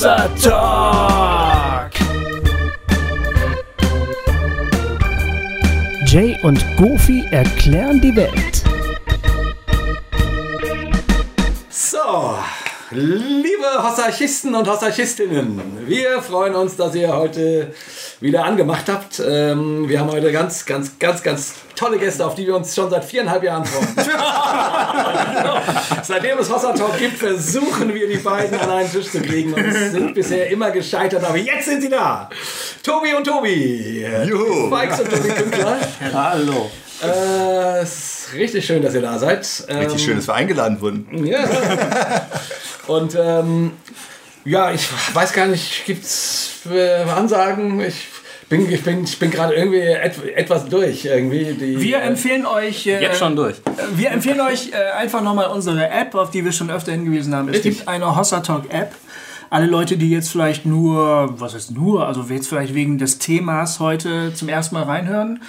Hossa Talk. Jay und Goofy erklären die Welt. So, liebe Hossarchisten und Hossarchistinnen, wir freuen uns, dass ihr heute wieder angemacht habt. Ähm, wir haben heute ganz, ganz, ganz, ganz tolle Gäste, auf die wir uns schon seit viereinhalb Jahren freuen. Seitdem es Hossa Talk gibt, versuchen wir die beiden an einen Tisch zu kriegen und sind bisher immer gescheitert, aber jetzt sind sie da. Tobi und Tobi. Juhu. Fikes und Tobi Künkler. Hallo. Äh, es ist richtig schön, dass ihr da seid. Ähm, Richtig schön, dass wir eingeladen wurden. Ja. Und ähm, ja, ich weiß gar nicht, gibt es äh, Ansagen? Ich bin, ich bin, ich bin gerade irgendwie et, etwas durch. Irgendwie die, Wir empfehlen euch. Äh, Jetzt schon durch. Wir empfehlen euch äh, einfach nochmal unsere App, auf die wir schon öfter hingewiesen haben. Es Richtig. gibt eine Hossa Talk App. Alle Leute, die jetzt vielleicht nur, was heißt nur, also jetzt vielleicht wegen des Themas heute zum ersten Mal reinhören.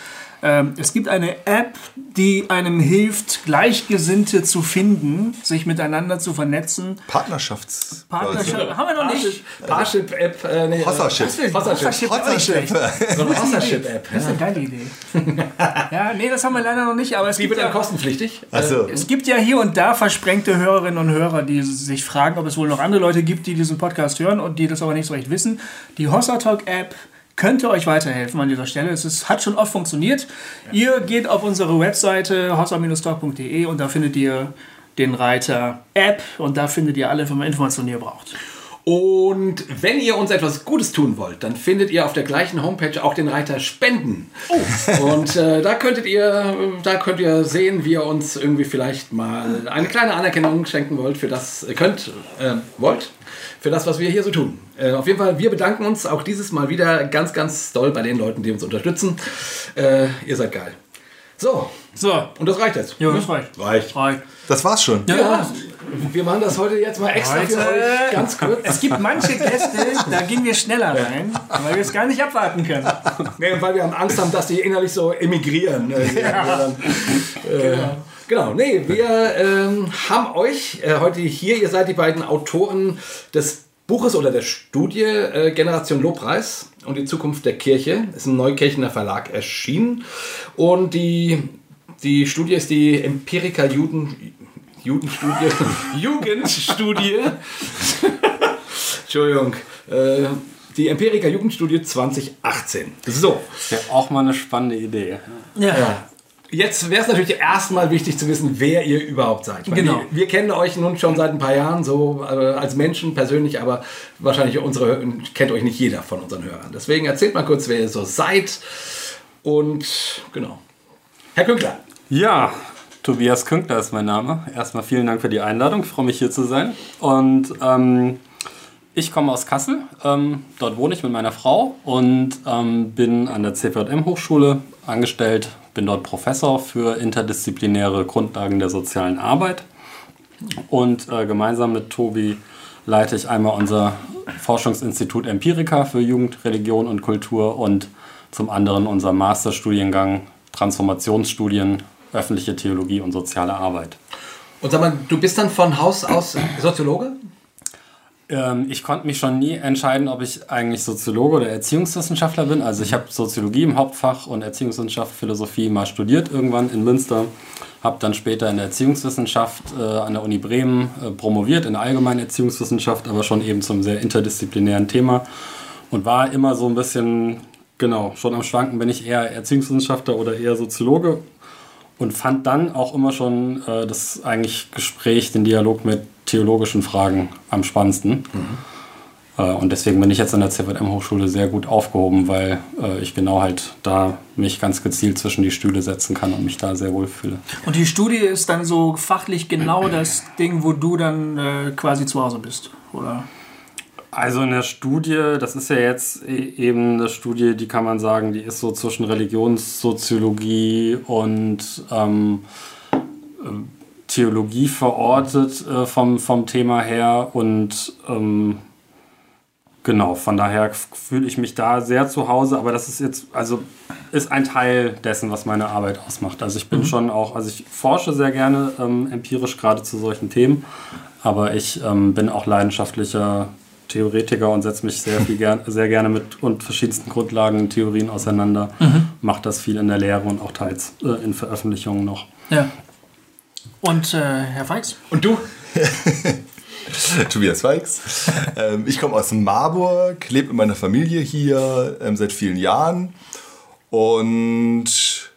Ähm, es gibt eine App, die einem hilft, Gleichgesinnte zu finden, sich miteinander zu vernetzen. Partnerschafts. Partnerschaft haben wir noch nicht. Parship-App. Äh, nee, auch nicht schlecht. So eine Hossa-Ship-App. Das ist eine geile Idee. ja, nee, das haben wir leider noch nicht, aber es Die gibt wird ja, kostenpflichtig. Achso. Es gibt ja hier und da versprengte Hörerinnen und Hörer, die sich fragen, ob es wohl noch andere Leute gibt, die diesen Podcast hören und die das aber nicht so recht wissen. Die Hossa Talk App könnte euch weiterhelfen an dieser Stelle. Es ist, hat schon oft funktioniert. Ihr geht auf unsere Webseite hossa-talk.de und da findet ihr den Reiter App und da findet ihr alle Informationen, die ihr braucht. Und wenn ihr uns etwas Gutes tun wollt, dann findet ihr auf der gleichen Homepage auch den Reiter Spenden. Und äh, da könntet ihr, da könnt ihr sehen, wie ihr uns irgendwie vielleicht mal eine kleine Anerkennung schenken wollt für das, äh, könnt, äh, wollt, für das, was wir hier so tun. Äh, auf jeden Fall, wir bedanken uns auch dieses Mal wieder ganz, ganz doll bei den Leuten, die uns unterstützen. Äh, ihr seid geil. So, So, und das reicht jetzt. ja, das reicht. Reicht. reicht. Das war's schon. Ja, wir machen das heute jetzt mal extra für Leute. euch ganz kurz. Es gibt manche Gäste, da gehen wir schneller rein, weil wir es gar nicht abwarten können. Nee, weil wir haben Angst haben, dass die innerlich so emigrieren. Äh, ja. äh, genau, nee, wir ähm, haben euch äh, heute hier, ihr seid die beiden Autoren des Buches oder der Studie äh, Generation Lobpreis und die Zukunft der Kirche. Ist im Neukirchener Verlag erschienen. Und die, die Studie ist die Empirica Juden, Judenstudie, Jugendstudie. Entschuldigung. Äh, die Empirica Jugendstudie 2018. So. Ja, auch mal eine spannende Idee. Ja. Jetzt wäre es natürlich erstmal wichtig zu wissen, wer ihr überhaupt seid. Weil Genau. Wir, wir kennen euch nun schon seit ein paar Jahren, so äh, als Menschen persönlich, aber wahrscheinlich unsere, kennt euch nicht jeder von unseren Hörern. Deswegen erzählt mal kurz, wer ihr so seid. Und genau. Herr Künkler. Ja, Tobias Künkler ist mein Name. Erstmal vielen Dank für die Einladung. Ich freue mich hier zu sein. Und ähm, ich komme aus Kassel. Ähm, dort wohne ich mit meiner Frau und ähm, bin an der CVM-Hochschule angestellt. Bin dort Professor für interdisziplinäre Grundlagen der sozialen Arbeit. Und äh, gemeinsam mit Tobi leite ich einmal unser Forschungsinstitut Empirica für Jugend, Religion und Kultur und zum anderen unser Masterstudiengang Transformationsstudien, öffentliche Theologie und soziale Arbeit. Und sag mal, du bist dann von Haus aus Soziologe? Ähm, ich konnte mich schon nie entscheiden, ob ich eigentlich Soziologe oder Erziehungswissenschaftler bin. Also ich habe Soziologie im Hauptfach und Erziehungswissenschaft, Philosophie mal studiert irgendwann in Münster. Habe dann später in der Erziehungswissenschaft äh, an der Uni Bremen äh, promoviert, in der allgemeinen Erziehungswissenschaft, aber schon eben zum sehr interdisziplinären Thema. Und war immer so ein bisschen, genau, schon am Schwanken, bin ich eher Erziehungswissenschaftler oder eher Soziologe. Und fand dann auch immer schon äh, das eigentlich Gespräch, den Dialog mit theologischen Fragen am spannendsten. Äh, und deswegen bin ich jetzt an der CVM-Hochschule sehr gut aufgehoben, weil äh, ich genau halt da mich ganz gezielt zwischen die Stühle setzen kann und mich da sehr wohl fühle. Und die Studie ist dann so fachlich genau das Ding, wo du dann äh, quasi zu Hause bist, oder? Also in der Studie, das ist ja jetzt e- eben eine Studie, die kann man sagen, die ist so zwischen Religionssoziologie und ähm, äh, Theologie verortet äh, vom, vom Thema her und ähm, genau, von daher fühle ich mich da sehr zu Hause, aber das ist jetzt, also ist ein Teil dessen, was meine Arbeit ausmacht. Also ich bin schon auch, also ich forsche sehr gerne ähm, empirisch gerade zu solchen Themen, aber ich ähm, bin auch leidenschaftlicher Theoretiker und setze mich sehr, viel gern, sehr gerne mit und verschiedensten Grundlagentheorien auseinander. Mache das viel in der Lehre und auch teils äh, in Veröffentlichungen noch. Ja. Und äh, Herr Feix? Und du? Tobias Weix. ähm, ich komme aus Marburg, lebe mit meiner Familie hier ähm, seit vielen Jahren und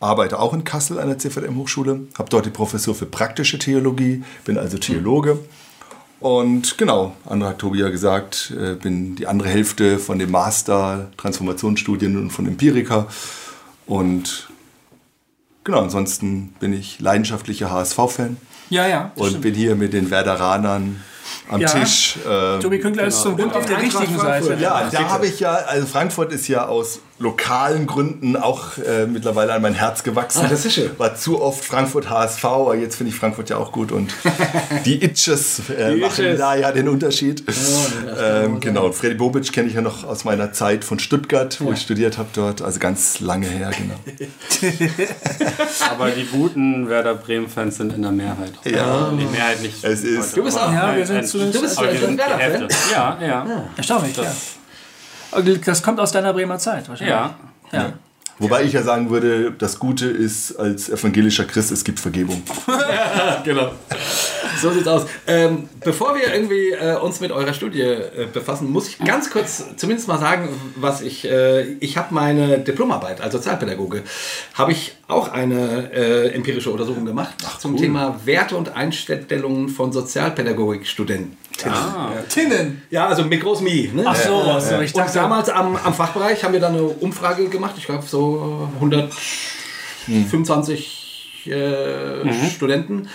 arbeite auch in Kassel an der CVM-Hochschule. Habe dort die Professur für praktische Theologie, bin also Theologe. Und genau, Andra hat Tobi ja gesagt, äh, bin die andere Hälfte von dem Master Transformationsstudien und von Empirica. Und genau, ansonsten bin ich leidenschaftlicher HSV-Fan Ja, ja. das und stimmt. bin hier mit den Werderanern am Ja. Tisch. ähm, Tobi Künkler ist zum Glück auf der Eintracht richtigen Frankfurt. Seite. ja, da habe ich ja, also Frankfurt ist ja aus lokalen Gründen auch äh, mittlerweile an mein Herz gewachsen. Ah, das ist schön. War zu oft Frankfurt HSV, aber jetzt finde ich Frankfurt ja auch gut und die Itches äh, Die machen Itches. da ja den Unterschied. kann ähm, genau, und Freddy Bobic kenne ich ja noch aus meiner Zeit von Stuttgart, wo ich studiert habe dort, also ganz lange her, genau. Aber die guten Werder Bremen-Fans sind in der Mehrheit. Ja. Die Mehrheit nicht. Es ist- Du bist auch. Ja, wir sind zumindest. Du bist Werder-Fan? Hälfte. Ja, ja. Erstaunlich, ja. Das kommt aus deiner Bremer Zeit wahrscheinlich. Ja. ja. Wobei ich ja sagen würde, das Gute ist, als evangelischer Christ, es gibt Vergebung. genau. So sieht's aus. Ähm, bevor wir irgendwie äh, uns mit eurer Studie äh, befassen, muss ich ganz kurz zumindest mal sagen, was ich. Äh, ich habe meine Diplomarbeit als Sozialpädagoge, habe ich auch eine äh, empirische Untersuchung gemacht zum Thema Werte und Einstellungen von Sozialpädagogikstudenten. Tinnen. Ja, also mit groß Mi. Ne? Ach so, ach so. Ich Und dachte, damals am, am Fachbereich haben wir dann eine Umfrage gemacht. Ich glaube, so 125 äh, Studenten.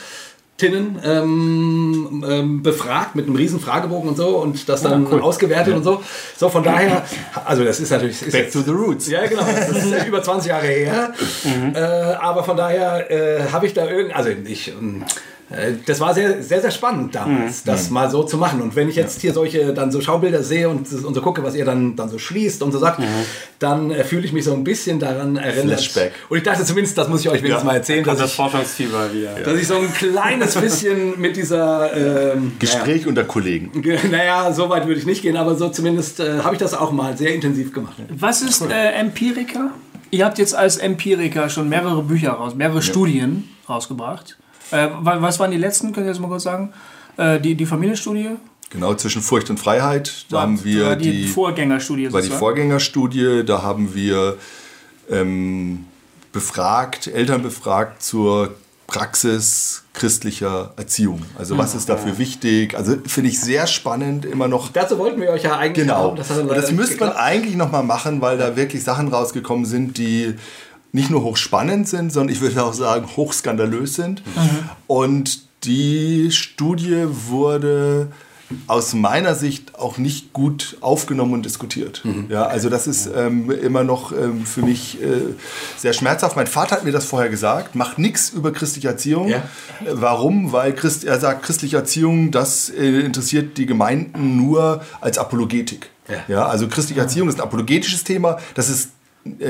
Tinnen ähm, ähm, befragt mit einem riesen Fragebogen und so und das dann ausgewertet und so. So, von daher, also das ist natürlich... Ist Back jetzt- to the roots. ja, genau. Das ist ja über 20 Jahre her. Äh, aber von daher äh, habe ich da irgend, also ich, ähm, äh, das war sehr, sehr, sehr spannend damals, das mal so zu machen. Und wenn ich jetzt hier solche dann so Schaubilder sehe und, und so gucke, was ihr dann, dann so schließt und so sagt, dann äh, fühle ich mich so ein bisschen daran erinnert. Flashback. Und ich dachte zumindest, das muss ich euch wenigstens Ja. mal erzählen, dass das ich, Forschungsfieber wieder. dass ich so ein kleines bisschen mit dieser ähm, Gespräch unter Kollegen. Naja, so weit würde ich nicht gehen, aber so zumindest äh, habe ich das auch mal sehr intensiv gemacht. Was ist äh, Empiriker? Ihr habt jetzt als Empiriker schon mehrere Bücher raus, mehrere Studien rausgebracht. Äh, wa- was waren die letzten? Könnt ihr das mal kurz sagen? Äh, die, die Familienstudie? Genau, zwischen Furcht und Freiheit. Da haben wir war die, die, Vorgängerstudie. war die. Vorgängerstudie, da haben wir ähm, befragt, Eltern befragt zur Praxis christlicher Erziehung. Also was ist dafür wichtig? Also finde ich sehr spannend, immer noch Dazu wollten wir euch ja eigentlich Genau. haben. Das das müsste man eigentlich noch mal machen, weil da wirklich Sachen rausgekommen sind, die nicht nur hochspannend sind, sondern ich würde auch sagen, hochskandalös sind. Und die Studie wurde aus meiner Sicht auch nicht gut aufgenommen und diskutiert. Ja, also das ist ähm, immer noch ähm, für mich äh, sehr schmerzhaft. Mein Vater hat mir das vorher gesagt, macht nichts über christliche Erziehung. Ja. Warum? Weil Christ, er sagt, christliche Erziehung, das äh, interessiert die Gemeinden nur als Apologetik. Ja. Ja, also christliche Erziehung ist ein apologetisches Thema, das ist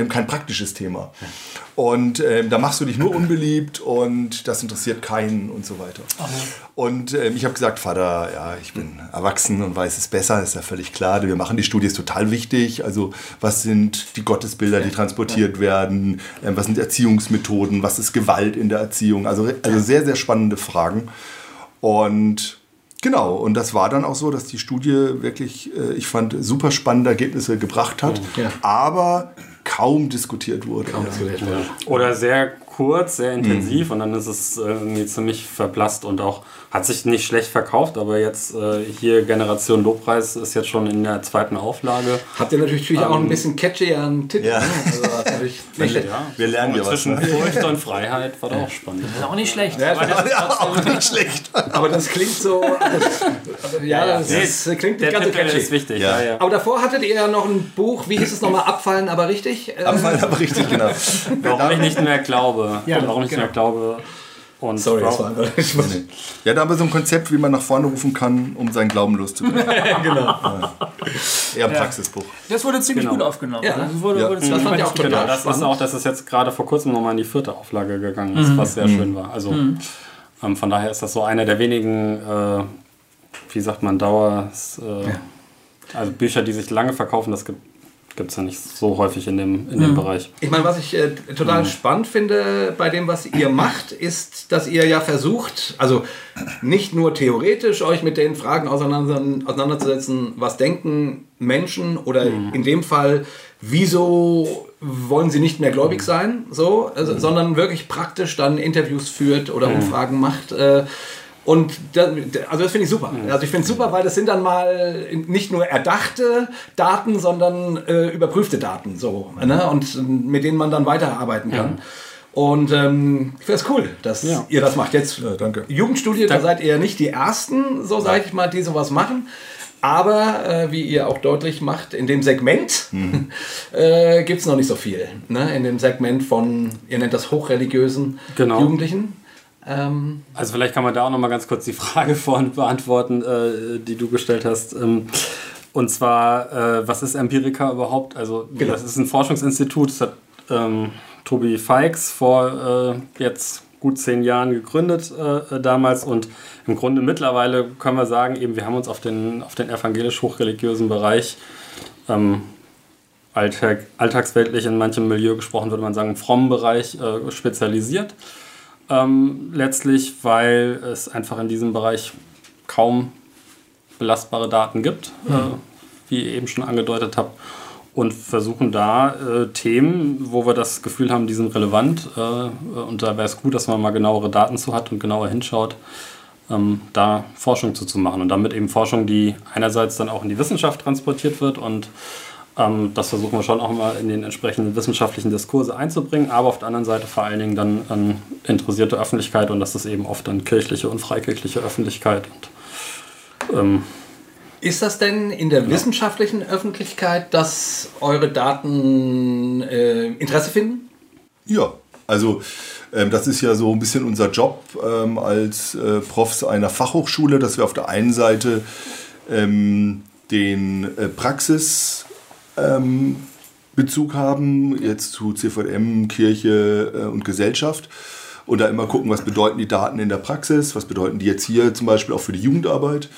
kein praktisches Thema. Und ähm, da machst du dich nur unbeliebt und das interessiert keinen und so weiter. Und ähm, ich habe gesagt, Vater, ja, ich bin erwachsen und weiß es besser, ist ja völlig klar. Wir machen die Studie, ist total wichtig. Also was sind die Gottesbilder, die transportiert werden? Ähm, was sind Erziehungsmethoden? Was ist Gewalt in der Erziehung? Also, also sehr, sehr spannende Fragen. Und genau, und das war dann auch so, dass die Studie wirklich, äh, ich fand, super spannende Ergebnisse gebracht hat, Ja. aber kaum diskutiert wurde. Kaum diskutiert wurde. Oder sehr kurz, sehr intensiv und dann ist es äh, irgendwie ziemlich verblasst und auch hat sich nicht schlecht verkauft, aber jetzt äh, hier Generation Lobpreis ist jetzt schon in der zweiten Auflage. Habt ihr natürlich auch ein bisschen catchieren Titel. Ja. Ne? Also, das ist natürlich nicht. Ja, Wir lernen ja was, Zwischen ne? Furcht und Freiheit war doch auch spannend. Ist auch nicht schlecht. Ja, Ja, auch nicht schlecht. aber das klingt so. Also, ja, das, ist, klingt der nicht ganz so Titel catchy. ist wichtig. Ja. Ja. Ja, Aber davor hattet ihr ja noch ein Buch, wie hieß es nochmal? Abfallen, aber richtig? Abfallen aber richtig, genau. Warum ich nicht mehr glaube. Ja, Warum ich nicht genau. mehr glaube. Und Sorry, das Frau- war einfach. Ich war, Ja, da haben wir so ein Konzept, wie man nach vorne rufen kann, um seinen Glauben loszubringen. genau. Eher ein Praxisbuch. Das wurde ziemlich Genau. gut aufgenommen. Ja. das wurde, Ja. wurde Das ziemlich fand ich auch total Genau, das ist auch, dass es jetzt gerade vor kurzem nochmal in die vierte Auflage gegangen ist, was sehr schön war. Also ähm, von daher ist das so einer der wenigen äh, wie sagt man, Dauer. Äh, ja. Also Bücher, die sich lange verkaufen, das gibt gibt es ja nicht so häufig in dem, in dem mhm. Bereich. Ich meine, was ich äh, total mhm. spannend finde bei dem, was ihr macht, ist, dass ihr ja versucht, also nicht nur theoretisch euch mit den Fragen auseinander, auseinanderzusetzen, was denken Menschen oder mhm. in dem Fall, wieso wollen sie nicht mehr gläubig mhm. sein, so, also, mhm. sondern wirklich praktisch dann Interviews führt oder mhm. Umfragen macht. Äh, und das, also das finde ich super. Also ich finde es super, weil das sind dann mal nicht nur erdachte Daten, sondern äh, überprüfte Daten so, ne? und mit denen man dann weiterarbeiten kann. Ja. Und ähm, ich finde es cool, dass ja. ihr das macht. Jetzt ja, danke. Jugendstudie, danke. da seid ihr ja nicht die Ersten, so sage ich mal, die sowas machen. Aber äh, wie ihr auch deutlich macht, in dem Segment mhm. äh, gibt es noch nicht so viel. Ne? In dem Segment von, ihr nennt das hochreligiösen genau. Jugendlichen. Ähm also vielleicht kann man da auch noch mal ganz kurz die Frage vorhin beantworten, äh, die du gestellt hast. Ähm, und zwar, äh, was ist Empirica überhaupt? Also genau. das ist ein Forschungsinstitut, das hat ähm, Tobi Feix vor äh, jetzt gut zehn Jahren gegründet äh, damals und im Grunde mittlerweile können wir sagen, eben wir haben uns auf den, auf den evangelisch-hochreligiösen Bereich ähm, alltag, alltagsweltlich in manchem Milieu gesprochen, würde man sagen, frommen Bereich äh, spezialisiert. Ähm, letztlich, weil es einfach in diesem Bereich kaum belastbare Daten gibt, mhm. äh, wie ihr eben schon angedeutet habt. Und versuchen da äh, Themen, wo wir das Gefühl haben, die sind relevant. Äh, und da wäre es gut, dass man mal genauere Daten zu hat und genauer hinschaut, ähm, da Forschung zu, zu machen. Und damit eben Forschung, die einerseits dann auch in die Wissenschaft transportiert wird und das versuchen wir schon auch mal in den entsprechenden wissenschaftlichen Diskurse einzubringen, aber auf der anderen Seite vor allen Dingen dann an interessierte Öffentlichkeit und das ist eben oft dann kirchliche und freikirchliche Öffentlichkeit. Und, ähm, ist das denn in der ja. wissenschaftlichen Öffentlichkeit, dass eure Daten äh, Interesse finden? Ja, also ähm, das ist ja so ein bisschen unser Job ähm, als äh, Profs einer Fachhochschule, dass wir auf der einen Seite ähm, den äh, Praxis ähm, Bezug haben, jetzt zu CVM, Kirche äh, und Gesellschaft. Und da immer gucken, was bedeuten die Daten in der Praxis, was bedeuten die jetzt hier zum Beispiel auch für die Jugendarbeit.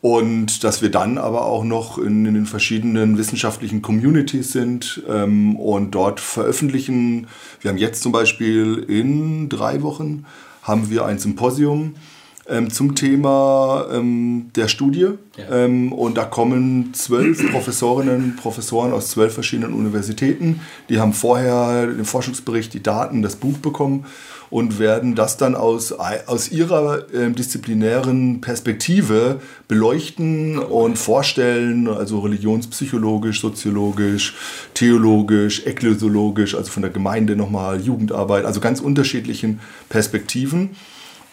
Und dass wir dann aber auch noch in, in den verschiedenen wissenschaftlichen Communities sind ähm, und dort veröffentlichen. Wir haben jetzt zum Beispiel in drei Wochen haben wir ein Symposium ähm, zum Thema ähm, der Studie. Ja. Ähm, und da kommen zwölf Professorinnen und Professoren aus zwölf verschiedenen Universitäten. Die haben vorher den Forschungsbericht, die Daten, das Buch bekommen und werden das dann aus, aus ihrer äh, disziplinären Perspektive beleuchten und vorstellen, also religionspsychologisch, soziologisch, theologisch, ekklesiologisch, also von der Gemeinde nochmal, Jugendarbeit, also ganz unterschiedlichen Perspektiven.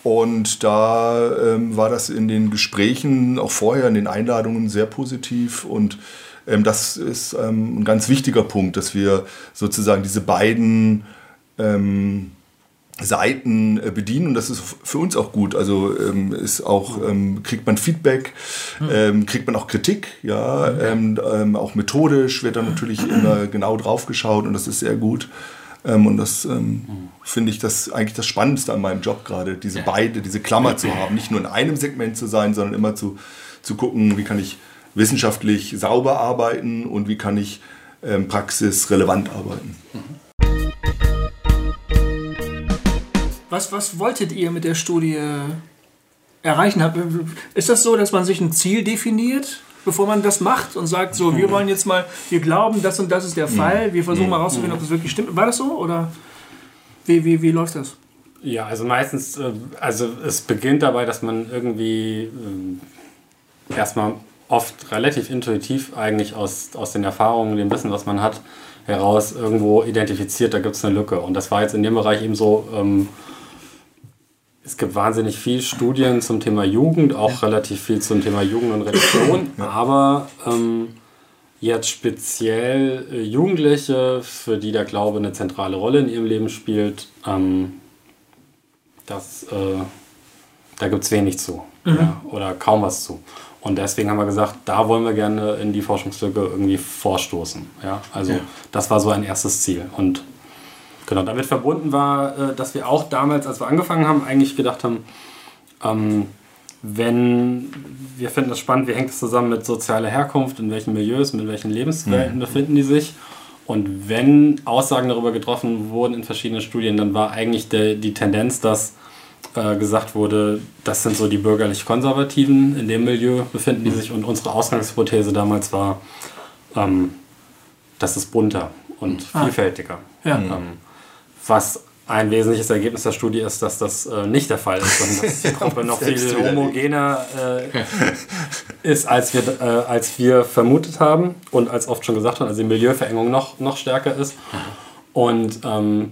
Und da ähm, war das in den Gesprächen, auch vorher in den Einladungen sehr positiv. Und ähm, das ist ähm, ein ganz wichtiger Punkt, dass wir sozusagen diese beiden ähm, Seiten äh, bedienen. Und das ist für uns auch gut. Also ähm, ist auch, ähm, kriegt man Feedback, hm. kriegt man auch Kritik, ja. auch methodisch wird dann natürlich immer genau drauf geschaut und das ist sehr gut. Ähm, und das ähm, mhm. finde ich das eigentlich das Spannendste an meinem Job gerade, diese beide, diese Klammer zu haben. Nicht nur in einem Segment zu sein, sondern immer zu, zu gucken, wie kann ich wissenschaftlich sauber arbeiten und wie kann ich ähm, praxisrelevant arbeiten. Was, was wolltet ihr mit der Studie erreichen? Ist das so, dass man sich ein Ziel definiert? Bevor man das macht und sagt, so, wir wollen jetzt mal, wir glauben, das und das ist der Fall, wir versuchen mal rauszufinden, ob das wirklich stimmt. War das so oder wie, wie, wie läuft das? Ja, also meistens, äh, also es beginnt dabei, dass man irgendwie äh, erstmal oft relativ intuitiv eigentlich aus, aus den Erfahrungen, dem Wissen, was man hat, heraus irgendwo identifiziert, da gibt es eine Lücke. Und das war jetzt in dem Bereich eben so, ähm, es gibt wahnsinnig viel Studien zum Thema Jugend, auch ja. relativ viel zum Thema Jugend und Religion, ja. aber ähm, jetzt speziell äh, Jugendliche, für die der Glaube eine zentrale Rolle in ihrem Leben spielt, ähm, das, äh, da gibt es wenig zu mhm. ja, oder kaum was zu. Und deswegen haben wir gesagt, da wollen wir gerne in die Forschungslücke irgendwie vorstoßen. Ja? Also das war so ein erstes Ziel. Und Genau, damit verbunden war, äh, dass wir auch damals, als wir angefangen haben, eigentlich gedacht haben, ähm, wenn wir finden das spannend, wie hängt es zusammen mit sozialer Herkunft, in welchen Milieus, mit welchen Lebenswelten befinden die sich. Und wenn Aussagen darüber getroffen wurden in verschiedenen Studien, dann war eigentlich der, die Tendenz, dass äh, gesagt wurde, das sind so die bürgerlich-konservativen, in dem Milieu befinden die sich. Und unsere Ausgangshypothese damals war, ähm, das ist bunter und vielfältiger. Ja. Ähm, was ein wesentliches Ergebnis der Studie ist, dass das äh, nicht der Fall ist, sondern dass die Gruppe noch viel homogener äh, ist, als wir, äh, als wir vermutet haben und als oft schon gesagt haben, also die Milieuverengung noch, noch stärker ist. Und ähm,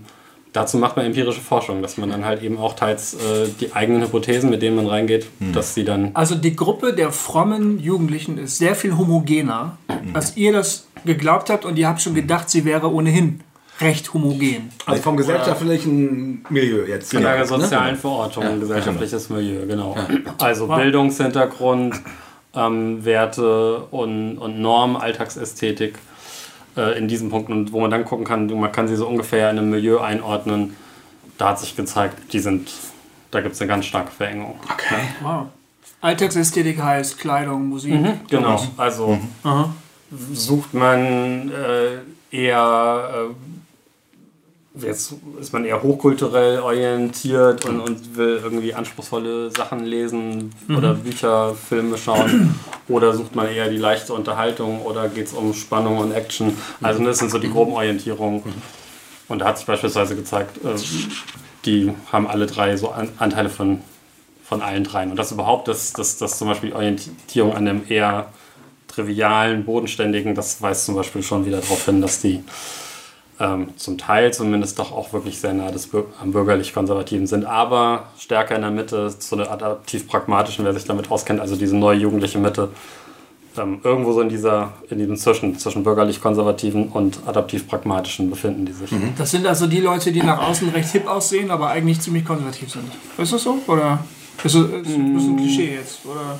dazu macht man empirische Forschung, dass man dann halt eben auch teils äh, die eigenen Hypothesen, mit denen man reingeht, dass sie dann Also die Gruppe der frommen Jugendlichen ist sehr viel homogener, als ihr das geglaubt habt und ihr habt schon gedacht, sie wäre ohnehin recht homogen. Also vom gesellschaftlichen Milieu jetzt. Von der ne? sozialen Verortung, gesellschaftliches Milieu, genau. Also Bildungshintergrund, ähm, Werte und, und Norm, Alltagsästhetik äh, in diesen Punkten. Und wo man dann gucken kann, man kann sie so ungefähr in einem Milieu einordnen. Da hat sich gezeigt, die sind, da gibt es eine ganz starke Verengung. Okay. Wow. Alltagsästhetik heißt Kleidung, Musik. Genau, also sucht man äh, eher, äh, jetzt ist man eher hochkulturell orientiert und, und will irgendwie anspruchsvolle Sachen lesen oder Bücher, Filme schauen oder sucht man eher die leichte Unterhaltung oder geht es um Spannung und Action. Also das sind so die groben Orientierungen. Und da hat sich beispielsweise gezeigt, äh, die haben alle drei so An Anteile von, von allen dreien. Und das überhaupt, dass, dass, dass zum Beispiel die Orientierung an einem eher trivialen, bodenständigen, das weist zum Beispiel schon wieder darauf hin, dass die ähm, zum Teil zumindest doch auch wirklich sehr nah des am bürgerlich-konservativen sind, aber stärker in der Mitte zu einer adaptiv-pragmatischen, wer sich damit auskennt, also diese neue jugendliche Mitte, ähm, irgendwo so in dieser, in diesem Zwischen, zwischen bürgerlich-konservativen und adaptiv-pragmatischen befinden die sich. Das sind also die Leute, die nach außen recht hip aussehen, aber eigentlich ziemlich konservativ sind. Ist das so? Oder ist das, ist das ein Klischee jetzt? Oder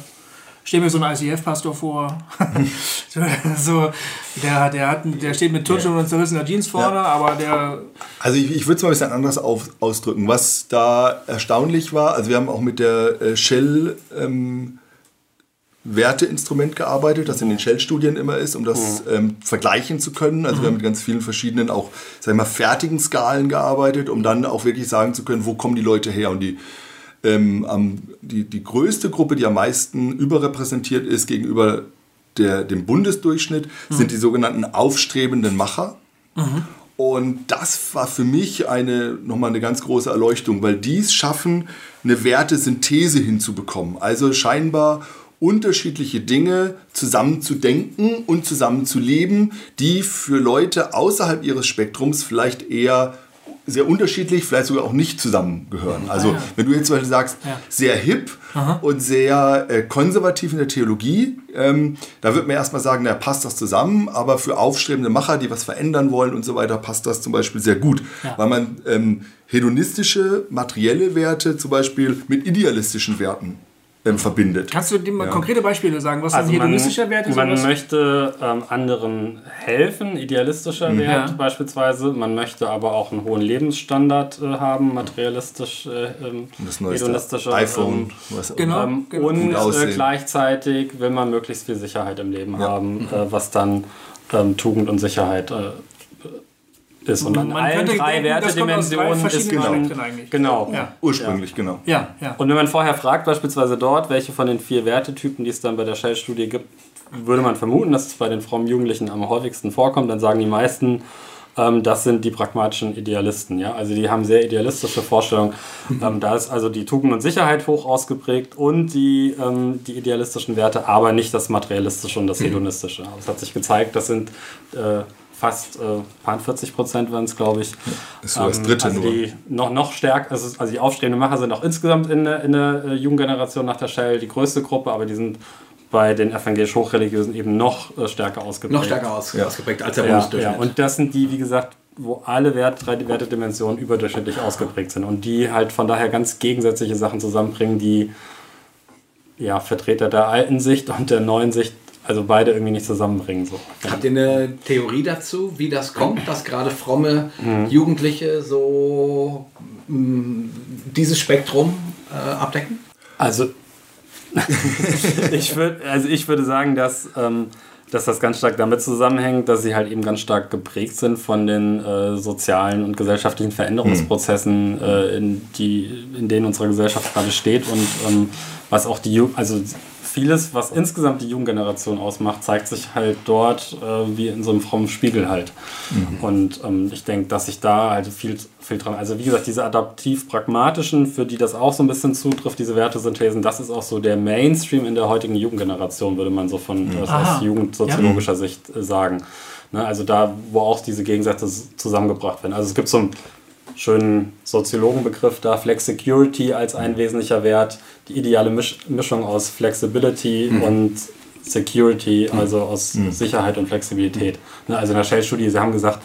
stell mir so einen ICF-Pastor vor. so, der, der, hat, der steht mit Turnschuhen und zerrissener Jeans vorne, aber der. Also ich, ich würde es mal ein bisschen anders auf, ausdrücken. Was da erstaunlich war, also wir haben auch mit der äh, Shell ähm, Werteinstrument gearbeitet, das in den Shell-Studien immer ist, um das ähm, vergleichen zu können. Also wir haben mit ganz vielen verschiedenen auch, sag ich mal, fertigen Skalen gearbeitet, um dann auch wirklich sagen zu können, wo kommen die Leute her. Und die, ähm, am, die, die größte Gruppe, die am meisten überrepräsentiert ist gegenüber der, dem Bundesdurchschnitt, sind die sogenannten aufstrebenden Macher. Und das war für mich eine, nochmal eine ganz große Erleuchtung, weil die es schaffen, eine Wertesynthese hinzubekommen. Also scheinbar unterschiedliche Dinge zusammen zu denken und zusammen zu leben, die für Leute außerhalb ihres Spektrums vielleicht eher sehr unterschiedlich, vielleicht sogar auch nicht zusammengehören. Also wenn du jetzt zum Beispiel sagst, Ja. sehr hip und sehr äh, konservativ in der Theologie, ähm, da wird man erstmal sagen, na, passt das zusammen, aber für aufstrebende Macher, die was verändern wollen und so weiter, passt das zum Beispiel sehr gut, Ja. weil man ähm, hedonistische, materielle Werte zum Beispiel mit idealistischen Werten ähm, verbindet. Kannst du dir mal Ja. konkrete Beispiele sagen? Was Also man, hedonistischer Werte? man sowas? möchte ähm, anderen helfen, idealistischer Wert Ja. beispielsweise. Man möchte aber auch einen hohen Lebensstandard äh, haben, materialistisch, äh, ähm, Das neueste hedonistischer. iPhone. Ähm, was auch Genau. ähm, Genau. Und äh, gleichzeitig will man möglichst viel Sicherheit im Leben Ja. haben, äh, was dann ähm, Tugend und Sicherheit äh, ist. Und an Man allen könnte drei denken, Wertedimensionen ist. Spektren eigentlich. Genau. Ja. Ursprünglich, genau. Ja, ja. Und wenn man vorher fragt, beispielsweise dort, welche von den vier Wertetypen, die es dann bei der Shell-Studie gibt, würde man vermuten, dass es bei den frommen Jugendlichen am häufigsten vorkommt, dann sagen die meisten, ähm, das sind die pragmatischen Idealisten. Ja? Also die haben sehr idealistische Vorstellungen. Ähm, da ist also die Tugend und Sicherheit hoch ausgeprägt und die, ähm, die idealistischen Werte, aber nicht das Materialistische und das Hedonistische. Aber es hat sich gezeigt, das sind äh, fast äh, paar 40 Prozent waren es, glaube ich. Ist so das dritte also nur. Die noch, noch stärker, also, also die aufstrebenden Macher sind auch insgesamt in der, in der äh, Jugendgeneration nach der Shell die größte Gruppe, aber die sind bei den evangelisch Hochreligiösen eben noch äh, stärker ausgeprägt. Noch stärker aus, Ja. ausgeprägt als der Ja, ja, und das sind die, wie gesagt, wo alle Wert, drei Wertedimensionen überdurchschnittlich ausgeprägt sind und die halt von daher ganz gegensätzliche Sachen zusammenbringen, die ja, Vertreter der alten Sicht und der neuen Sicht, also beide irgendwie nicht zusammenbringen. So. Habt ihr eine Theorie dazu, wie das kommt, dass gerade fromme Mhm. Jugendliche so mh, dieses Spektrum äh, abdecken? Also ich würd, also ich würde sagen, dass, ähm, dass das ganz stark damit zusammenhängt, dass sie halt eben ganz stark geprägt sind von den äh, sozialen und gesellschaftlichen Veränderungsprozessen, äh, in, die, in denen unsere Gesellschaft gerade steht und ähm, was auch die, Ju also vieles, was insgesamt die Jugendgeneration ausmacht, zeigt sich halt dort äh, wie in so einem frommen Spiegel halt. Mhm. Und ähm, ich denke, dass sich da halt viel, viel dran, also wie gesagt, diese adaptiv-pragmatischen, für die das auch so ein bisschen zutrifft, diese Wertesynthesen, das ist auch so der Mainstream in der heutigen Jugendgeneration, würde man so von mhm. aus jugendsoziologischer ja. Sicht äh, sagen. Ne, also da, wo auch diese Gegensätze zusammengebracht werden. Also es gibt so ein schönen Soziologenbegriff da, Flexicurity als ein wesentlicher Wert, die ideale Misch Mischung aus Flexibility mhm. und Security, mhm. also aus mhm. Sicherheit und Flexibilität. Ne, also in der Shell-Studie, sie haben gesagt,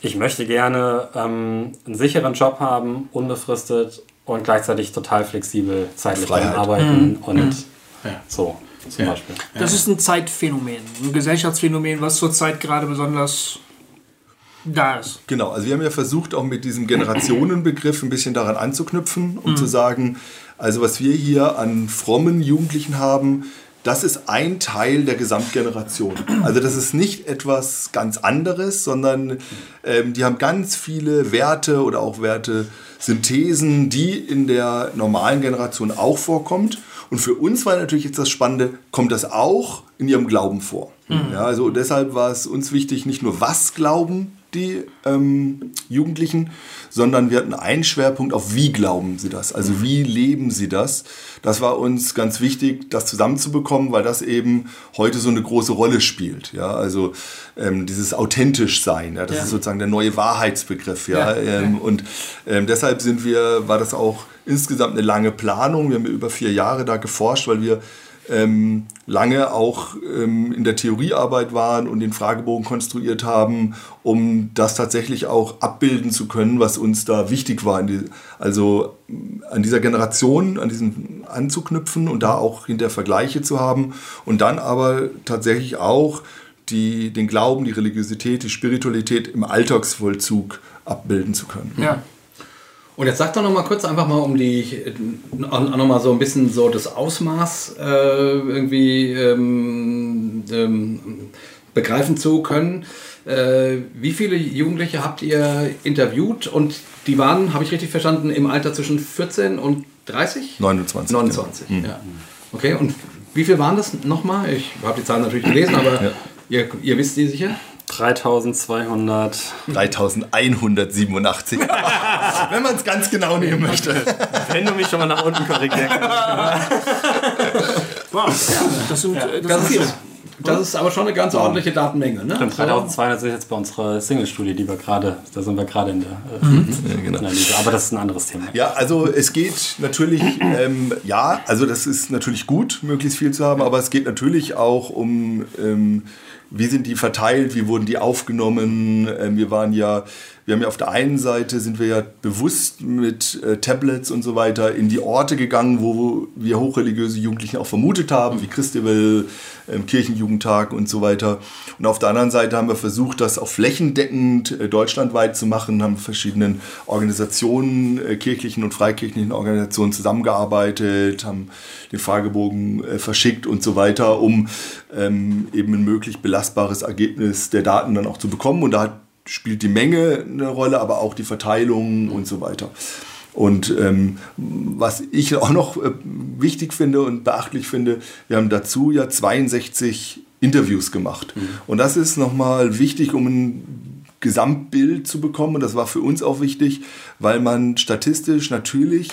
ich möchte gerne ähm, einen sicheren Job haben, unbefristet und gleichzeitig total flexibel zeitlich arbeiten mhm. und mhm. ja. so zum ja. Beispiel. Das ist ein Zeitphänomen, ein Gesellschaftsphänomen, was zurzeit gerade besonders da ist. Genau, also wir haben ja versucht, auch mit diesem Generationenbegriff ein bisschen daran anzuknüpfen, um mhm. zu sagen, also was wir hier an frommen Jugendlichen haben, das ist ein Teil der Gesamtgeneration. Also das ist nicht etwas ganz anderes, sondern ähm, die haben ganz viele Werte oder auch Werte-Synthesen, die in der normalen Generation auch vorkommt. Und für uns war natürlich jetzt das Spannende, kommt das auch in ihrem Glauben vor. Mhm. Ja, also deshalb war es uns wichtig, nicht nur was glauben die ähm, Jugendlichen, sondern wir hatten einen Schwerpunkt auf, wie glauben sie das, also wie leben sie das. Das war uns ganz wichtig, das zusammenzubekommen, weil das eben heute so eine große Rolle spielt. Ja, also ähm, dieses authentisch sein, ja, das ja. ist sozusagen der neue Wahrheitsbegriff. Ja, ja. Ähm, und ähm, deshalb sind wir, war das auch insgesamt eine lange Planung. Wir haben über vier Jahre da geforscht, weil wir ähm, lange auch ähm, in der Theoriearbeit waren und den Fragebogen konstruiert haben, um das tatsächlich auch abbilden zu können, was uns da wichtig war. Also an dieser Generation, an diesem anzuknüpfen und da auch hinter Vergleiche zu haben und dann aber tatsächlich auch die, den Glauben, die Religiosität, die Spiritualität im Alltagsvollzug abbilden zu können. Ja. Und jetzt sag doch noch mal kurz einfach mal, um die noch mal so ein bisschen so das Ausmaß äh, irgendwie ähm, ähm, begreifen zu können. Äh, wie viele Jugendliche habt ihr interviewt und die waren, habe ich richtig verstanden, im Alter zwischen 14 und 30? 29. 29, genau. ja. Okay, und wie viel waren das nochmal? Ich habe die Zahlen natürlich gelesen, aber ja. ihr, ihr wisst die sicher? 3200. 3187. Wenn man es ganz genau nehmen möchte. Wenn du mich schon mal nach unten korrigierst. wow, das sind, ja, das, das ist Das ist aber schon eine ganz ordentliche Datenmenge. Ne? Stimmt, 3200 sind jetzt bei unserer Single-Studie, die wir gerade, da sind wir gerade in der äh, mhm. ja, genau. Analyse. Aber das ist ein anderes Thema. Ja, also es geht natürlich, ähm, ja, also das ist natürlich gut, möglichst viel zu haben, aber es geht natürlich auch um ähm, wie sind die verteilt, wie wurden die aufgenommen. Ähm, wir waren ja, wir haben ja auf der einen Seite sind wir ja bewusst mit äh, Tablets und so weiter in die Orte gegangen, wo wir hochreligiöse Jugendlichen auch vermutet haben, wie Christabel, ähm, Kirchenjugendtag und so weiter. Und auf der anderen Seite haben wir versucht, das auch flächendeckend äh, deutschlandweit zu machen, haben verschiedenen Organisationen, äh, kirchlichen und freikirchlichen Organisationen zusammengearbeitet, haben den Fragebogen äh, verschickt und so weiter, um ähm, eben ein möglich belastbares Ergebnis der Daten dann auch zu bekommen. Und da spielt die Menge eine Rolle, aber auch die Verteilung und so weiter. Und ähm, was ich auch noch äh, wichtig finde und beachtlich finde, wir haben dazu ja 62 Interviews gemacht. Mhm. Und das ist nochmal wichtig, um ein Gesamtbild zu bekommen. Und das war für uns auch wichtig, weil man statistisch natürlich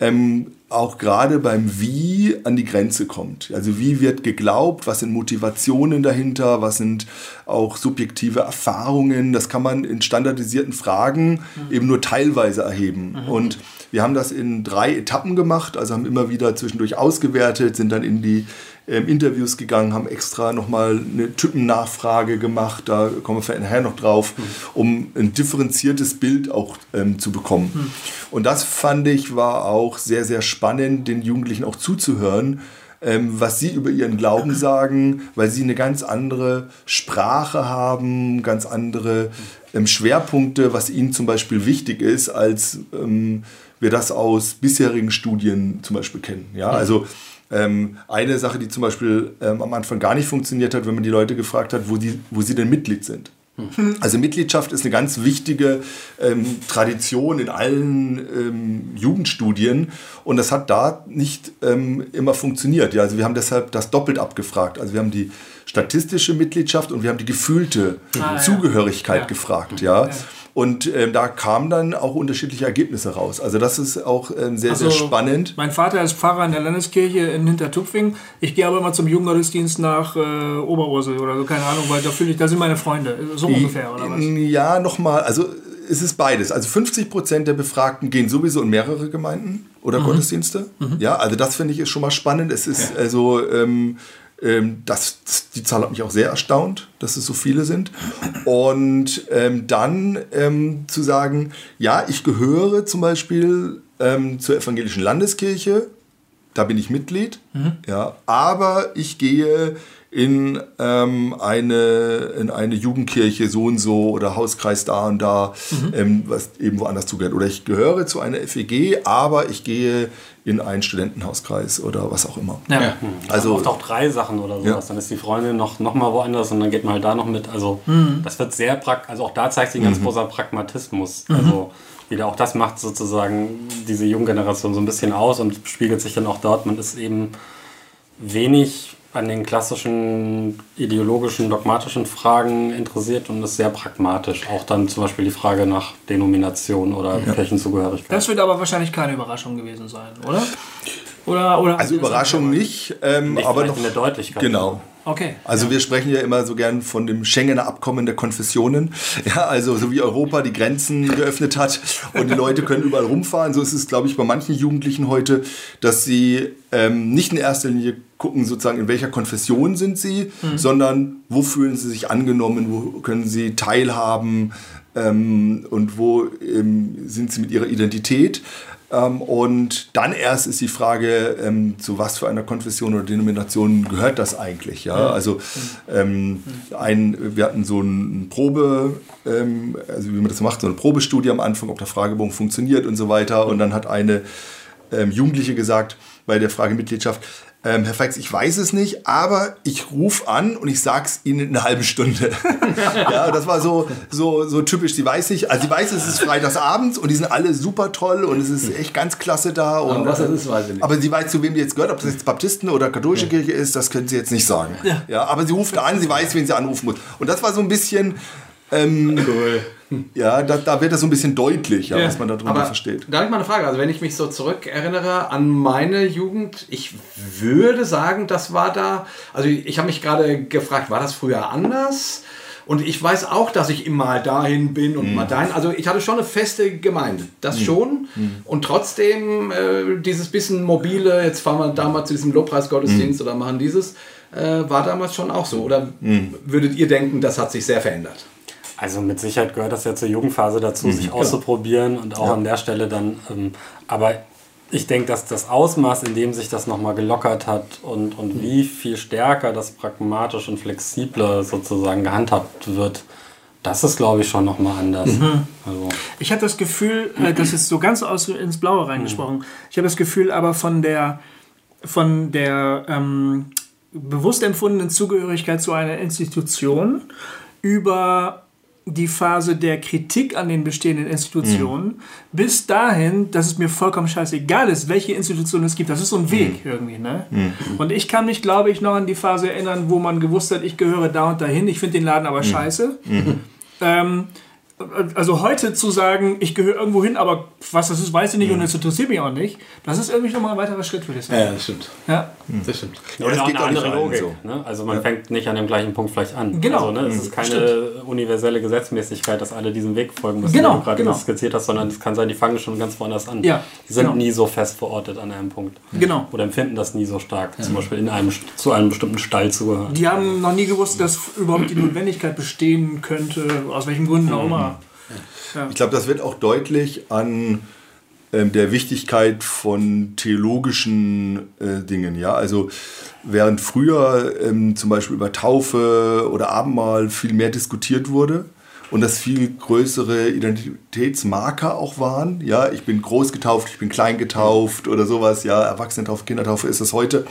ähm, auch gerade beim Wie an die Grenze kommt. Also wie wird geglaubt, was sind Motivationen dahinter, was sind auch subjektive Erfahrungen. Das kann man in standardisierten Fragen mhm. eben nur teilweise erheben. Mhm. Und wir haben das in drei Etappen gemacht, also haben immer wieder zwischendurch ausgewertet, sind dann in die ähm, Interviews gegangen, haben extra nochmal eine Typennachfrage gemacht, da kommen wir nachher noch drauf, mhm. um ein differenziertes Bild auch ähm, zu bekommen. Mhm. Und das fand ich war auch sehr, sehr spannend, den Jugendlichen auch zuzuhören, ähm, was sie über ihren Glauben sagen, weil sie eine ganz andere Sprache haben, ganz andere ähm, Schwerpunkte, was ihnen zum Beispiel wichtig ist, als ähm, wir das aus bisherigen Studien zum Beispiel kennen. Ja, also ähm, eine Sache, die zum Beispiel ähm, am Anfang gar nicht funktioniert hat, wenn man die Leute gefragt hat, wo, die, wo sie denn Mitglied sind. Also Mitgliedschaft ist eine ganz wichtige ähm, Tradition in allen ähm, Jugendstudien und das hat da nicht ähm, immer funktioniert. Ja, also wir haben deshalb das doppelt abgefragt. Also wir haben die statistische Mitgliedschaft und wir haben die gefühlte Ah, ja. Zugehörigkeit Ja. gefragt. Ja. Und ähm, da kamen dann auch unterschiedliche Ergebnisse raus. Also das ist auch ähm, sehr, sehr Also, spannend. Mein Vater ist Pfarrer in der Landeskirche in Hintertupfing. Ich gehe aber immer zum Jugendgottesdienst nach äh, Oberursel oder so, keine Ahnung, weil da fühle ich, da sind meine Freunde. So ungefähr, oder was? Ja, nochmal, also es ist beides. Also 50 Prozent der Befragten gehen sowieso in mehrere Gemeinden oder Gottesdienste. Ja, also das finde ich ist schon mal spannend. Es ist also, ähm, ähm, das, die Zahl hat mich auch sehr erstaunt, dass es so viele sind. Und ähm, dann ähm, zu sagen, ja, ich gehöre zum Beispiel ähm, zur evangelischen Landeskirche, da bin ich Mitglied, ja, aber ich gehe in, ähm, eine, in eine Jugendkirche so und so oder Hauskreis da und da, ähm, was eben woanders zugehört. Oder ich gehöre zu einer FEG, aber ich gehe in einen Studentenhauskreis oder was auch immer. Ja. Also, oft auch drei Sachen oder sowas. Ja. Dann ist die Freundin noch, noch mal woanders und dann geht man halt da noch mit. Also Mhm. das wird sehr praktisch. Also auch da zeigt sich ein ganz großer Pragmatismus. Also wieder auch das macht sozusagen diese junge Generation so ein bisschen aus und spiegelt sich dann auch dort. Man ist eben wenig an den klassischen ideologischen, dogmatischen Fragen interessiert und ist sehr pragmatisch. Auch dann zum Beispiel die Frage nach Denomination oder Kirchenzugehörigkeit. Das wird aber wahrscheinlich keine Überraschung gewesen sein, oder? Oder, oder also Überraschung nicht, ähm, Nicht aber noch in der Deutlichkeit. Genau. Okay. Also wir sprechen ja immer so gern von dem Schengener Abkommen der Konfessionen. Ja, also so wie Europa die Grenzen geöffnet hat und die Leute können überall rumfahren. So ist es, glaube ich, bei manchen Jugendlichen heute, dass sie ähm, nicht in erster Linie gucken, sozusagen, in welcher Konfession sind sie, sondern wo fühlen sie sich angenommen, wo können sie teilhaben ähm, und wo ähm, sind sie mit ihrer Identität. Ähm, und dann erst ist die Frage, ähm, zu was für einer Konfession oder Denomination gehört das eigentlich? Ja, also ähm, ein, wir hatten so ein Probe, ähm, also wie man das macht, so eine Probestudie am Anfang, ob der Fragebogen funktioniert und so weiter. Und dann hat eine Jugendliche gesagt bei der Frage Mitgliedschaft, ähm, Herr Feix, ich weiß es nicht, aber ich rufe an und ich sag's Ihnen in einer halben Stunde. ja, das war so, so, so typisch. Sie weiß nicht, also sie weiß, es ist freitagsabends und die sind alle super toll und es ist echt ganz klasse da. Und, Aber was das ist, weiß ich nicht. aber sie weiß, zu wem die jetzt gehört, ob das jetzt Baptisten oder katholische Kirche ist, das können sie jetzt nicht sagen. Ja. aber sie ruft an, sie weiß, wen sie anrufen muss. Und das war so ein bisschen, ähm, ja, da, da wird das so ein bisschen deutlich, ja, was man darunter Aber versteht. Da habe ich mal eine Frage. Also wenn ich mich so zurückerinnere an meine Jugend, ich würde sagen, das war da. Also ich habe mich gerade gefragt, war das früher anders? Und ich weiß auch, dass ich immer dahin bin und mal dahin. Also ich hatte schon eine feste Gemeinde, das schon. Und trotzdem äh, dieses bisschen mobile, jetzt fahren wir da mal zu diesem Lobpreisgottesdienst oder machen dieses, äh, war damals schon auch so. Oder würdet ihr denken, das hat sich sehr verändert? Also mit Sicherheit gehört das ja zur Jugendphase dazu, sich auszuprobieren und auch an der Stelle dann. Ähm, aber ich denke, dass das Ausmaß, in dem sich das nochmal gelockert hat und, und wie viel stärker das pragmatisch und flexibler sozusagen gehandhabt wird, das ist, glaube ich, schon nochmal anders. Also, Ich habe das Gefühl, äh, das ist so ganz aus ins Blaue reingesprochen. Ich habe das Gefühl, aber von der von der ähm, bewusst empfundenen Zugehörigkeit zu einer Institution über die Phase der Kritik an den bestehenden Institutionen bis dahin, dass es mir vollkommen scheißegal ist, welche Institution es gibt. Das ist so ein Weg irgendwie. Ne? Und ich kann mich, glaube ich, noch an die Phase erinnern, wo man gewusst hat, ich gehöre da und dahin, ich finde den Laden aber scheiße. Ähm, also heute zu sagen, ich gehöre irgendwo hin, aber was das ist, weiß ich nicht und es interessiert mich auch nicht, das ist irgendwie nochmal ein weiterer Schritt, würde ich sagen. Ja, das stimmt. Ja. Das stimmt. Aber das auch geht eine andere Logik. so. Ne? Also man fängt nicht an dem gleichen Punkt vielleicht an. Genau. Also, ne, es ist keine universelle Gesetzmäßigkeit, dass alle diesem Weg folgen müssen, Genau, den du gerade genau. skizziert hast, sondern es kann sein, die fangen schon ganz woanders an. Ja, die sind genau. nie so fest verortet an einem Punkt. Genau. Oder empfinden das nie so stark, zum Beispiel in einem, zu einem bestimmten Stall zu gehören. Die haben noch nie gewusst, dass überhaupt die Notwendigkeit bestehen könnte, aus welchen Gründen auch immer. Ich glaube, das wird auch deutlich an ähm, der Wichtigkeit von theologischen äh, Dingen. Ja? Also während früher ähm, zum Beispiel über Taufe oder Abendmahl viel mehr diskutiert wurde und das viel größere Identitätsmarker auch waren. Ja, ich bin groß getauft, ich bin klein getauft oder sowas. Ja, Erwachsenentaufe, Kindertaufe ist es heute.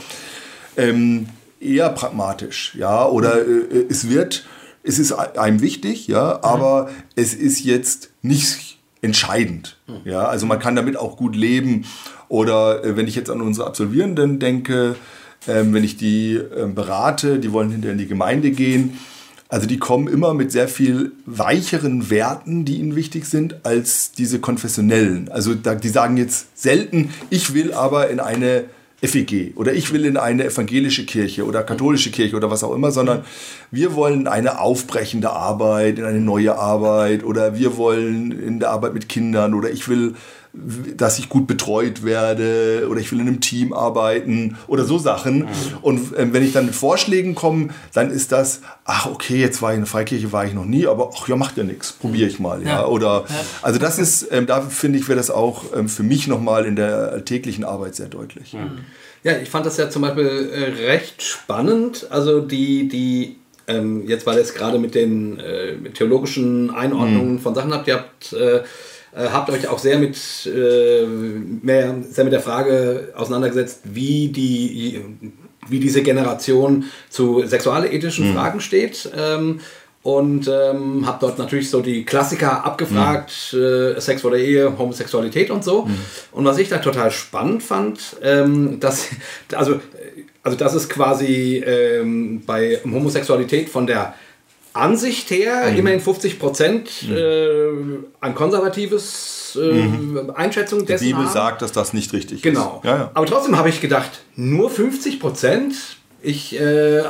Ähm, eher pragmatisch, ja, oder äh, es wird, es ist einem wichtig, ja, aber es ist jetzt nicht entscheidend, ja, also man kann damit auch gut leben. Oder äh, wenn ich jetzt an unsere Absolvierenden denke, ähm, wenn ich die ähm, berate, die wollen hinterher in die Gemeinde gehen, also die kommen immer mit sehr viel weicheren Werten, die ihnen wichtig sind, als diese konfessionellen. Also da, die sagen jetzt selten, ich will aber in eine FEG oder ich will in eine evangelische Kirche oder katholische Kirche oder was auch immer, sondern wir wollen eine aufbrechende Arbeit, in eine neue Arbeit oder wir wollen in der Arbeit mit Kindern oder ich will dass ich gut betreut werde oder ich will in einem Team arbeiten oder so Sachen. Mhm. Und äh, wenn ich dann mit Vorschlägen komme, dann ist das, ach okay, jetzt war ich in der Freikirche, war ich noch nie, aber ach ja, macht ja nichts, probiere ich mal. Ja. ja. Oder, ja. Also das ist, ähm, da finde ich, wäre das auch ähm, für mich nochmal in der täglichen Arbeit sehr deutlich. Mhm. Ja, ich fand das ja zum Beispiel äh, recht spannend. Also die, die ähm, jetzt weil ihr es gerade mit den äh, mit theologischen Einordnungen mhm. von Sachen habt, ihr habt äh, äh, habt euch auch sehr mit, äh, mehr, sehr mit der Frage auseinandergesetzt, wie, die, wie diese Generation zu sexualethischen mhm. Fragen steht. Ähm, und ähm, habe dort natürlich so die Klassiker abgefragt, mhm. äh, Sex vor der Ehe, Homosexualität und so. Mhm. Und was ich da total spannend fand, ähm, dass, also, also das ist quasi ähm, bei Homosexualität von der Ansicht her mhm. immerhin 50 Prozent mhm. äh, ein konservatives äh, mhm. Einschätzung dessen. Die Bibel haben. sagt, dass das nicht richtig genau. ist. Genau. Ja, ja. Aber trotzdem habe ich gedacht, nur 50 Prozent. Ich, äh,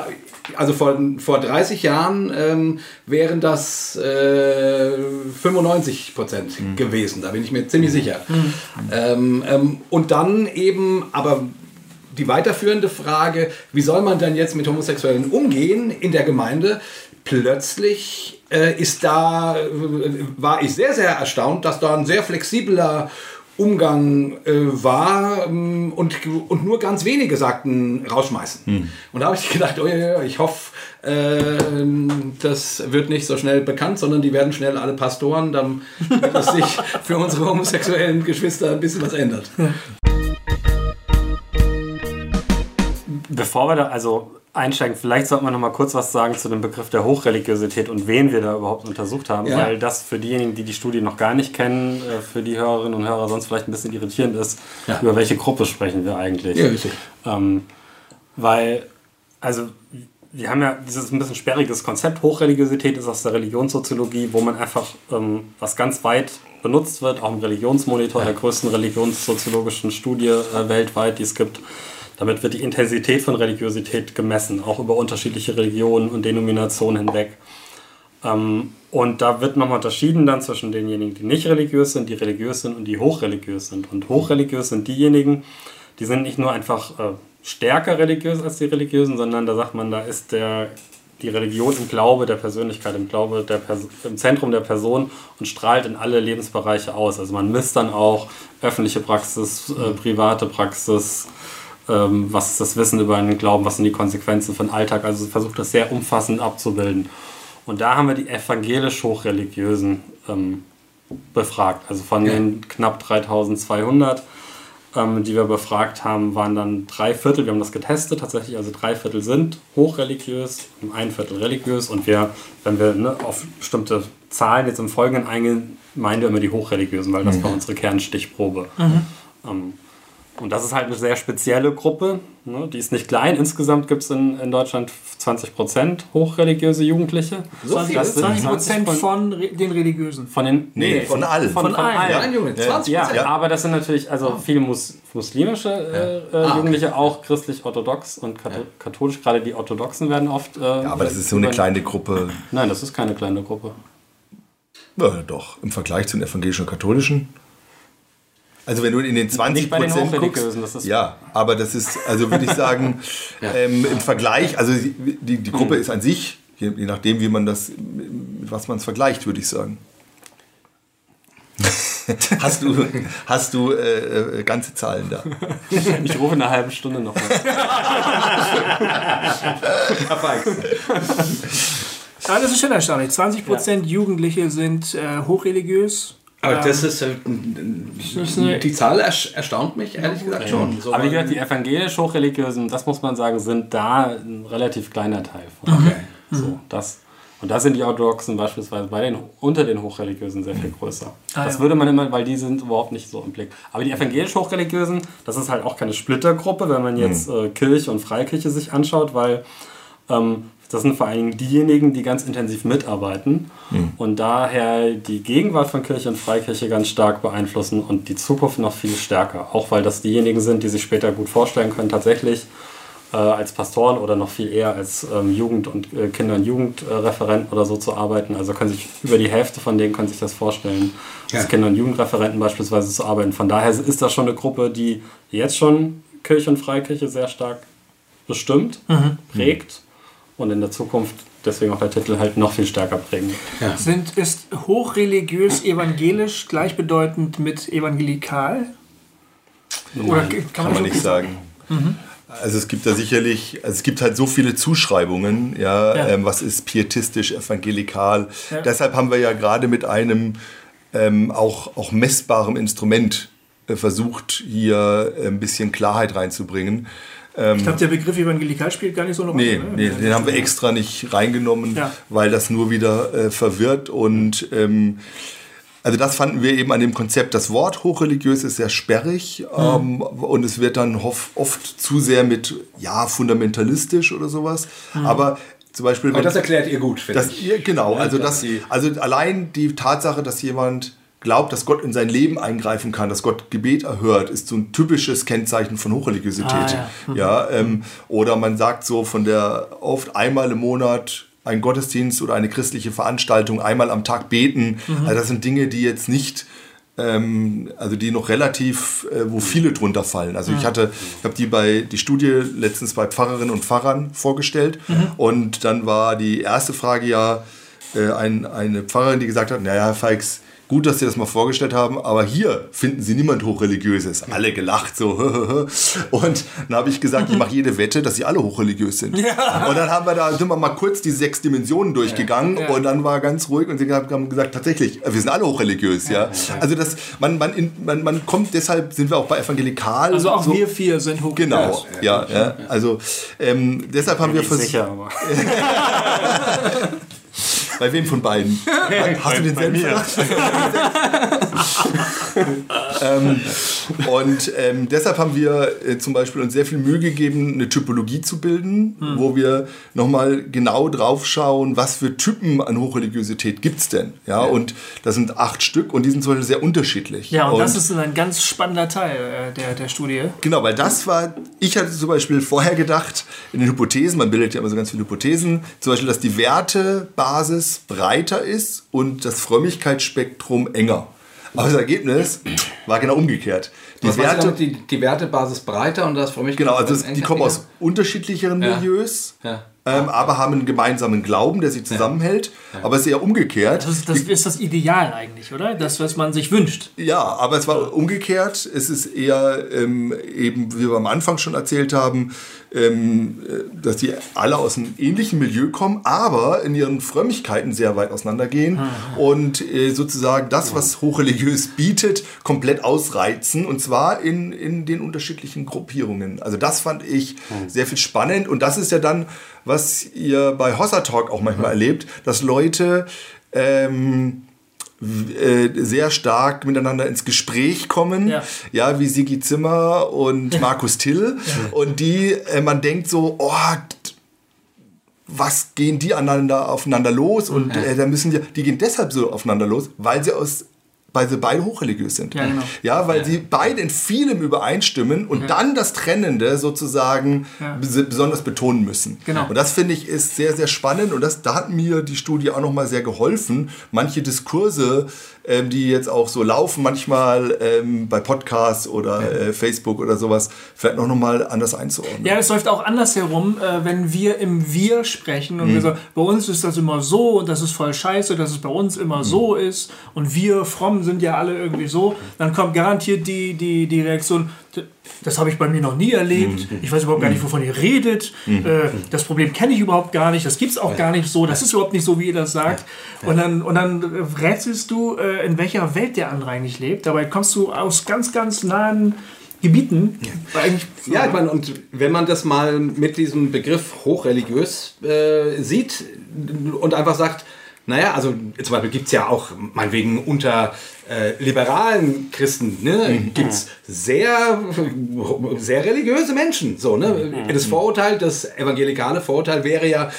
also vor, vor 30 Jahren ähm, wären das äh, 95 Prozent mhm. gewesen. Da bin ich mir ziemlich sicher. Mhm. Ähm, ähm, und dann eben, aber die weiterführende Frage, wie soll man denn jetzt mit Homosexuellen umgehen in der Gemeinde? Plötzlich äh, ist da, äh, war ich sehr, sehr erstaunt, dass da ein sehr flexibler Umgang äh, war ähm, und, und nur ganz wenige sagten rausschmeißen. Hm. Und da habe ich gedacht, oh ja, ich hoffe, äh, das wird nicht so schnell bekannt, sondern die werden schnell alle Pastoren, damit es sich für unsere homosexuellen Geschwister ein bisschen was ändert. Bevor wir da, also einsteigen, vielleicht sollte man noch mal kurz was sagen zu dem Begriff der Hochreligiosität und wen wir da überhaupt untersucht haben, ja. weil das für diejenigen, die die Studie noch gar nicht kennen, äh, für die Hörerinnen und Hörer sonst vielleicht ein bisschen irritierend ist, ja. über welche Gruppe sprechen wir eigentlich. Ja, richtig. Ähm, weil, also wir haben ja dieses ein bisschen sperriges Konzept, Hochreligiosität ist aus der Religionssoziologie, wo man einfach ähm, was ganz weit benutzt wird, auch im Religionsmonitor, der größten religionssoziologischen Studie äh, weltweit, die es gibt damit wird die Intensität von Religiosität gemessen, auch über unterschiedliche Religionen und Denominationen hinweg. Ähm, und da wird nochmal unterschieden dann zwischen denjenigen, die nicht religiös sind, die religiös sind und die hochreligiös sind. Und hochreligiös sind diejenigen, die sind nicht nur einfach äh, stärker religiös als die Religiösen, sondern da sagt man, da ist der, die Religion im Glaube der Persönlichkeit, im Glaube der im Zentrum der Person und strahlt in alle Lebensbereiche aus. Also man misst dann auch öffentliche Praxis, äh, private Praxis, ähm, was ist das Wissen über einen Glauben, was sind die Konsequenzen von Alltag. Also versucht das sehr umfassend abzubilden. Und da haben wir die evangelisch Hochreligiösen ähm, befragt. Also von ja. den knapp 3200, ähm, die wir befragt haben, waren dann drei Viertel, wir haben das getestet tatsächlich, also drei Viertel sind hochreligiös, ein Viertel religiös und wir, wenn wir ne, auf bestimmte Zahlen jetzt im Folgenden eingehen, meinen wir immer die Hochreligiösen, weil das mhm. war unsere Kernstichprobe. Mhm. Ähm, und das ist halt eine sehr spezielle Gruppe. Ne? Die ist nicht klein. Insgesamt gibt es in, in Deutschland 20 Prozent hochreligiöse Jugendliche. So viel? 20 Prozent von, von, den Religiösen? Von den, nee, von, von allen. Von, von, von allen. Ja, Junge, 20 ja, ja, aber das sind natürlich also ah. viele Mus muslimische äh, äh, ah, Jugendliche, auch christlich-orthodox und katholisch. Gerade die Orthodoxen werden oft. Äh, ja, aber das ist so eine kleine Gruppe. Nein, das ist keine kleine Gruppe. Ja, doch. Im Vergleich zu den evangelischen und katholischen also wenn du in den 20 Prozent guckst, ja, aber das ist, also würde ich sagen, ja. ähm, im Vergleich, also die, die Gruppe mhm. ist an sich, je, je, nachdem, wie man das, mit was man es vergleicht, würde ich sagen. hast du, hast du äh, äh, ganze Zahlen da? Ich rufe in einer halben Stunde noch. Aber das ist schon erstaunlich. 20% Jugendliche sind äh, hochreligiös. Aber Ähm, das ist, äh, ist eine- die Zahl erstaunt mich ehrlich gesagt schon. So Aber wie gesagt, die evangelisch Hochreligiösen, das muss man sagen, sind da ein relativ kleiner Teil von. Okay. So, das, und da sind die Orthodoxen beispielsweise bei den, unter den Hochreligiösen sehr viel größer. Ah, das ja. würde man immer, weil die sind überhaupt nicht so im Blick. Aber die evangelisch Hochreligiösen, das ist halt auch keine Splittergruppe, wenn man jetzt äh, Kirche und Freikirche sich anschaut, weil ähm, das sind vor allen Dingen diejenigen, die ganz intensiv mitarbeiten und daher die Gegenwart von Kirche und Freikirche ganz stark beeinflussen und die Zukunft noch viel stärker. Auch weil das diejenigen sind, die sich später gut vorstellen können, tatsächlich äh, als Pastoren oder noch viel eher als ähm, Jugend- und äh, Kinder- und Jugendreferenten oder so zu arbeiten. Also können sich über die Hälfte von denen können sich das vorstellen, Ja. als Kinder- und Jugendreferenten beispielsweise zu arbeiten. Von daher ist das schon eine Gruppe, die jetzt schon Kirche und Freikirche sehr stark bestimmt, prägt und in der Zukunft deswegen auch der Titel halt noch viel stärker prägen wird. Sind, ist hochreligiös evangelisch gleichbedeutend mit evangelikal? Oder kann, Kann man man nicht sagen. Also es gibt da sicherlich, also es gibt halt so viele Zuschreibungen, ja, Ja. Ähm, was ist pietistisch, evangelikal. Ja. Deshalb haben wir ja gerade mit einem ähm, auch, auch messbarem Instrument äh, versucht, hier ein bisschen Klarheit reinzubringen. Ich glaube, der Begriff evangelikal spielt gar nicht so eine Rolle. Nee, ne? nee, den haben wir extra nicht reingenommen, Ja. weil das nur wieder äh, verwirrt. Und ähm, also das fanden wir eben an dem Konzept. Das Wort hochreligiös ist sehr sperrig ähm, und es wird dann oft zu sehr mit, ja, fundamentalistisch oder sowas. Aber zum Beispiel... Aber wenn- das erklärt ihr gut, finde ich. ja, genau, also, dass das, also allein die Tatsache, dass jemand glaubt, dass Gott in sein Leben eingreifen kann, dass Gott Gebet erhört, ist so ein typisches Kennzeichen von Hochreligiosität. Ah, ja. ähm, oder man sagt so von der oft einmal im Monat ein Gottesdienst oder eine christliche Veranstaltung, einmal am Tag beten. Also das sind Dinge, die jetzt nicht ähm, also die noch relativ, äh, wo viele drunter fallen. Also ich hatte, ich habe die bei die Studie letztens bei Pfarrerinnen und Pfarrern vorgestellt und dann war die erste Frage ja äh, ein, eine Pfarrerin, die gesagt hat, naja, Herr Feix, gut, dass Sie das mal vorgestellt haben, aber hier finden Sie niemand Hochreligiöses. Alle gelacht so. Und dann habe ich gesagt, ich mache jede Wette, dass Sie alle hochreligiös sind. Und dann haben wir da, sind wir mal kurz die sechs Dimensionen durchgegangen und dann war ganz ruhig und sie haben gesagt, tatsächlich, wir sind alle hochreligiös. Ja. Also das, man, man, in, man, man kommt, deshalb sind wir auch bei evangelikal. Also auch so, wir vier sind hochreligiös. Genau, ja, ja. Also ähm, deshalb haben wir versucht. Bei wem von beiden? Hast du den bei mir. ähm, und ähm, deshalb haben wir äh, zum Beispiel uns sehr viel Mühe gegeben, eine Typologie zu bilden, Hm. wo wir nochmal genau drauf schauen, was für Typen an Hochreligiosität gibt es denn. Ja, und das sind acht Stück und die sind zum Beispiel sehr unterschiedlich. Ja, und, das ist ein ganz spannender Teil äh, der, der Studie. Genau, weil das war, ich hatte zum Beispiel vorher gedacht, in den Hypothesen, man bildet ja immer so ganz viele Hypothesen, zum Beispiel, dass die Wertebasis breiter ist und das Frömmigkeitsspektrum enger. Aber das Ergebnis war genau umgekehrt. Die Was Werte, damit, die, die Wertebasis breiter und das für mich genau, also es, die kommen aus unterschiedlicheren Ja. Milieus, Ja. ähm, aber haben einen gemeinsamen Glauben, der sie zusammenhält. Aber es ist eher umgekehrt. Das, ist- das ist das Ideal eigentlich, oder? Das, was man sich wünscht. Ja, aber es war umgekehrt. Es ist eher ähm, eben, wie wir am Anfang schon erzählt haben, ähm, äh, dass die alle aus einem ähnlichen Milieu kommen, aber in ihren Frömmigkeiten sehr weit auseinandergehen und äh, sozusagen das, was hochreligiös bietet, komplett ausreizen und zwar in, in den unterschiedlichen Gruppierungen. Also das fand ich sehr viel spannend und das ist ja dann, was ihr bei Hossa Talk auch manchmal erlebt, dass Leute ähm, äh, sehr stark miteinander ins Gespräch kommen, Ja. ja, wie Sigi Zimmer und Markus Till. Und die, äh, man denkt so, oh, was gehen die aneinander, aufeinander los? Und äh, da müssen die, die gehen deshalb so aufeinander los, weil sie aus weil sie beide hochreligiös sind. Ja, genau. Ja, weil sie beide in vielem übereinstimmen und dann das Trennende sozusagen Ja. bes- besonders betonen müssen. Genau. Und das finde ich ist sehr, sehr spannend und das, da hat mir die Studie auch nochmal sehr geholfen. Manche Diskurse, ähm, die jetzt auch so laufen, manchmal ähm, bei Podcasts oder äh, Facebook oder sowas, vielleicht noch nochmal anders einzuordnen. Ja, es läuft auch andersherum, äh, wenn wir im Wir sprechen und wir sagen, bei uns ist das immer so und das ist voll scheiße, dass es bei uns immer so ist und wir fromm sind ja alle irgendwie so, dann kommt garantiert die, die, die Reaktion, das habe ich bei mir noch nie erlebt. Mhm. Ich weiß überhaupt gar nicht, wovon ihr redet. Äh, das Problem kenne ich überhaupt gar nicht. Das gibt es auch gar nicht so. Das ist überhaupt nicht so, wie ihr das sagt. Und dann, und dann rätselst du, äh, in welcher Welt der andere eigentlich lebt. Dabei kommst du aus ganz, ganz nahen Gebieten. Ja, ich meine, und wenn man das mal mit diesem Begriff hochreligiös äh, sieht und einfach sagt, naja, also zum Beispiel gibt es ja auch, meinetwegen unter äh, liberalen Christen, ne, gibt es sehr, sehr religiöse Menschen. So, ne? Das Vorurteil, das evangelikale Vorurteil wäre ja,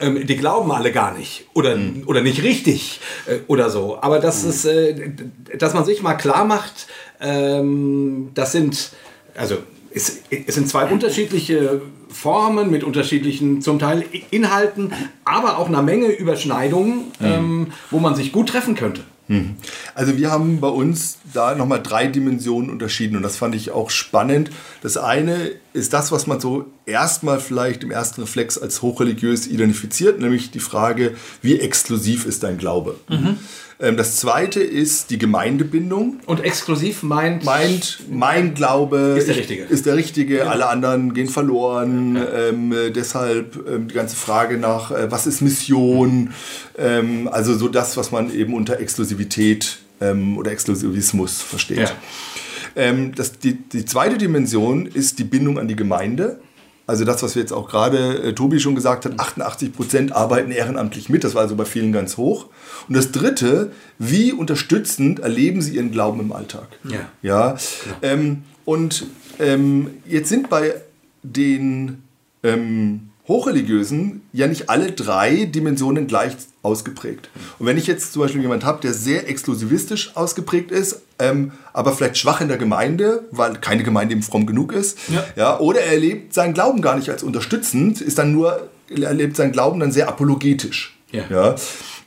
ähm, die glauben alle gar nicht oder, oder nicht richtig äh, oder so. Aber das ist, äh, dass man sich mal klar macht, ähm, das sind, also es, es sind zwei unterschiedliche Formen mit unterschiedlichen zum Teil Inhalten, aber auch einer Menge Überschneidungen, ähm, wo man sich gut treffen könnte. Also wir haben bei uns da nochmal drei Dimensionen unterschieden und das fand ich auch spannend. Das eine ist das, was man so erstmal vielleicht im ersten Reflex als hochreligiös identifiziert, nämlich die Frage, wie exklusiv ist dein Glaube? Ähm, Das zweite ist die Gemeindebindung. Und exklusiv meint, Meint, mein Glaube Ist der richtige. ist der richtige, alle anderen gehen verloren. Ähm, äh, deshalb ähm, die ganze Frage nach, äh, was ist Mission? Ähm, also so das, was man eben unter Exklusivität ähm, oder Exklusivismus versteht. Ja. Ähm, das, die, die zweite Dimension ist die Bindung an die Gemeinde. Also das, was wir jetzt auch gerade äh, Tobi schon gesagt hat, 88 Prozent arbeiten ehrenamtlich mit. Das war also bei vielen ganz hoch. Und das dritte, wie unterstützend erleben sie ihren Glauben im Alltag? Ja. Ja. Ähm, und ähm, jetzt sind bei den ähm, Hochreligiösen ja nicht alle drei Dimensionen gleich ausgeprägt. Und wenn ich jetzt zum Beispiel jemanden habe, der sehr exklusivistisch ausgeprägt ist, ähm, aber vielleicht schwach in der Gemeinde, weil keine Gemeinde ihm fromm genug ist, ja. oder er erlebt seinen Glauben gar nicht als unterstützend, ist dann nur, er erlebt seinen Glauben dann sehr apologetisch. Ja. Ja.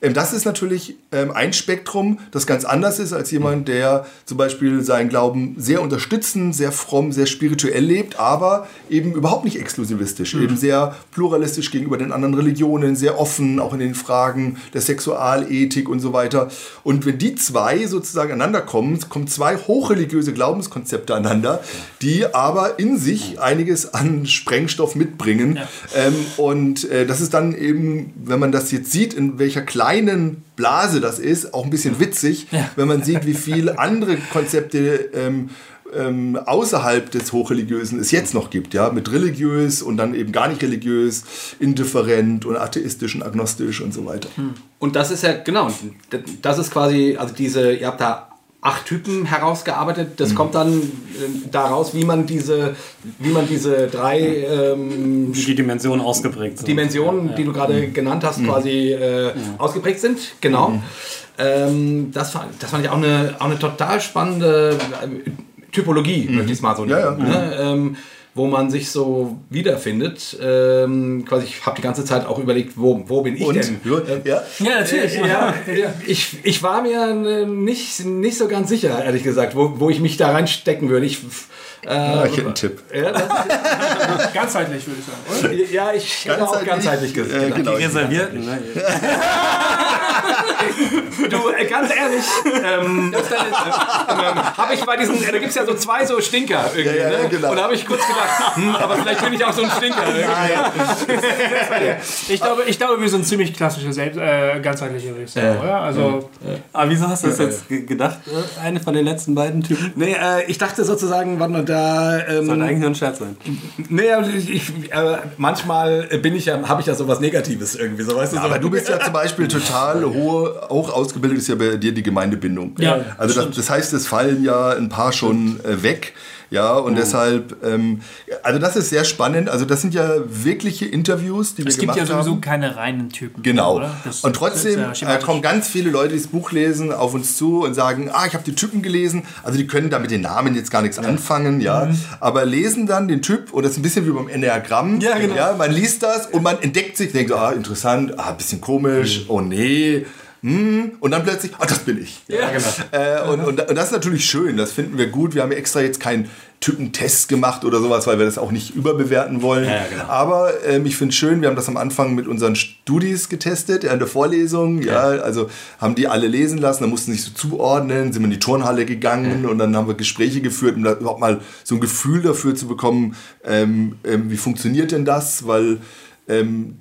Ähm, Das ist natürlich ähm, ein Spektrum, das ganz anders ist als jemand, der zum Beispiel seinen Glauben sehr unterstützend, sehr fromm, sehr spirituell lebt, aber eben überhaupt nicht exklusivistisch, eben sehr pluralistisch gegenüber den anderen Religionen, sehr offen, auch in den Fragen der Sexualethik und so weiter. Und wenn die zwei sozusagen aneinander kommen, kommen zwei hochreligiöse Glaubenskonzepte aneinander, die aber in sich einiges an Sprengstoff mitbringen. Ähm, und äh, das ist dann eben, wenn man das jetzt sieht, in welcher kleinen Blase das ist, auch ein bisschen witzig, wenn man sieht, wie viele andere Konzepte ähm, ähm, außerhalb des Hochreligiösen es jetzt noch gibt, ja, mit religiös und dann eben gar nicht religiös, indifferent und atheistisch und agnostisch und so weiter. Und das ist ja, genau, das ist quasi, also diese, ihr habt da acht Typen herausgearbeitet, das kommt dann äh, daraus, wie man diese, wie man diese drei ähm, die Dimensionen ausgeprägt sind. Dimensionen, die du gerade genannt hast, quasi äh, ausgeprägt sind. Genau. Ähm, das, fand, das fand ich auch eine, auch eine total spannende äh, Typologie, möchte ich es mal so nennen. Ja, ja. Ne? Ähm, wo man sich so wiederfindet. Ähm, quasi, ich habe die ganze Zeit auch überlegt, wo, wo bin ich Und? denn? Ja? ja, natürlich. Ja, ich, ich war mir äh, nicht, nicht so ganz sicher, ehrlich gesagt, wo, wo ich mich da reinstecken würde. Ich, äh, Ah, ich hätte einen Tipp. ja, das, Ganzheitlich, würde ich sagen, oder? ja, ich hätte auch ganzheitlich gesagt. Äh, genau. Reservierten, ne? Du, äh, ganz ehrlich, ähm, ähm, habe ich bei diesen, äh, da gibt es ja so zwei so Stinker irgendwie, Ja, ja, ne? genau. Und da habe ich kurz gedacht, hm, aber vielleicht bin ich auch so ein Stinker. Ich glaube, ich glaube, wir sind ziemlich klassische Selbst äh, ganzheitliche, sagen, oder? Also, Aber wieso hast du das jetzt ge- gedacht? äh, Eine von den letzten beiden Typen? Nee, äh, ich dachte sozusagen, warte mal, da. Ähm, Sollte eigentlich nur ein Scherz sein. nee, ich, ich, äh, manchmal bin ich ja, habe ich ja sowas Negatives irgendwie, so weißt du. so. Aber du bist ja zum Beispiel total hohe, hoch ausgebildet, ist ja bei dir die Gemeindebindung. Ja, also das, das heißt, es fallen ja ein paar schon äh, weg. Ja, und Mhm. deshalb, ähm, also das ist sehr spannend. Also das sind ja wirkliche Interviews, die wir es gibt gemacht ja sowieso haben. keine reinen Typen. Genau. Und trotzdem ja äh, kommen ganz viele Leute, die das Buch lesen, auf uns zu und sagen, ah, ich habe die Typen gelesen. Also die können da mit den Namen jetzt gar nichts anfangen, ja. Mhm. Aber lesen dann den Typ, und das ist ein bisschen wie beim Enneagramm. Ja, genau. Ja, man liest das und man entdeckt sich, denkt so, ah, interessant, ah, ein bisschen komisch, Mhm. oh nee. Hm, und dann plötzlich, ah, das bin ich. Ja, genau. Äh, und, und, und das ist natürlich schön, das finden wir gut. Wir haben ja extra jetzt keinen Typentest gemacht oder sowas, weil wir das auch nicht überbewerten wollen. Ja, genau. Aber ähm, ich finde es schön, wir haben das am Anfang mit unseren Studis getestet, in der Vorlesung. Ja. also haben die alle lesen lassen, dann mussten sie sich so zuordnen, sind wir in die Turnhalle gegangen und dann haben wir Gespräche geführt, um da überhaupt mal so ein Gefühl dafür zu bekommen, ähm, ähm, wie funktioniert denn das, weil ähm,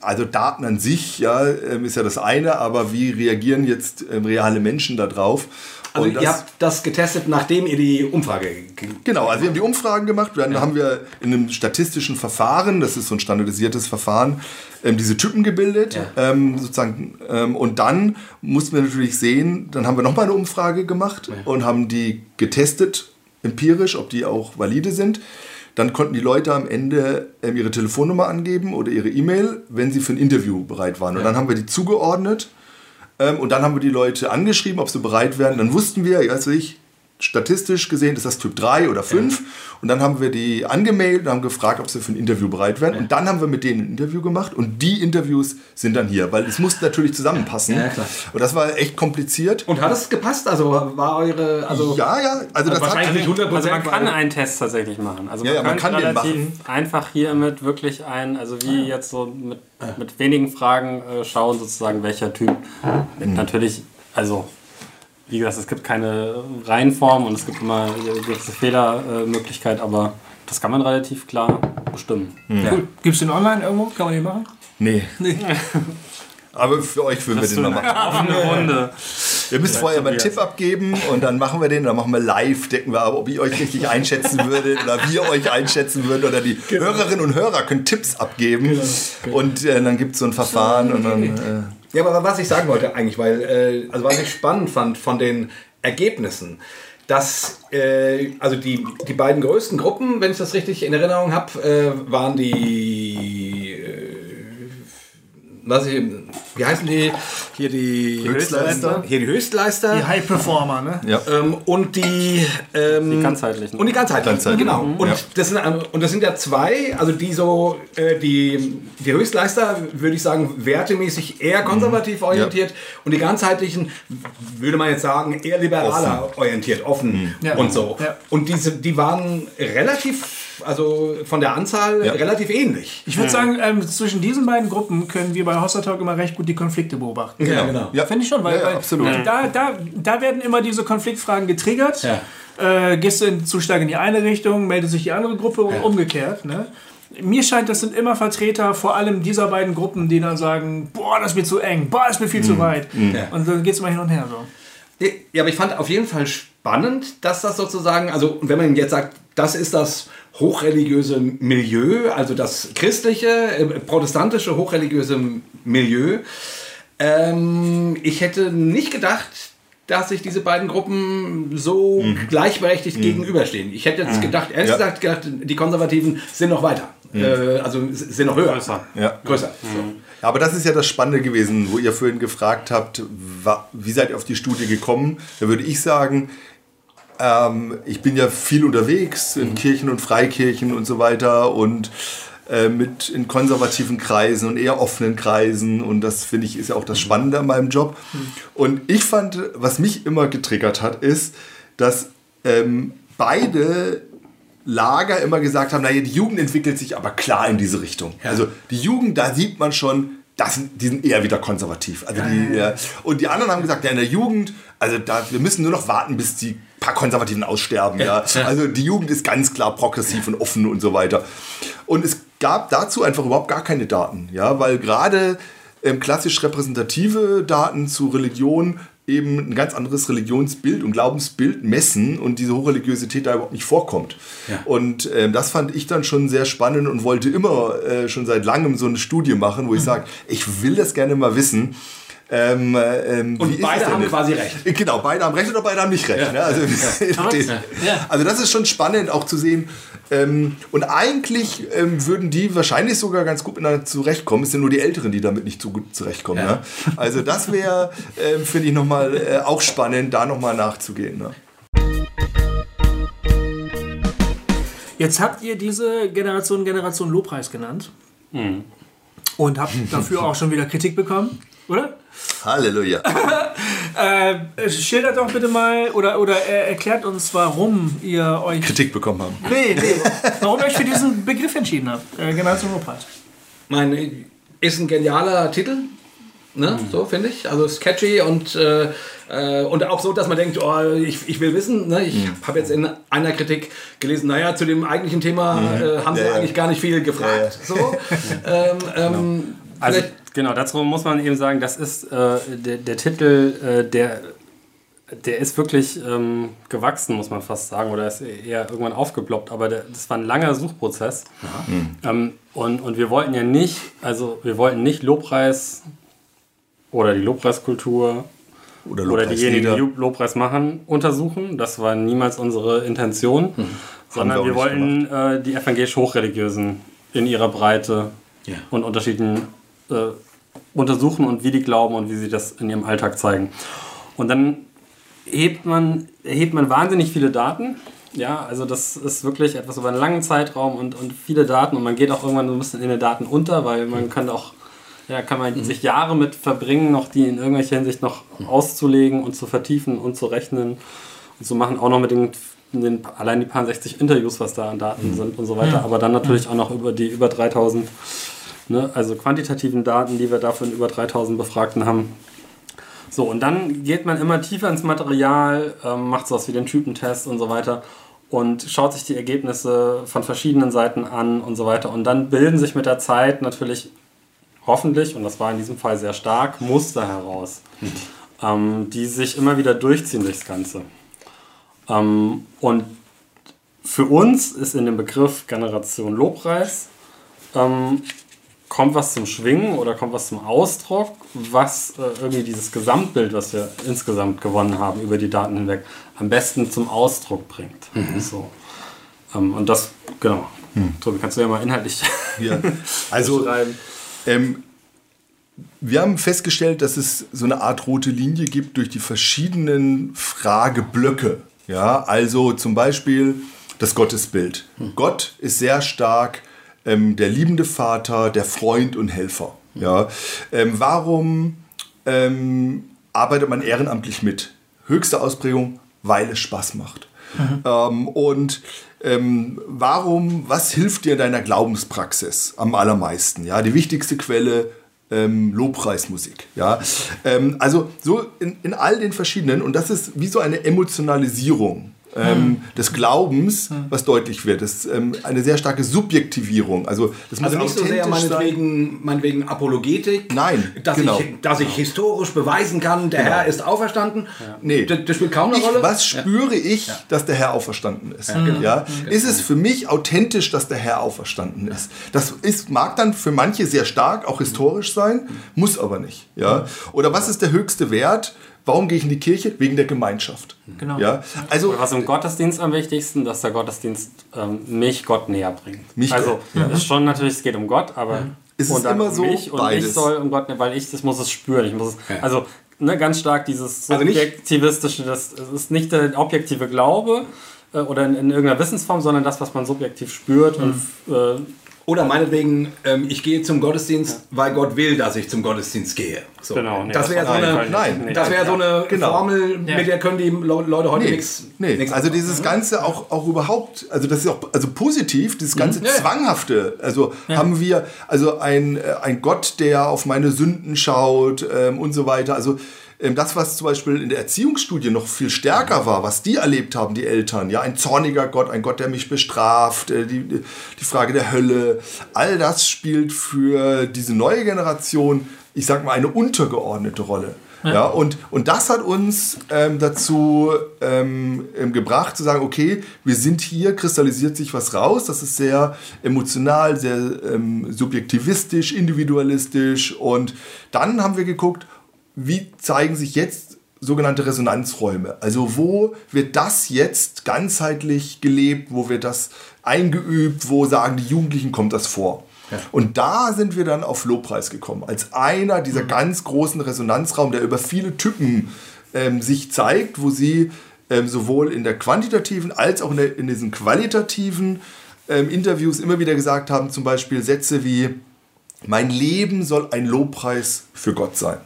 also Daten an sich ja, ähm, ist ja das eine, aber wie reagieren jetzt ähm, reale Menschen darauf? Also Und das- ihr habt das getestet, nachdem ihr die Umfrage ge- Genau, also wir haben die Umfragen gemacht, dann haben wir in einem statistischen Verfahren, das ist so ein standardisiertes Verfahren, ähm, diese Typen gebildet, Ja. sozusagen, und dann mussten wir natürlich sehen, dann haben wir nochmal eine Umfrage gemacht und haben die getestet, empirisch, ob die auch valide sind. Dann konnten die Leute am Ende ähm, ihre Telefonnummer angeben oder ihre E-Mail, wenn sie für ein Interview bereit waren. Und dann haben wir die zugeordnet ähm, und dann haben wir die Leute angeschrieben, ob sie bereit wären. Dann wussten wir, ja, weiß ich, statistisch gesehen ist das Typ 3 oder 5. Und dann haben wir die angemeldet und haben gefragt, ob sie für ein Interview bereit wären. Und dann haben wir mit denen ein Interview gemacht. Und die Interviews sind dann hier, weil es musste natürlich zusammenpassen. Ja, klar. Und das war echt kompliziert. Und hat es gepasst? Also war eure. Also ja, ja, also das hat, wahrscheinlich nicht 100 Also man kann einen Test tatsächlich machen. Also Ja, ja, man könnte kann den machen. einfach hiermit wirklich ein, also wie jetzt so mit, mit wenigen Fragen äh, schauen, sozusagen welcher Typ. Mit natürlich, also wie gesagt, es gibt keine Reihenform und es gibt immer eine gewisse Fehlermöglichkeit, aber das kann man relativ klar bestimmen. Cool. Gibt es den online irgendwo? Kann man den machen? nee. Aber für euch würden wir den mal machen. Offene Runde. Ihr müsst vorher mal einen Tipp abgeben und dann machen wir den, dann machen wir live, decken wir ab, ob ihr euch richtig einschätzen würdet oder wir euch einschätzen würden oder die Hörerinnen und Hörer können Tipps abgeben und äh, dann gibt es so ein Verfahren und dann... Äh, Ja, aber was ich sagen wollte eigentlich, weil, äh, also was ich spannend fand von den Ergebnissen, dass äh, also die, die beiden größten Gruppen, wenn ich das richtig in Erinnerung habe, äh, waren die, was ich, wie heißen die? Hier die Höchstleister. Hier die Höchstleister. Die High Performer, ne? ja. Ähm, und die, ähm, Die ganzheitlichen. und die ganzheitlichen, Ganzheitlichen, genau. Und, ja. das sind, ähm, und das sind ja zwei, also die so, äh, die, die Höchstleister, würde ich sagen, wertemäßig eher konservativ orientiert und die ganzheitlichen, würde man jetzt sagen, eher liberaler orientiert, offen Ja. und so. Ja. Und diese, die waren relativ, also von der Anzahl Ja. relativ ähnlich. Ich würde sagen, ähm, zwischen diesen beiden Gruppen können wir bei Hossa Talk immer recht gut die Konflikte beobachten. Ja, genau. Ja. Finde ich schon, weil, Ja, ja, weil absolut. Da, da, da werden immer diese Konfliktfragen getriggert. Ja. Äh, gehst du in, zu stark in die eine Richtung, meldet sich die andere Gruppe und umgekehrt. Ne? Mir scheint, das sind immer Vertreter vor allem dieser beiden Gruppen, die dann sagen, boah, das ist mir zu eng, boah, das ist mir viel zu weit. Ja. Und dann geht es immer hin und her so. Ja, aber ich fand auf jeden Fall spannend, dass das sozusagen, also wenn man jetzt sagt, das ist das hochreligiöse Milieu, also das christliche, äh, protestantische hochreligiöse Milieu, ähm, ich hätte nicht gedacht, dass sich diese beiden Gruppen so gleichberechtigt gegenüberstehen. Ich hätte jetzt gedacht, ehrlich Ja. gesagt, gedacht, die Konservativen sind noch weiter. Äh, also sind noch höher. Größer. Ja. Größer. Ja, aber das ist ja das Spannende gewesen, wo ihr vorhin gefragt habt, wie seid ihr auf die Studie gekommen? Da würde ich sagen, ähm, ich bin ja viel unterwegs in Kirchen und Freikirchen und so weiter und äh, mit in konservativen Kreisen und eher offenen Kreisen und das finde ich ist ja auch das Spannende an meinem Job. Und ich fand, was mich immer getriggert hat, ist, dass ähm, beide Lager immer gesagt haben, naja, die Jugend entwickelt sich aber klar in diese Richtung. Also die Jugend, da sieht man schon, das die sind eher wieder konservativ. Also die, ja. Und die anderen haben gesagt, ja, in der Jugend, also da, wir müssen nur noch warten, bis die paar Konservativen aussterben. Ja. Also die Jugend ist ganz klar progressiv und offen und so weiter. Und es gab dazu einfach überhaupt gar keine Daten, ja, weil gerade ähm, klassisch repräsentative Daten zu Religion eben ein ganz anderes Religionsbild und Glaubensbild messen und diese Hochreligiosität da überhaupt nicht vorkommt. Ja. Und ähm, das fand ich dann schon sehr spannend und wollte immer äh, schon seit langem so eine Studie machen, wo ich sage, ich will das gerne mal wissen. Ähm, ähm, Und beide denn haben jetzt? quasi recht. Genau, beide haben recht oder beide haben nicht recht. Ne? Also, also das ist schon spannend auch zu sehen. Ähm, und eigentlich ähm, würden die wahrscheinlich sogar ganz gut miteinander zurechtkommen. Es sind nur die Älteren, die damit nicht so gut zurechtkommen. Ja. Ne? Also das wäre, ähm, finde ich, nochmal äh, auch spannend, da nochmal nachzugehen. Ne? Jetzt habt ihr diese Generation Generation Lobpreis genannt und habt dafür auch schon wieder Kritik bekommen. Oder? Halleluja. Äh, schildert doch bitte mal oder, oder äh, erklärt uns, warum ihr euch. Kritik bekommen haben. Nee, nee. Warum ihr euch für diesen Begriff entschieden habt. Äh, Generation Lobpreis. Mein, ist ein genialer Titel. Ne? So finde ich. Also ist catchy und, äh, äh, und auch so, dass man denkt, oh, ich, ich will wissen. Ne? Ich habe jetzt in einer Kritik gelesen, naja, zu dem eigentlichen Thema äh, haben sie Ja, ja. eigentlich gar nicht viel gefragt. So. ähm, ähm, Also vielleicht- genau, dazu muss man eben sagen, das ist äh, der, der Titel, äh, der, der ist wirklich ähm, gewachsen, muss man fast sagen, oder ist eher irgendwann aufgeploppt, aber der, das war ein langer Suchprozess. Ähm, und, und wir wollten ja nicht, also wir wollten nicht Lobpreis oder die Lobpreiskultur Oder, oder diejenigen, die. Lobpreis machen, untersuchen. Das war niemals unsere Intention, sondern Haben wir wir wollten äh, die evangelisch-hochreligiösen in ihrer Breite Ja. und Unterschieden äh, untersuchen und wie die glauben und wie sie das in ihrem Alltag zeigen. Und dann hebt man, erhebt man wahnsinnig viele Daten. Ja, also das ist wirklich etwas über einen langen Zeitraum und, und viele Daten. Und man geht auch irgendwann so ein bisschen in den Daten unter, weil man kann auch, ja, kann man sich Jahre mit verbringen, noch die in irgendwelcher Hinsicht noch auszulegen und zu vertiefen und zu rechnen. Und zu machen, auch noch mit den, den allein die paar 60 Interviews, was da an Daten sind und so weiter, aber dann natürlich auch noch über die über 3000, ne, also quantitativen Daten, die wir in über 3000 Befragten haben. So, und dann geht man immer tiefer ins Material, ähm, macht sowas wie den Typentest und so weiter und schaut sich die Ergebnisse von verschiedenen Seiten an und so weiter. Und dann bilden sich mit der Zeit natürlich hoffentlich, und das war in diesem Fall sehr stark, Muster heraus, ähm, die sich immer wieder durchziehen durchs Ganze. Ähm, und für uns ist in dem Begriff Generation Lobpreis ähm, kommt was zum Schwingen oder kommt was zum Ausdruck, was äh, irgendwie dieses Gesamtbild, was wir insgesamt gewonnen haben über die Daten hinweg, am besten zum Ausdruck bringt. So. Ähm, und das, genau. Tobi, kannst du ja mal inhaltlich Ja. Also, ähm, wir haben festgestellt, dass es so eine Art rote Linie gibt durch die verschiedenen Frageblöcke. Ja, also zum Beispiel das Gottesbild. Gott ist sehr stark ähm, der liebende Vater, der Freund und Helfer. Ja, ähm, warum ähm, arbeitet man ehrenamtlich mit? Höchste Ausprägung, weil es Spaß macht. Ähm, und ähm, warum, was hilft dir in deiner Glaubenspraxis am allermeisten? Ja, die wichtigste Quelle ähm, Lobpreismusik. Ja, ähm, also so in, in all den verschiedenen und das ist wie so eine Emotionalisierung. Ähm, des Glaubens, was deutlich wird. Das ist ähm, eine sehr starke Subjektivierung. Also, das muss Also nicht so sehr meinetwegen, meinetwegen Apologetik. Nein, dass, genau. ich, dass ich historisch beweisen kann, der Herr ist auferstanden. Nee. Das, das spielt kaum eine Ich, Rolle. was spüre ich, dass der Herr auferstanden ist? Ja, Ist es für mich authentisch, dass der Herr auferstanden ist? Das ist, mag dann für manche sehr stark, auch historisch sein, muss aber nicht. Ja? Oder was ist der höchste Wert? Warum gehe ich in die Kirche? Wegen der Gemeinschaft. Genau. Ja? Also, Was im Gottesdienst am wichtigsten, dass der Gottesdienst ähm, mich Gott näher bringt. Mich also Gott, ist schon natürlich, es geht um Gott, aber Es ist und dann immer so mich und beides. ich soll um Gott, näher, weil ich das muss es spüren. Ich muss es, Ja. also ne, ganz stark dieses Also subjektivistische, das, das ist nicht der objektive Glaube äh, oder in, in irgendeiner Wissensform, sondern das, was man subjektiv spürt und äh, Oder meinetwegen, ähm, ich gehe zum Gottesdienst, weil Gott will, dass ich zum Gottesdienst gehe. So. Genau, nee, das wäre so eine, nicht. Das so eine Genau. Formel, mit der können die Le- Leute heute Nee, nichts. nee. also dieses Ganze auch, auch überhaupt, also das ist auch also positiv, dieses ganze Ja, ja. Zwanghafte. Also haben wir, also ein, äh, ein Gott, der auf meine Sünden schaut ähm, und so weiter. Also das, was zum Beispiel in der Erziehungsstudie noch viel stärker war, was die erlebt haben, die Eltern, ja, ein zorniger Gott, ein Gott, der mich bestraft, äh, die, die Frage der Hölle, all das spielt für diese neue Generation, ich sag mal, eine untergeordnete Rolle. Ja, und, und das hat uns ähm, dazu ähm, ähm, gebracht zu sagen, okay, wir sind hier, kristallisiert sich was raus, das ist sehr emotional, sehr ähm, subjektivistisch, individualistisch und dann haben wir geguckt, wie zeigen sich jetzt sogenannte Resonanzräume? Also wo wird das jetzt ganzheitlich gelebt, wo wird das eingeübt, wo sagen die Jugendlichen, kommt das vor? Und da sind wir dann auf Lobpreis gekommen, als einer dieser ganz großen Resonanzraum, der über viele Typen ähm, sich zeigt, wo sie ähm, sowohl in der quantitativen als auch in, der, in diesen qualitativen ähm, Interviews immer wieder gesagt haben, zum Beispiel Sätze wie, mein Leben soll ein Lobpreis für Gott sein.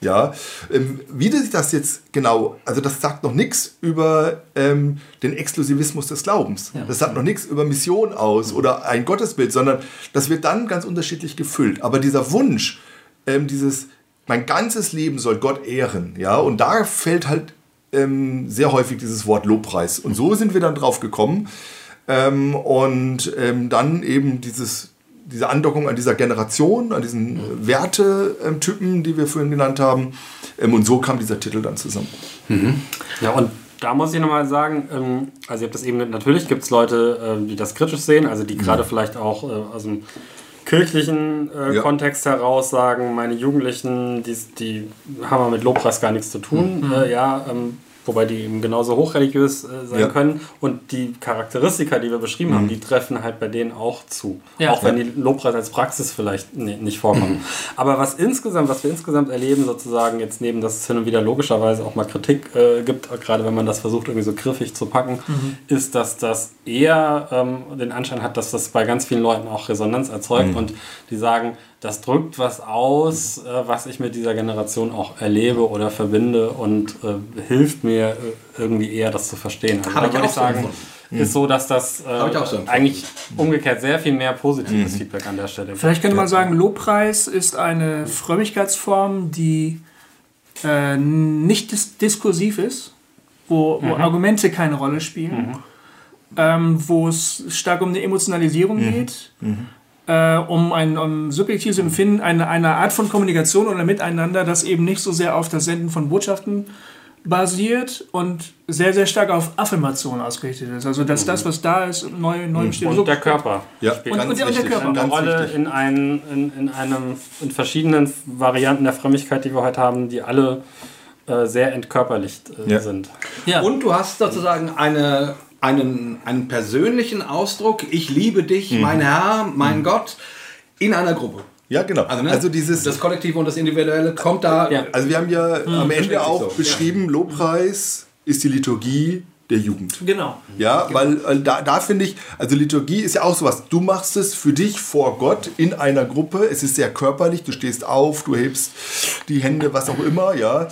Ja, ähm, wie sich das jetzt genau, also das sagt noch nichts über ähm, den Exklusivismus des Glaubens. Das sagt noch nichts über Mission aus oder ein Gottesbild, sondern das wird dann ganz unterschiedlich gefüllt. Aber dieser Wunsch, ähm, dieses, mein ganzes Leben soll Gott ehren, ja, und da fällt halt ähm, sehr häufig dieses Wort Lobpreis. Und so sind wir dann drauf gekommen. Ähm, und dann eben dieses, diese Andockung an dieser Generation, an diesen äh, Wertetypen, die wir vorhin genannt haben. Ähm, und so kam dieser Titel dann zusammen. Ja, und da muss ich nochmal sagen, ähm, also ihr habt das eben, natürlich gibt es Leute, ähm, die das kritisch sehen, also die gerade vielleicht auch äh, aus dem kirchlichen äh, Ja. Kontext heraus sagen, meine Jugendlichen, die, die haben ja mit Lobpreis gar nichts zu tun. Äh, ja, ähm, wobei die eben genauso hochreligiös äh, sein Ja. können. Und die Charakteristika, die wir beschrieben haben, die treffen halt bei denen auch zu. Ja. Auch wenn die Lobpreis als Praxis vielleicht nee, nicht vorkommen. Aber was insgesamt, was wir insgesamt erleben, sozusagen jetzt neben, dass es hin und wieder logischerweise auch mal Kritik äh, gibt, gerade wenn man das versucht, irgendwie so griffig zu packen, ist, dass das eher ähm, den Anschein hat, dass das bei ganz vielen Leuten auch Resonanz erzeugt und die sagen, das drückt was aus, äh, was ich mit dieser Generation auch erlebe oder verbinde und äh, hilft mir äh, irgendwie eher, das zu verstehen. Also Hab da ich würde auch ich so sagen, empfunden. ist so, dass das äh, so eigentlich umgekehrt sehr viel mehr positives Feedback an der Stelle gibt. Vielleicht könnte man sagen, Lobpreis ist eine Frömmigkeitsform, die äh, nicht dis diskursiv ist, wo, wo Argumente keine Rolle spielen, ähm, wo es stark um eine Emotionalisierung geht, äh, um ein um subjektives Empfinden, eine, eine Art von Kommunikation oder Miteinander, das eben nicht so sehr auf das Senden von Botschaften basiert und sehr, sehr stark auf Affirmation ausgerichtet ist. Also, dass das, was da ist, neu, neu besteht. So- Und der Körper Ja, spielt Und- und der- und der Körper. eine ganz Rolle in, ein, in, in, einem, in verschiedenen Varianten der Frömmigkeit, die wir heute haben, die alle äh, sehr entkörperlicht äh, Ja. sind. Ja. Und du hast sozusagen eine, einen, einen persönlichen Ausdruck, ich liebe dich, mein Herr, mein Gott, in einer Gruppe. Ja, genau. Also, Also, ne, dieses, das Kollektive und das Individuelle kommt da. Ja. also wir haben ja am Ende auch so, beschrieben, Lobpreis ist die Liturgie der Jugend. Genau. Ja, weil äh, da, da finde ich, also Liturgie ist ja auch sowas. Du machst es für dich vor Gott in einer Gruppe. Es ist sehr körperlich. Du stehst auf, du hebst die Hände, was auch immer, ja.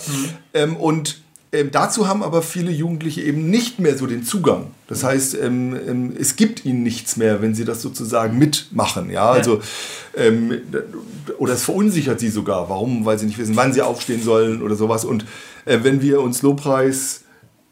Ähm, und ähm, dazu haben aber viele Jugendliche eben nicht mehr so den Zugang. Das heißt, ähm, ähm, es gibt ihnen nichts mehr, wenn sie das sozusagen mitmachen. Ja, also ähm, oder es verunsichert sie sogar. Warum? Weil sie nicht wissen, wann sie aufstehen sollen oder sowas. Und äh, wenn wir uns Lobpreis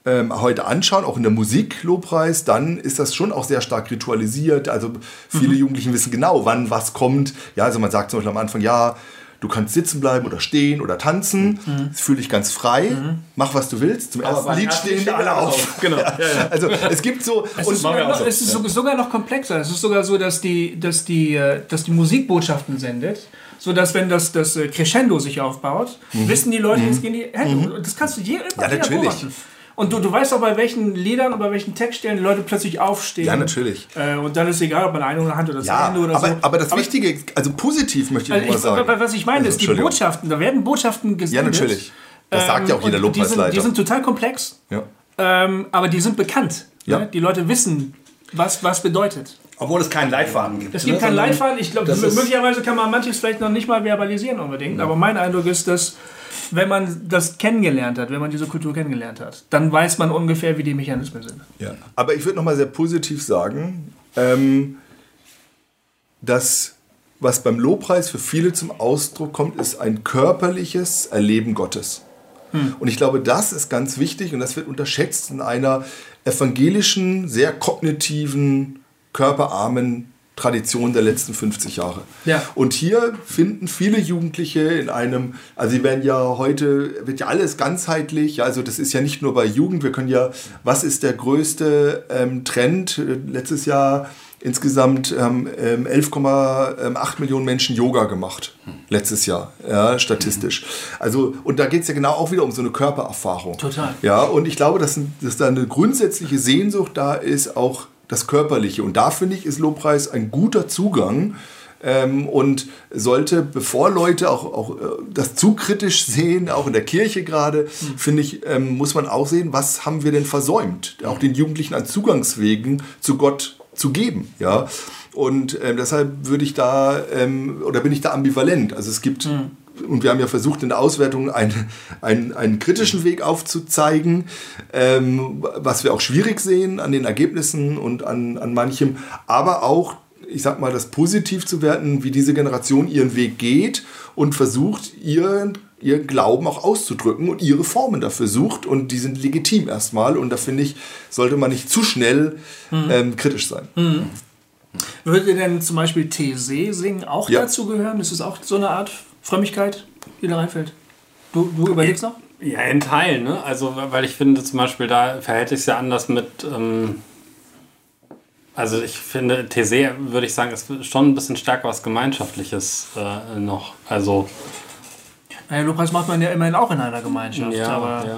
ähm, heute anschauen, auch in der Musik Lobpreis, dann ist das schon auch sehr stark ritualisiert. Also viele Jugendlichen wissen genau, wann was kommt. Ja, also man sagt zum Beispiel am Anfang, ja, du kannst sitzen bleiben oder stehen oder tanzen. Das fühle dich ganz frei. Mach, was du willst. Zum ersten Lied stehen stehen alle wir auf. Genau. Also es gibt so... Es und ist, sogar noch, es ist so- sogar noch komplexer. Es ist sogar so, dass die, dass die, äh, dass die Musik Botschaften sendet. So dass wenn das, das äh, Crescendo sich aufbaut, wissen die Leute, jetzt gehen die Hände. Und Das kannst du je, immer Mhm. Ja, wieder natürlich. beobachten. Und du, du weißt auch, bei welchen Liedern und bei welchen Textstellen die Leute plötzlich aufstehen. Ja, natürlich. Äh, und dann ist egal, ob man eine oder Hand oder das ja, Ende oder aber, so. aber das Wichtige, also positiv möchte ich Also nur ich, mal sagen. was ich meine, Also, ist die. Botschaften, da werden Botschaften Ja, gesendet. natürlich. Das sagt ja auch jeder Ähm, die sind, Lobpreisleiter. die sind total komplex, ja. ähm, aber die sind bekannt. Ja. Ne? Die Leute wissen, was was bedeutet. Obwohl es keinen Leitfaden gibt. Es gibt ne, keinen Leitfaden. Ich glaube, möglicherweise kann man manches vielleicht noch nicht mal verbalisieren unbedingt. Aber mein Eindruck ist, dass wenn man das kennengelernt hat, wenn man diese Kultur kennengelernt hat, dann weiß man ungefähr, wie die Mechanismen sind. Ja. Aber ich würde noch mal sehr positiv sagen, ähm, dass was beim Lobpreis für viele zum Ausdruck kommt, ist ein körperliches Erleben Gottes. Und ich glaube, das ist ganz wichtig und das wird unterschätzt in einer evangelischen, sehr kognitiven, körperarmen Tradition der letzten 50 Jahre. Ja. Und hier finden viele Jugendliche in einem, also sie werden ja heute, wird ja alles ganzheitlich, also das ist ja nicht nur bei Jugend, wir können ja, was ist der größte ähm, Trend? Letztes Jahr insgesamt ähm, ähm, 11,8 Millionen Menschen Yoga gemacht. Letztes Jahr, ja, statistisch. Also, und da geht es ja genau auch wieder um so eine Körpererfahrung. Total. Ja, und ich glaube, dass, dass da eine grundsätzliche Sehnsucht da ist, auch das Körperliche. Und da finde ich, ist Lobpreis ein guter Zugang. Ähm, und sollte, bevor Leute auch, auch äh, das zu kritisch sehen, auch in der Kirche gerade, finde ich, ähm, muss man auch sehen, was haben wir denn versäumt, auch den Jugendlichen an Zugangswegen zu Gott zu geben. Ja? Und ähm, deshalb würde ich da, ähm, oder bin ich da ambivalent. Also es gibt, und wir haben ja versucht in der Auswertung einen, einen, einen kritischen Weg aufzuzeigen, ähm, was wir auch schwierig sehen an den Ergebnissen und an, an manchem, aber auch ich sag mal, das positiv zu werten, wie diese Generation ihren Weg geht und versucht, ihren, ihren Glauben auch auszudrücken und ihre Formen dafür sucht und die sind legitim erstmal und da finde ich, sollte man nicht zu schnell ähm, kritisch sein. Würde ihr denn zum Beispiel TC singen auch Ja. dazu gehören? Ist es auch so eine Art Frömmigkeit, die da reinfällt? Du, du überlegst noch? Ja, in Teilen, ne? Also, weil ich finde zum Beispiel, da verhält sich ja anders mit. Ähm, also, ich finde, TC, würde ich sagen, ist schon ein bisschen stärker was Gemeinschaftliches äh, noch. Also, Naja, Lobpreis macht man ja immerhin auch in einer Gemeinschaft. ja, aber ja,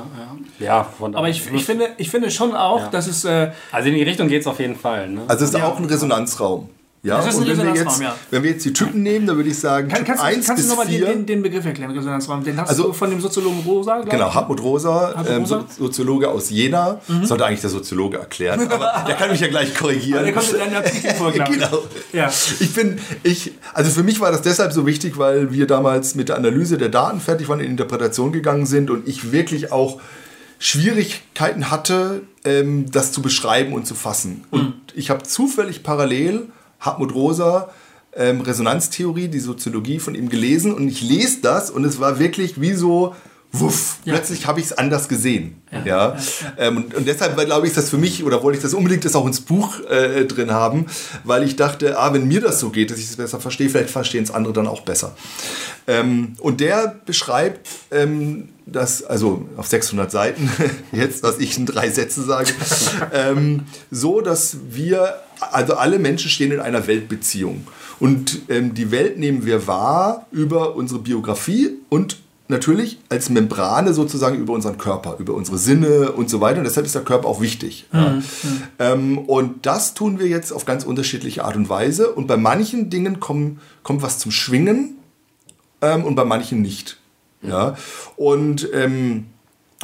ja. ja von aber ich, ich, finde, ich finde schon auch, Ja. dass es. Äh, Also, in die Richtung geht es auf jeden Fall, ne? Also es ist Ja. auch ein Resonanzraum. Ja, Das ist ein und wenn wir, Resonanzraum, jetzt, ja. wenn wir jetzt die Typen nehmen, dann würde ich sagen, kann, Typ kannst 1 du, kannst du bis nochmal den, 4. den, den Begriff erklären, Resonanzraum? Den hast Also- du von dem Soziologen Rosa, Genau? Hartmut Rosa, Hartmut ähm, Rosa? Mhm. So Soziologe aus Jena. Sollte eigentlich der Soziologe erklären, aber der kann mich ja gleich korrigieren. Der kommt in deinen Artikel vor, genau. Ja. Ich bin, ich, also für mich war das deshalb so wichtig, weil wir damals mit der Analyse der Daten fertig waren, in Interpretation gegangen sind und ich wirklich auch Schwierigkeiten hatte, ähm, das zu beschreiben und zu fassen. Und ich habe zufällig parallel Hartmut Rosa ähm, Resonanztheorie, die Soziologie von ihm gelesen und ich lese das und es war wirklich wie so, wuff, plötzlich habe ich es anders gesehen. Ja, Ähm, und, und deshalb glaube ich, ist das für mich, oder wollte ich das unbedingt das auch ins Buch äh, drin haben, weil ich dachte, ah, wenn mir das so geht, dass ich es besser verstehe, vielleicht verstehen es andere dann auch besser. Ähm, und der beschreibt ähm, das, also auf 600 Seiten, jetzt, was ich in drei Sätzen sage, ähm, so, dass wir, also alle Menschen stehen in einer Weltbeziehung. Und ähm, die Welt nehmen wir wahr über unsere Biografie und natürlich als Membrane sozusagen über unseren Körper, über unsere Sinne und so weiter. Und deshalb ist der Körper auch wichtig. Ja. Ähm, und das tun wir jetzt auf ganz unterschiedliche Art und Weise. Und bei manchen Dingen kommen, kommt was zum Schwingen ähm, und bei manchen nicht. Ja. Und, ähm,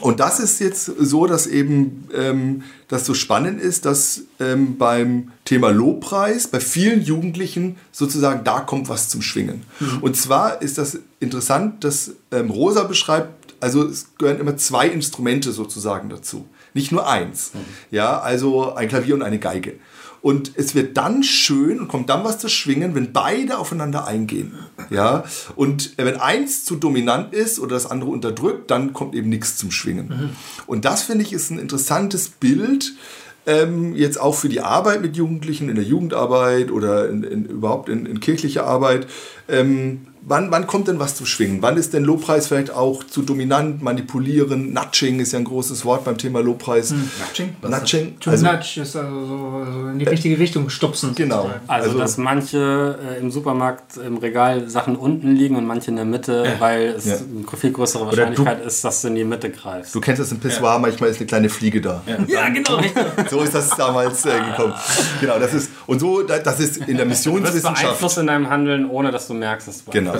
und das ist jetzt so, dass eben ähm, das so spannend ist, dass ähm, beim Thema Lobpreis bei vielen Jugendlichen sozusagen da kommt was zum Schwingen. Und zwar ist das interessant, dass ähm, Rosa beschreibt, also es gehören immer zwei Instrumente sozusagen dazu, nicht nur eins. Ja, also ein Klavier und eine Geige. Und es wird dann schön und kommt dann was zu schwingen, wenn beide aufeinander eingehen. Ja? Und wenn eins zu dominant ist oder das andere unterdrückt, dann kommt eben nichts zum Schwingen. Und das finde ich ist ein interessantes Bild, ähm, jetzt auch für die Arbeit mit Jugendlichen in der Jugendarbeit oder in, in, überhaupt in, in kirchlicher Arbeit. Ähm, wann, wann kommt denn was zum Schwingen? Wann ist denn Lobpreis vielleicht auch zu dominant, manipulieren? Nudging ist ja ein großes Wort beim Thema Lobpreis. Nudging? Nudging. To Also, nudge ist also so, so in die richtige Richtung stupsen. genau. sozusagen. Also, dass manche äh, im Supermarkt im Regal Sachen unten liegen und manche in der Mitte, weil es Ja. eine viel größere Oder du- Wahrscheinlichkeit ist, dass du in die Mitte greifst. Du kennst das im Pissoir, manchmal ist eine kleine Fliege da. Ja, genau. richtig. So ist das damals äh, gekommen. Genau, das ist, und so, da- das ist in der Du wirst Missionswissenschaft. beeinflusst in deinem Handeln, ohne dass du merkst, dass du Genau.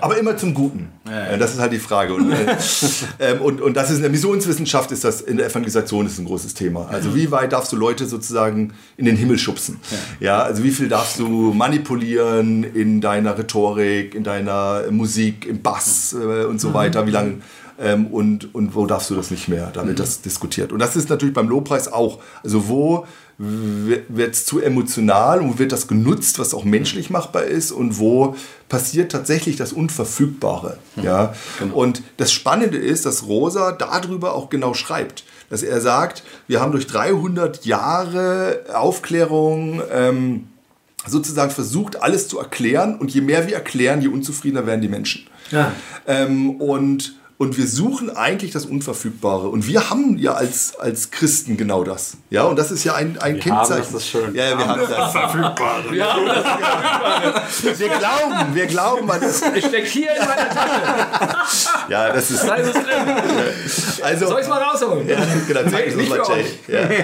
Aber immer zum Guten. Äh, Das ist halt die Frage. Und, äh, ähm, und, und das ist in der Missionswissenschaft, ist das in der Evangelisation ist ein großes Thema. Also wie weit darfst du Leute sozusagen in den Himmel schubsen? Ja, also wie viel darfst du manipulieren in deiner Rhetorik, in deiner Musik, im Bass äh, und so weiter? Wie lange? Ähm, und, und wo darfst du das nicht mehr? Da wird das diskutiert. Und das ist natürlich beim Lobpreis auch. Also wo wird es zu emotional und wo wird das genutzt, was auch menschlich machbar ist und wo passiert tatsächlich das Unverfügbare. Ja? Und das Spannende ist, dass Rosa darüber auch genau schreibt, dass er sagt, wir haben durch 300 Jahre Aufklärung ähm, sozusagen versucht, alles zu erklären und je mehr wir erklären, je unzufriedener werden die Menschen. Ja. Ähm, und, und wir suchen eigentlich das Unverfügbare. Und wir haben ja als, als Christen genau das. Ja, und das ist ja ein, ein Wir haben Kennzeichen. das, das ist schön. Ja, ja, wir haben das. Verfügbare. Ja, wir glauben, wir glauben an das. Ich steck hier in meiner Tasche. Ja, das ist. Da ist es drin. Also, Soll ich mal rausholen? ja, genau, zeig uns nicht mal, für Jay. Ja.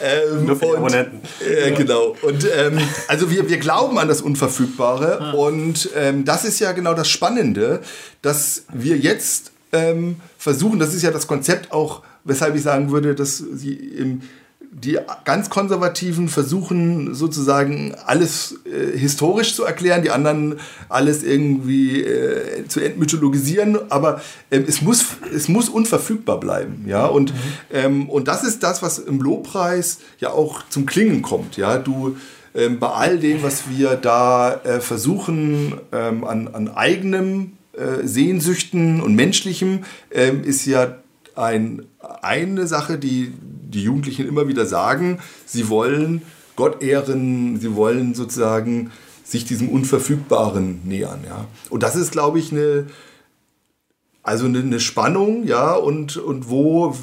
Ähm, Nur für die und- Abonnenten. Äh, genau. Und ähm, also wir, wir glauben an das Unverfügbare und ähm, das ist ja genau das Spannende, dass wir jetzt ähm, versuchen, das ist ja das Konzept auch, weshalb ich sagen würde, dass sie im die ganz Konservativen versuchen sozusagen alles äh, historisch zu erklären, die anderen alles irgendwie äh, zu entmythologisieren, aber ähm, es, muss, es muss unverfügbar bleiben. Ja? Und, ähm, und das ist das, was im Lobpreis ja auch zum Klingen kommt. Ja? Du, ähm, bei all dem, was wir da äh, versuchen ähm, an, an eigenem äh, Sehnsüchten und Menschlichem, ähm, ist ja ein, eine Sache, die die Jugendlichen immer wieder sagen, sie wollen Gott ehren, sie wollen sozusagen sich diesem Unverfügbaren nähern. Ja. Und das ist, glaube ich, eine, also eine, eine Spannung, ja, und, und wo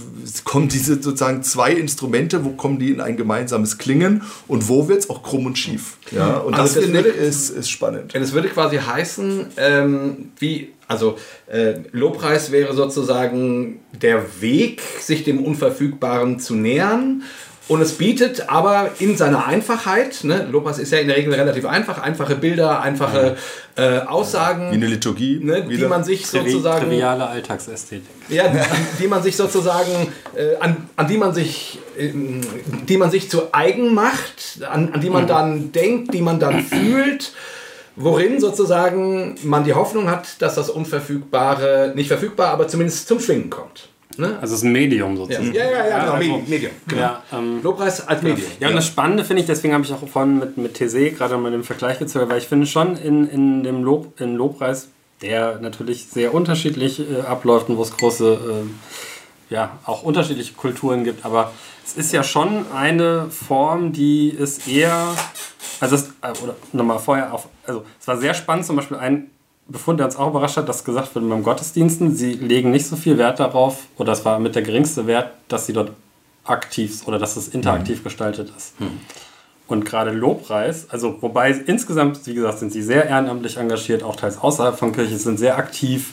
kommen diese sozusagen zwei Instrumente, wo kommen die in ein gemeinsames Klingen und wo wird es auch krumm und schief. Ja, und Also das, das finde ich würde- ist, ist spannend. Es würde quasi heißen, ähm, wie, also äh, Lobpreis wäre sozusagen der Weg, sich dem Unverfügbaren zu nähern. Und es bietet aber in seiner Einfachheit, ne, Lobpreis ist ja in der Regel relativ einfach, einfache Bilder, einfache äh, Aussagen, Wie eine Liturgie. ne, die man sich sozusagen triviale Alltagsästhetik. ja, die, die man sich sozusagen, äh, an, an die man sich, ähm, die man sich zu eigen macht, an, an die man dann denkt, die man dann fühlt, worin sozusagen man die Hoffnung hat, dass das Unverfügbare, nicht verfügbar, aber zumindest zum Schwingen kommt. Ne? Also es ist ein Medium Ja, sozusagen. ja, ja, ja genau, also- Medium. Medium genau. Ja, ähm, Lobpreis als Medium. Ja, und das Spannende finde ich, deswegen habe ich auch vorhin mit, mit TC gerade mal den Vergleich gezogen, weil ich finde schon in, in dem Lob, in Lobpreis, der natürlich sehr unterschiedlich äh, abläuft und wo es große, äh, ja, auch unterschiedliche Kulturen gibt, aber es ist ja schon eine Form, die ist eher, also es, äh, oder nochmal vorher auf, also es war sehr spannend, zum Beispiel ein Befund, der uns auch überrascht hat, dass gesagt wird beim Gottesdiensten, sie legen nicht so viel Wert darauf, oder es war mit der geringste Wert, dass sie dort aktiv oder dass es interaktiv gestaltet ist. Und gerade Lobpreis, also wobei insgesamt, wie gesagt, sind sie sehr ehrenamtlich engagiert, auch teils außerhalb von Kirche, sind sehr aktiv,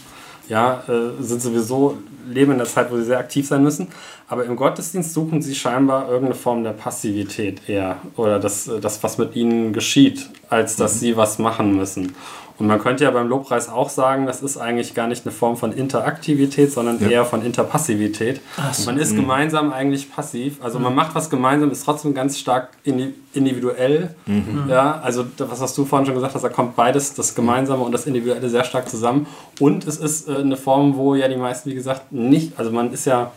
ja, äh, sind sowieso, leben in der Zeit, wo sie sehr aktiv sein müssen. Aber im Gottesdienst suchen sie scheinbar irgendeine Form der Passivität eher oder das, äh, das was mit ihnen geschieht, als dass sie was machen müssen. Und man könnte ja beim Lobpreis auch sagen, das ist eigentlich gar nicht eine Form von Interaktivität, sondern eher von Interpassivität. Man ist gemeinsam eigentlich passiv. Also man macht was gemeinsam, ist trotzdem ganz stark indi- individuell. Ja, also das, was hast du vorhin schon gesagt hast, da kommt beides, das Gemeinsame und das Individuelle sehr stark zusammen. Und es ist äh, eine Form, wo ja die meisten, wie gesagt, nicht, also man ist ja,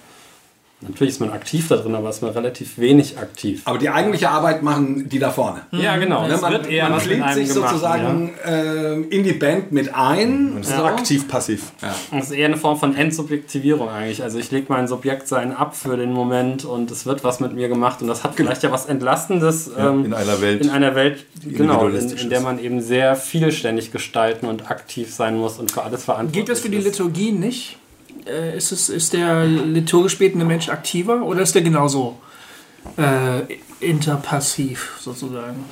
natürlich ist man aktiv da drin, aber ist man relativ wenig aktiv. Aber die eigentliche Arbeit machen die da vorne. Ja, genau. Ne, man wird eher man klingt einem sich gemacht, sozusagen äh, in die Band mit ein. Das ist so. aktiv-passiv. Das ist eher eine Form von Entsubjektivierung eigentlich. Also ich lege mein Subjektsein ab für den Moment und es wird was mit mir gemacht und das hat vielleicht ja was Entlastendes ähm, in einer Welt, in einer Welt, genau, in, in der ist. man eben sehr vielständig gestalten und aktiv sein muss und für alles verantwortlich Geht das für die ist. Liturgie nicht? Äh, ist, es, ist der liturgisch betende Mensch aktiver oder ist der genauso äh, interpassiv sozusagen?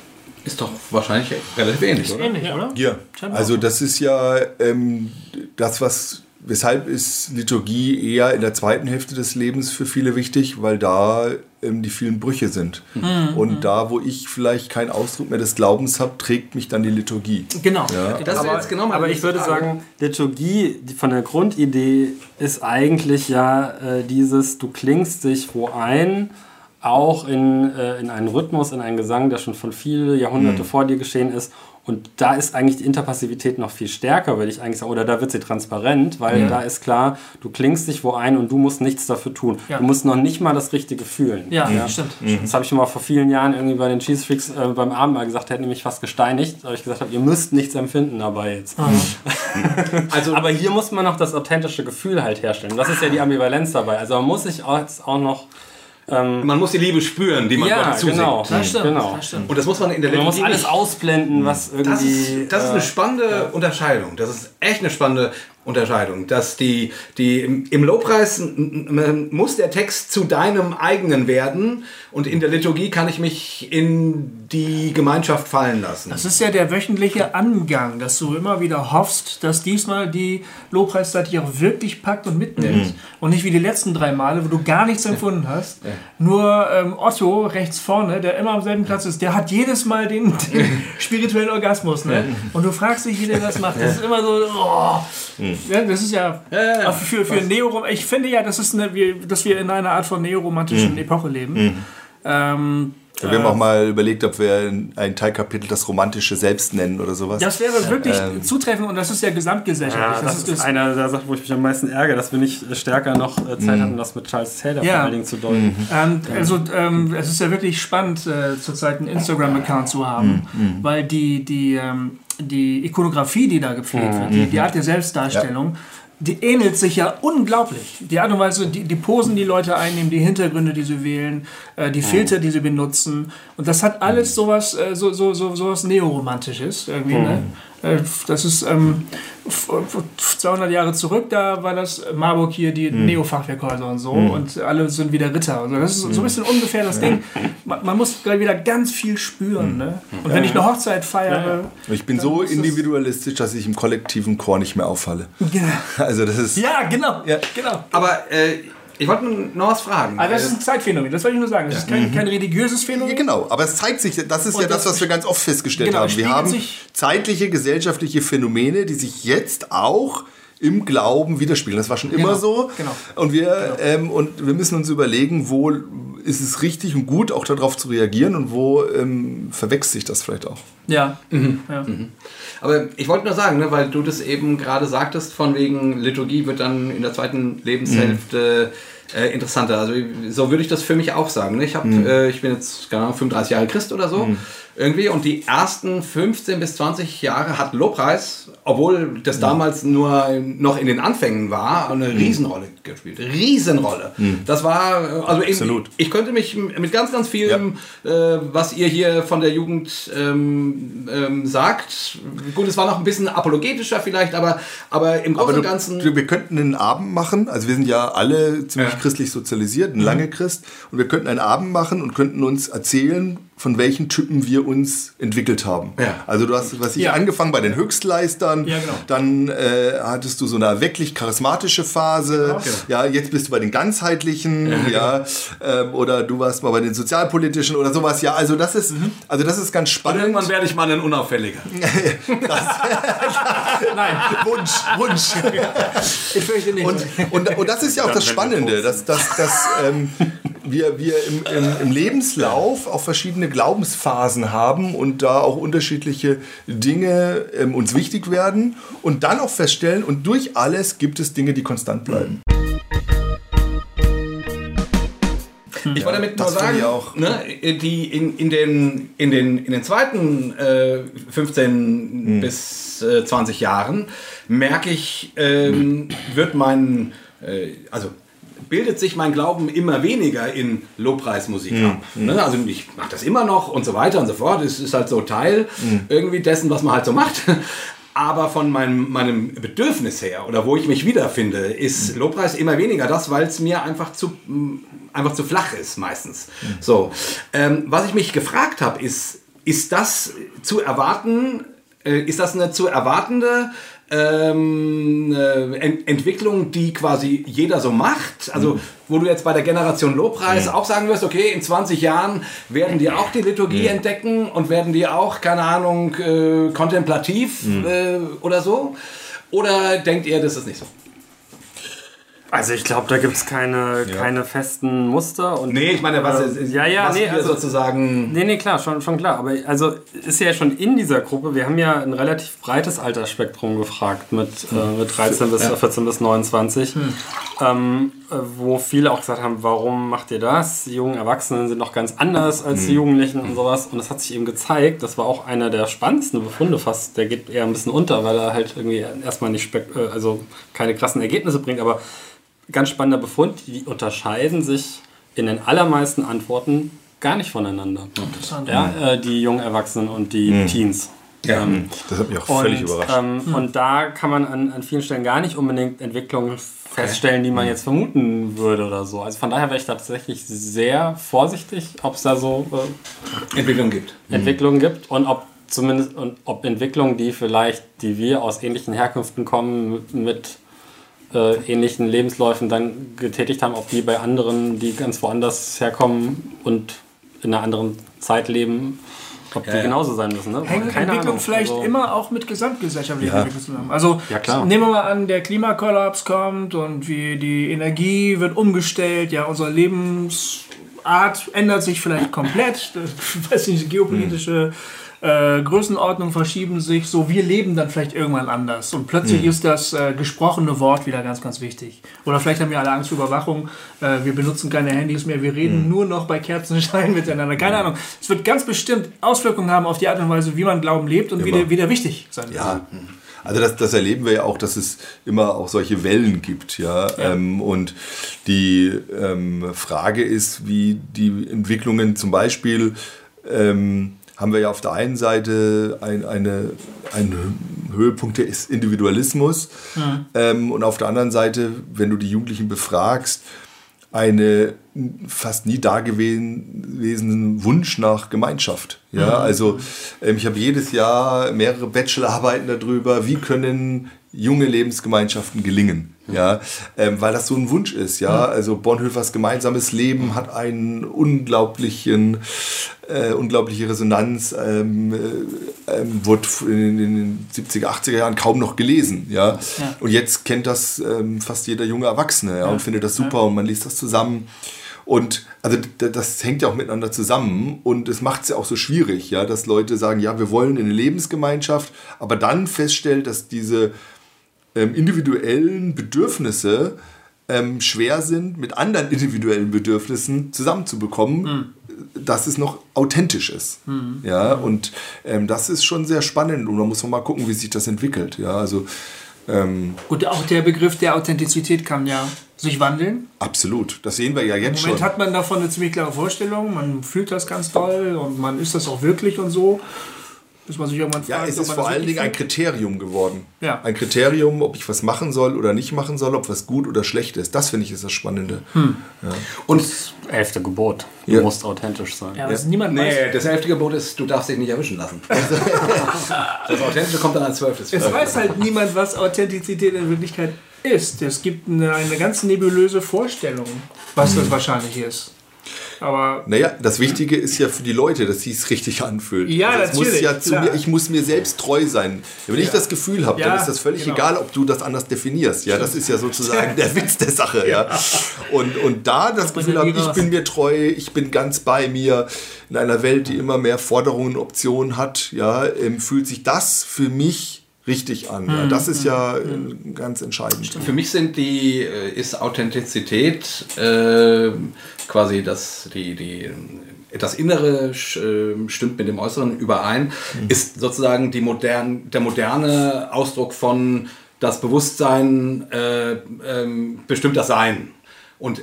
Ist doch wahrscheinlich relativ ähnlich, oder? Ähnlich, oder? Ja, also das ist ja ähm, das, was weshalb ist Liturgie eher in der zweiten Hälfte des Lebens für viele wichtig, weil da ähm, die vielen Brüche sind. Und da, wo ich vielleicht keinen Ausdruck mehr des Glaubens habe, trägt mich dann die Liturgie. Genau. Ja. Das aber, jetzt genau aber ich würde sagen, Liturgie von der Grundidee ist eigentlich ja äh, dieses, du klingst dich wo ein, auch in, äh, in einen Rhythmus, in einen Gesang, der schon von viele Jahrhunderte vor dir geschehen ist. Und da ist eigentlich die Interpassivität noch viel stärker, würde ich eigentlich sagen. Oder da wird sie transparent, weil da ist klar, du klingst dich wo ein und du musst nichts dafür tun. Ja. Du musst noch nicht mal das Richtige fühlen. Ja, stimmt. Das habe ich schon mal vor vielen Jahren irgendwie bei den Cheese Freaks äh, beim Abendmahl gesagt, hätten die mich fast gesteinigt, weil ich gesagt habe, ihr müsst nichts empfinden dabei jetzt. Also, Aber hier muss man noch das authentische Gefühl halt herstellen. Das ist ja die Ambivalenz dabei. Also man muss sich auch, jetzt noch. man muss die Liebe spüren, die man ja, Gott zusingt. genau. Das stimmt. genau. Das stimmt. Und das muss man in der Man muss alles ausblenden, was irgendwie. Das ist, das ist eine äh, spannende Unterscheidung. Das ist echt eine spannende Unterscheidung. Dass die, die im, Lobpreis muss der Text zu deinem eigenen werden und in der Liturgie kann ich mich in die Gemeinschaft fallen lassen. Das ist ja der wöchentliche Angang, dass du immer wieder hoffst, dass diesmal die Lobpreiszeit dich auch wirklich packt und mitnimmt. Und nicht wie die letzten drei Male, wo du gar nichts empfunden hast. Nur ähm, Otto rechts vorne, der immer am selben Platz ist, der hat jedes Mal den, den spirituellen Orgasmus. Ne? Und du fragst dich, wie der das macht. Das ist immer so. Oh. Ja, das ist ja, ja. auch für, für Neorom. Ich finde ja, das ist eine, wir, dass wir in einer Art von neoromantischen Epoche leben. Ähm, Ja, wir haben auch mal überlegt, ob wir in ein Teilkapitel das romantische Selbst nennen oder sowas. das wäre wirklich Ähm. zutreffend und das ist ja gesamtgesellschaftlich. Ja, das, das ist einer der Sachen, wo ich mich am meisten ärgere, dass wir nicht äh, stärker noch äh, Zeit hatten, das mit Charles Taylor Ja. vor allen Dingen zu deuten. Ähm, also ähm, es ist ja wirklich spannend, äh, zurzeit einen Instagram-Account zu haben, weil die, die, ähm, die Ikonografie, die da gepflegt wird, die, die Art der Selbstdarstellung, die ähnelt sich ja unglaublich. Die Art und Weise, die, die Posen, die Leute einnehmen, die Hintergründe, die sie wählen, äh, die Filter, die sie benutzen. Und das hat alles sowas, äh, so, so, so, sowas Neoromantisches irgendwie. Ne? Äh, Das ist ähm, 200 Jahre zurück, da war das Marburg hier, die Neo-Fachwerkhäuser und so. Und alle sind wieder Ritter. Also das ist so ein bisschen ungefähr das Ding. Man, man muss gleich wieder ganz viel spüren. Ne? Und wenn ich eine Hochzeit feiere. ich bin so individualistisch, dass ich im kollektiven Chor nicht mehr auffalle. Genau. Also das ist... Ja, genau. Ja. genau. Aber äh, ich wollte noch was fragen. Aber das ist ein Zeitphänomen, das wollte ich nur sagen. Das ist kein, kein religiöses Ja, Phänomen. genau, aber es zeigt sich, das ist Und ja das, was wir ganz oft festgestellt Genau, haben. Wir haben zeitliche gesellschaftliche Phänomene, die sich jetzt auch im Glauben widerspiegeln. Das war schon immer Genau, so. genau. Und, wir, ähm, und wir müssen uns überlegen, wo ist es richtig und gut, auch darauf zu reagieren und wo ähm, verwechselt sich das vielleicht auch. Ja. ja. Aber ich wollte nur sagen, ne, weil du das eben gerade sagtest, von wegen Liturgie wird dann in der zweiten Lebenshälfte äh, interessanter. Also so würde ich das für mich auch sagen. Ne? Ich, hab, äh, ich bin jetzt keine Ahnung, 35 Jahre Christ oder so. Irgendwie und die ersten 15 bis 20 Jahre hat Lobpreis, obwohl das damals nur noch in den Anfängen war, eine Riesenrolle gespielt. Riesenrolle. Das war, äh, also Absolut. ich könnte mich mit ganz, ganz vielem, äh, was ihr hier von der Jugend ähm, ähm, sagt, gut, es war noch ein bisschen apologetischer vielleicht, aber, aber im Großen Aber und du, Ganzen. du, wir könnten einen Abend machen, also wir sind ja alle ziemlich Ja. christlich sozialisiert, ein lange Christ, und wir könnten einen Abend machen und könnten uns erzählen, von welchen Typen wir uns entwickelt haben. Ja. Also du hast, was ich Ja. angefangen bei den Höchstleistern, Ja, genau. dann äh, hattest du so eine wirklich charismatische Phase, ja, jetzt bist du bei den ganzheitlichen, ja, ähm, oder du warst mal bei den sozialpolitischen oder sowas, ja, also das ist, also das ist ganz Und spannend. irgendwann werde ich mal ein Unauffälliger. Nein, Wunsch, Wunsch. ich fürchte nicht. Und, und, und das ist ja auch das Spannende, dass, dass, dass ähm, wir, wir im, im, im Lebenslauf auch verschiedene Glaubensphasen haben und da auch unterschiedliche Dinge ähm, uns wichtig werden und dann auch feststellen, und durch alles gibt es Dinge, die konstant bleiben. Ich wollte damit nur sagen. Ne, die in, in, den, in, den, in den zweiten äh, 15 bis äh, 20 Jahren merke ich, ähm, wird mein, äh, also bildet sich mein Glauben immer weniger in Lobpreismusik ab. Ne? Also ich mache das immer noch und so weiter und so fort. Es ist halt so Teil irgendwie dessen, was man halt so macht. Aber von meinem, meinem Bedürfnis her oder wo ich mich wiederfinde, ist Lobpreis immer weniger das, weil es mir einfach zu, m, einfach zu flach ist meistens. So, ähm, was ich mich gefragt habe, ist, ist das zu erwarten, äh, ist das eine zu erwartende ähm, äh, Ent Entwicklung, die quasi jeder so macht. Also, wo du jetzt bei der Generation Lobpreis auch sagen wirst, okay, in 20 Jahren werden die auch die Liturgie entdecken und werden die auch, keine Ahnung, äh, kontemplativ äh, oder so. Oder denkt ihr, das ist nicht so? Also ich glaube, da gibt es keine, keine festen Muster. Und, Nee, ich meine, was, äh, ist, ja, ja, was nee, wir also, sozusagen. Nee, nee, klar, schon, schon klar. Aber also ist ja schon in dieser Gruppe, wir haben ja ein relativ breites Altersspektrum gefragt mit, äh, mit 13 bis 14 bis 29, ähm, äh, wo viele auch gesagt haben, warum macht ihr das? Die jungen Erwachsenen sind noch ganz anders als die Jugendlichen und sowas. Und das hat sich eben gezeigt, das war auch einer der spannendsten Befunde fast, der geht eher ein bisschen unter, weil er halt irgendwie erstmal nicht äh, also keine krassen Ergebnisse bringt, aber ganz spannender Befund, die unterscheiden sich in den allermeisten Antworten gar nicht voneinander. Interessant. Ja, äh, die jungen Erwachsenen und die Teens. Ja. Ähm, Das hat mich auch und, völlig überrascht. Ähm, und da kann man an, an vielen Stellen gar nicht unbedingt Entwicklungen feststellen, die man jetzt vermuten würde oder so. Also von daher wäre ich tatsächlich sehr vorsichtig, ob es da so äh, Entwicklung gibt. Entwicklungen gibt und ob zumindest und ob Entwicklungen, die vielleicht, die wir aus ähnlichen Herkünften kommen, mit äh, ähnlichen Lebensläufen dann getätigt haben, ob die bei anderen, die ganz woanders herkommen und in einer anderen Zeit leben, ob die ja. genauso sein müssen. Ne? Hängt Keine Entwicklung Ahnung. vielleicht Also- immer auch mit gesamtgesellschaftlichen Ja. Entwicklungen zusammen. Also Ja, klar. nehmen wir mal an, der Klimakollaps kommt und wie die Energie wird umgestellt, ja, unser Art ändert sich vielleicht komplett. Das, weiß nicht, geopolitische äh, Größenordnungen verschieben sich. So, wir leben dann vielleicht irgendwann anders. Und plötzlich ist das äh, gesprochene Wort wieder ganz, ganz wichtig. Oder vielleicht haben wir alle Angst vor Überwachung. Äh, wir benutzen keine Handys mehr. Wir reden nur noch bei Kerzenschein miteinander. Keine Ahnung. Es wird ganz bestimmt Auswirkungen haben auf die Art und Weise, wie man Glauben lebt und wie Immer. der, wie der wichtig sein wird. Ja, also das, das erleben wir ja auch, dass es immer auch solche Wellen gibt, ja. Ähm, und die ähm, Frage ist, wie die Entwicklungen zum Beispiel ähm, haben wir ja auf der einen Seite ein, eine, einen Höhepunkt des Individualismus ähm, und auf der anderen Seite, wenn du die Jugendlichen befragst, eine fast nie dagewesenen Wunsch nach Gemeinschaft. Ja, also ähm, ich habe jedes Jahr mehrere Bachelorarbeiten darüber, wie können junge Lebensgemeinschaften gelingen. Ja, ähm, weil das so ein Wunsch ist. Ja, also Bonhoeffers gemeinsames Leben hat einen unglaublichen, äh, unglaubliche Resonanz. Ähm, äh, ähm, wurde in den 70er, 80er Jahren kaum noch gelesen. Ja, und jetzt kennt das ähm, fast jeder junge Erwachsene ja, und findet das super und man liest das zusammen. Und also das hängt ja auch miteinander zusammen und es macht es ja auch so schwierig, ja, dass Leute sagen, ja, wir wollen in eine Lebensgemeinschaft, aber dann feststellt, dass diese ähm, individuellen Bedürfnisse ähm, schwer sind, mit anderen individuellen Bedürfnissen zusammenzubekommen, dass es noch authentisch ist. Ja, und ähm, das ist schon sehr spannend und da muss man mal gucken, wie sich das entwickelt. Ja, also ähm, Und auch der Begriff der Authentizität kann ja sich wandeln. absolut. Das sehen wir ja Im jetzt Moment schon. hat man davon eine ziemlich klare Vorstellung. Man fühlt das ganz toll und man ist das auch wirklich und so. Bis man sich irgendwann fragt, Ja, es ist vor das allen Dingen ein. Kriterium geworden. Ja. Ein Kriterium, ob ich was machen soll oder nicht machen soll, ob was gut oder schlecht ist. Das finde ich ist das Spannende. Und Elfte Gebot. Du Ja. musst authentisch sein. Ja, was niemand weiß. nee, das elfte Gebot ist, du darfst dich nicht erwischen lassen. das Authentische kommt dann als zwölftes. Es weiß halt niemand, was Authentizität in Wirklichkeit ist. Es gibt eine, eine ganz nebulöse Vorstellung, was das wahrscheinlich ist. Aber Naja, das Wichtige ist ja für die Leute, dass sie es richtig anfühlen. Ja, muss natürlich, ja zu klar. mir, ich muss mir selbst treu sein. Wenn ich das Gefühl habe, Ja, dann ist das völlig genau. egal, ob du das anders definierst. Ja, das ist ja sozusagen der Witz der Sache. Ja. Und, und da das bringt Gefühl ja habe, ich bin mir treu, ich bin ganz bei mir in einer Welt, die immer mehr Forderungen und Optionen hat, ja, ähm, fühlt sich das für mich richtig an. Mhm. Ja. Das ist ja äh, ganz entscheidend. Für mich sind die, äh, ist Authentizität äh, quasi das, die, die, das Innere sch- äh, stimmt mit dem Äußeren überein, ist sozusagen die modern, der moderne Ausdruck von das Bewusstsein äh, ähm, bestimmt das Sein. Und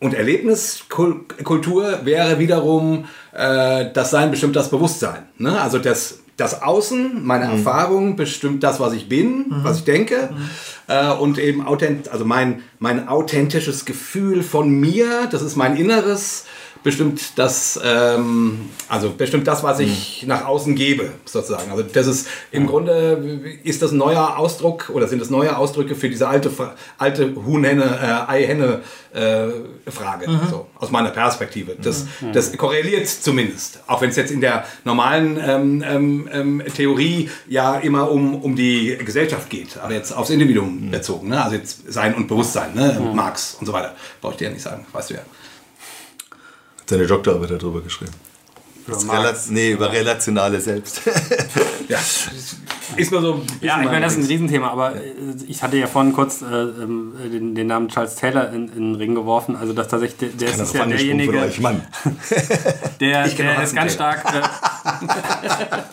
und Erlebniskultur wäre wiederum äh, das Sein bestimmt das Bewusstsein. Ne? Also das, das Außen, meine Erfahrung bestimmt das, was ich bin, was ich denke. Äh, und eben authent also mein, mein authentisches Gefühl von mir, das ist mein Inneres, bestimmt das, ähm, also bestimmt das, was ich nach außen gebe, sozusagen. Also das ist im Grunde ist das ein neuer Ausdruck oder sind das neue Ausdrücke für diese alte, alte Huhn-Henne, äh, Ei-Henne äh, Frage, so, aus meiner Perspektive. Das, das korreliert zumindest, auch wenn es jetzt in der normalen ähm, ähm, ähm, Theorie ja immer um, um die Gesellschaft geht, aber jetzt aufs Individuum bezogen, ne? also jetzt Sein und Bewusstsein, ne? Marx und so weiter. Brauche ich dir ja nicht sagen, weißt du ja. Hat seine Doktorarbeit darüber geschrieben. Das Marx. Nee, über relationale Selbst. Ja, ist nur so. Ja, ich meine, das ist ein Riesenthema, aber äh, ich hatte ja vorhin kurz äh, ähm, den, den Namen Charles Taylor in, in den Ring geworfen. Also, dass tatsächlich, der, der ist ja derjenige, euch, Mann. der, Ich der ist ganz stark. Äh,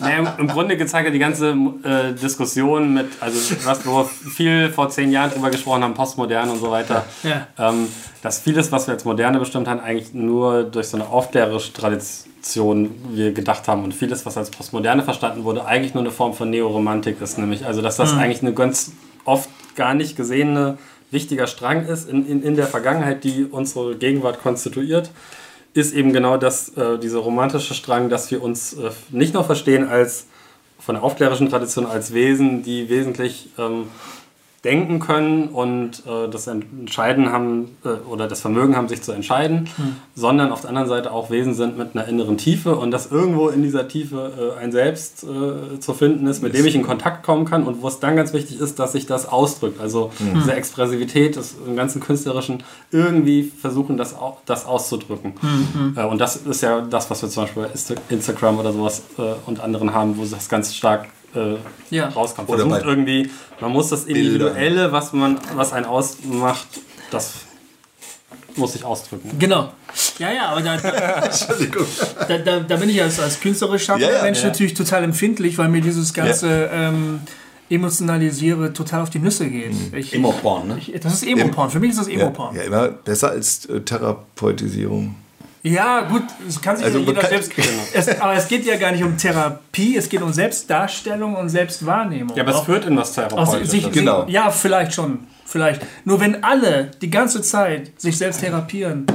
naja, im- Grunde gezeigt hat die ganze äh, Diskussion mit, also was wir viel vor zehn Jahren drüber gesprochen haben, Postmoderne und so weiter, Ja. ähm, dass vieles, was wir als Moderne bestimmt haben, eigentlich nur durch so eine aufklärerische Tradition wir gedacht haben und vieles, was als Postmoderne verstanden wurde, eigentlich nur eine Form von Neoromantik ist, nämlich also, dass das eigentlich eine ganz oft gar nicht gesehene wichtiger Strang ist in, in, in der Vergangenheit, die unsere Gegenwart konstituiert ist eben genau das, äh, dieser romantische Strang, dass wir uns äh, nicht nur verstehen als von der aufklärischen Tradition als Wesen, die wesentlich ähm, denken können und äh, das Entscheiden haben äh, oder das Vermögen haben, sich zu entscheiden, Hm. sondern auf der anderen Seite auch Wesen sind mit einer inneren Tiefe und dass irgendwo in dieser Tiefe äh, ein Selbst äh, zu finden ist, mit dem ich in Kontakt kommen kann und wo es dann ganz wichtig ist, dass sich das ausdrückt. Also Hm. diese Expressivität des im ganzen Künstlerischen irgendwie versuchen, das, au- das auszudrücken. Hm, Äh, und das ist ja das, was wir zum Beispiel bei Insta- Instagram oder sowas äh, und anderen haben, wo das ganz stark äh, Ja. rauskommt. Oder Versucht irgendwie, man muss das Individuelle, was man, was einen ausmacht, das muss sich ausdrücken. Genau. Ja, ja, aber da, da, da, da bin ich als, als künstlerisch Ja, ja. Mensch Ja. natürlich total empfindlich, weil mir dieses ganze ähm, Emotionalisiere total auf die Nüsse geht. Ich, Emo-Porn, ne? ich, das ist Emo-Porn. Für mich ist das Ja, Emo-Porn. ja, immer besser als äh, Therapeutisierung. Ja, gut, es kann sich Also ja jeder selbst. Es, aber es geht ja gar nicht um Therapie, es geht um Selbstdarstellung und Selbstwahrnehmung. Ja, aber es führt in was Therapeutisches. sich, Genau. Ja, vielleicht schon. Vielleicht. Nur wenn alle die ganze Zeit sich selbst therapieren,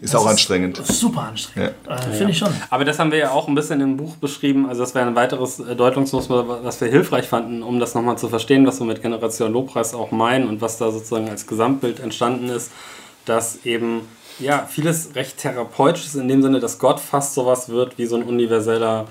Ist auch anstrengend. ist super anstrengend. Äh, Finde ich schon. Aber das haben wir ja auch ein bisschen im Buch beschrieben. Also das wäre ein weiteres äh, Deutungsmuster, was wir hilfreich fanden, um das nochmal zu verstehen, was wir mit Generation Lobpreis auch meinen und was da sozusagen als Gesamtbild entstanden ist, dass eben ja vieles recht therapeutisch ist in dem Sinne, dass Gott fast sowas wird wie so ein universeller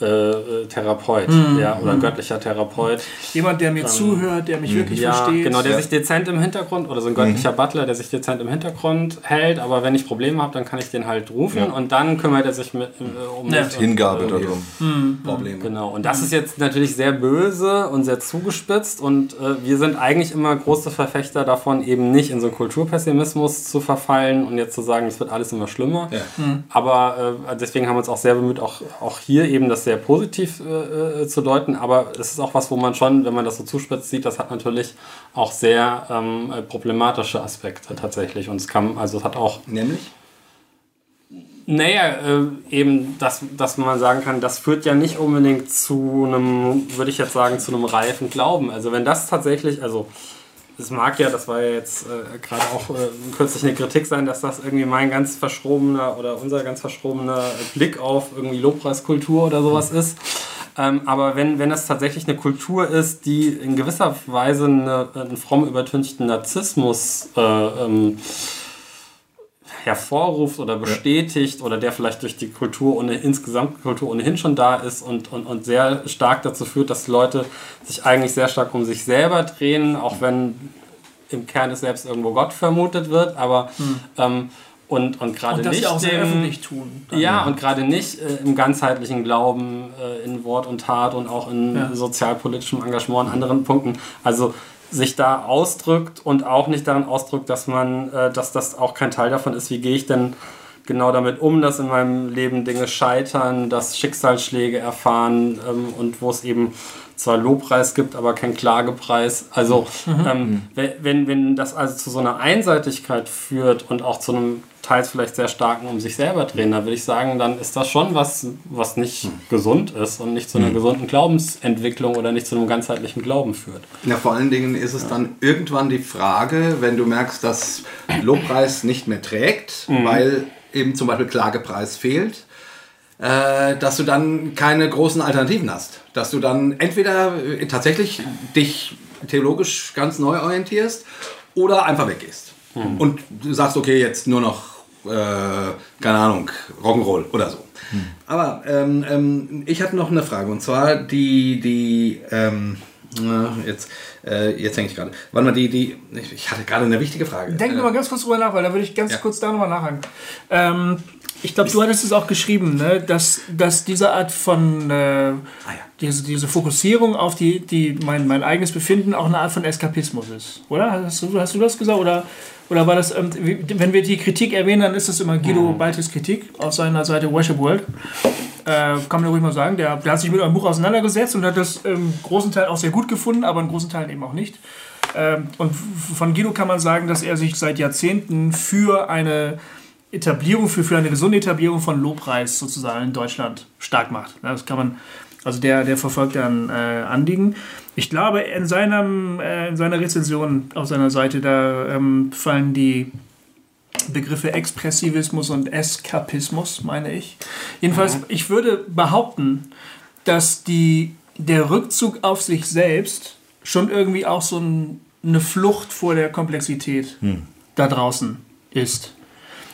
äh, äh, Therapeut ja, oder ein göttlicher Therapeut. Jemand, der mir zuhört, der mich wirklich Ja, versteht. genau, der Ja. sich dezent im Hintergrund oder so ein göttlicher Butler, der sich dezent im Hintergrund hält, aber wenn ich Probleme habe, dann kann ich den halt rufen und dann kümmert er sich mit, äh, um Ja. mich. und- Hingabe darum. Probleme. Genau, und das ist jetzt natürlich sehr böse und sehr zugespitzt und äh, wir sind eigentlich immer große Verfechter davon, eben nicht in so einen Kulturpessimismus zu verfallen und jetzt zu sagen, es wird alles immer schlimmer. Ja. Aber äh, deswegen haben wir uns auch sehr bemüht, auch, auch hier eben das sehr positiv äh, äh, zu deuten. Aber es ist auch was, wo man schon, wenn man das so zuspitzt sieht, das hat natürlich auch sehr ähm, äh, problematische Aspekte tatsächlich. Und es kann, also es hat auch Nämlich? naja, äh, eben, dass, dass man sagen kann, das führt ja nicht unbedingt zu einem, würde ich jetzt sagen, zu einem reifen Glauben. Also wenn das tatsächlich, also es mag ja, das war ja jetzt äh, gerade auch äh, kürzlich eine Kritik sein, dass das irgendwie mein ganz verschrobener oder unser ganz verschrobener Blick auf irgendwie Lobpreiskultur oder sowas ist. Ähm, aber wenn, wenn das tatsächlich eine Kultur ist, die in gewisser Weise eine, einen fromm übertünchten Narzissmus äh, ähm, hervorruft oder bestätigt oder der vielleicht durch die Kultur ohne, insgesamt Kultur ohnehin schon da ist und, und, und sehr stark dazu führt, dass Leute sich eigentlich sehr stark um sich selber drehen, auch wenn im Kern es selbst irgendwo Gott vermutet wird, aber ähm, und, und gerade und nicht ja auch sehr öffentlich tun. ja, und gerade nicht äh, im ganzheitlichen Glauben, äh, in Wort und Tat und auch in Ja. sozialpolitischem Engagement an anderen Punkten. Also sich da ausdrückt und auch nicht darin ausdrückt, dass man, äh, dass das auch kein Teil davon ist, wie gehe ich denn genau damit um, dass in meinem Leben Dinge scheitern, dass Schicksalsschläge erfahren ähm, und wo es eben zwar Lobpreis gibt, aber kein Klagepreis. Also ähm, we- wenn, wenn das also zu so einer Einseitigkeit führt und auch zu einem teils vielleicht sehr starken um sich selber drehen, dann würde ich sagen, dann ist das schon was, was nicht gesund ist und nicht zu einer gesunden Glaubensentwicklung oder nicht zu einem ganzheitlichen Glauben führt. Ja, vor allen Dingen ist es dann irgendwann die Frage, wenn du merkst, dass Lobpreis nicht mehr trägt, weil eben zum Beispiel Klagepreis fehlt, äh, dass du dann keine großen Alternativen hast. Dass du dann entweder äh, tatsächlich dich theologisch ganz neu orientierst oder einfach weggehst. Und du sagst, okay, jetzt nur noch, äh, keine Ahnung, Rock'n'Roll oder so. Aber ähm, ähm, ich hatte noch eine Frage und zwar die, die, ähm, na, jetzt, äh, jetzt denke ich gerade. Warte mal, die, die, ich ich hatte gerade eine wichtige Frage. Denk Äh, mal ganz kurz drüber nach, weil da würde ich ganz Ja. kurz da nochmal nachhaken. Ähm, ich glaube, du hattest es auch geschrieben, ne? dass, dass diese Art von, äh, Ah, ja. diese, diese Fokussierung auf die, die, mein, mein eigenes Befinden auch eine Art von Eskapismus ist. Oder? Hast du, hast du das gesagt? Oder, oder war das, ähm, wenn wir die Kritik erwähnen, dann ist das immer Guido Baltes Kritik auf seiner Seite Worship World. Äh, kann man ruhig mal sagen. Der, der hat sich mit eurem Buch auseinandergesetzt und hat das im großen Teil auch sehr gut gefunden, aber in großen Teilen eben auch nicht. Ähm, und von Guido kann man sagen, dass er sich seit Jahrzehnten für eine Etablierung, für, für eine gesunde Etablierung von Lobpreis sozusagen in Deutschland stark macht. Ja, Das kann man, also der, der verfolgt ein äh, Anliegen. Ich glaube, in, seinem, äh, in seiner Rezension auf seiner Seite, da ähm, fallen die Begriffe Expressivismus und Eskapismus, meine ich. Jedenfalls, ich würde behaupten, dass die, der Rückzug auf sich selbst schon irgendwie auch so ein eine Flucht vor der Komplexität da draußen ist.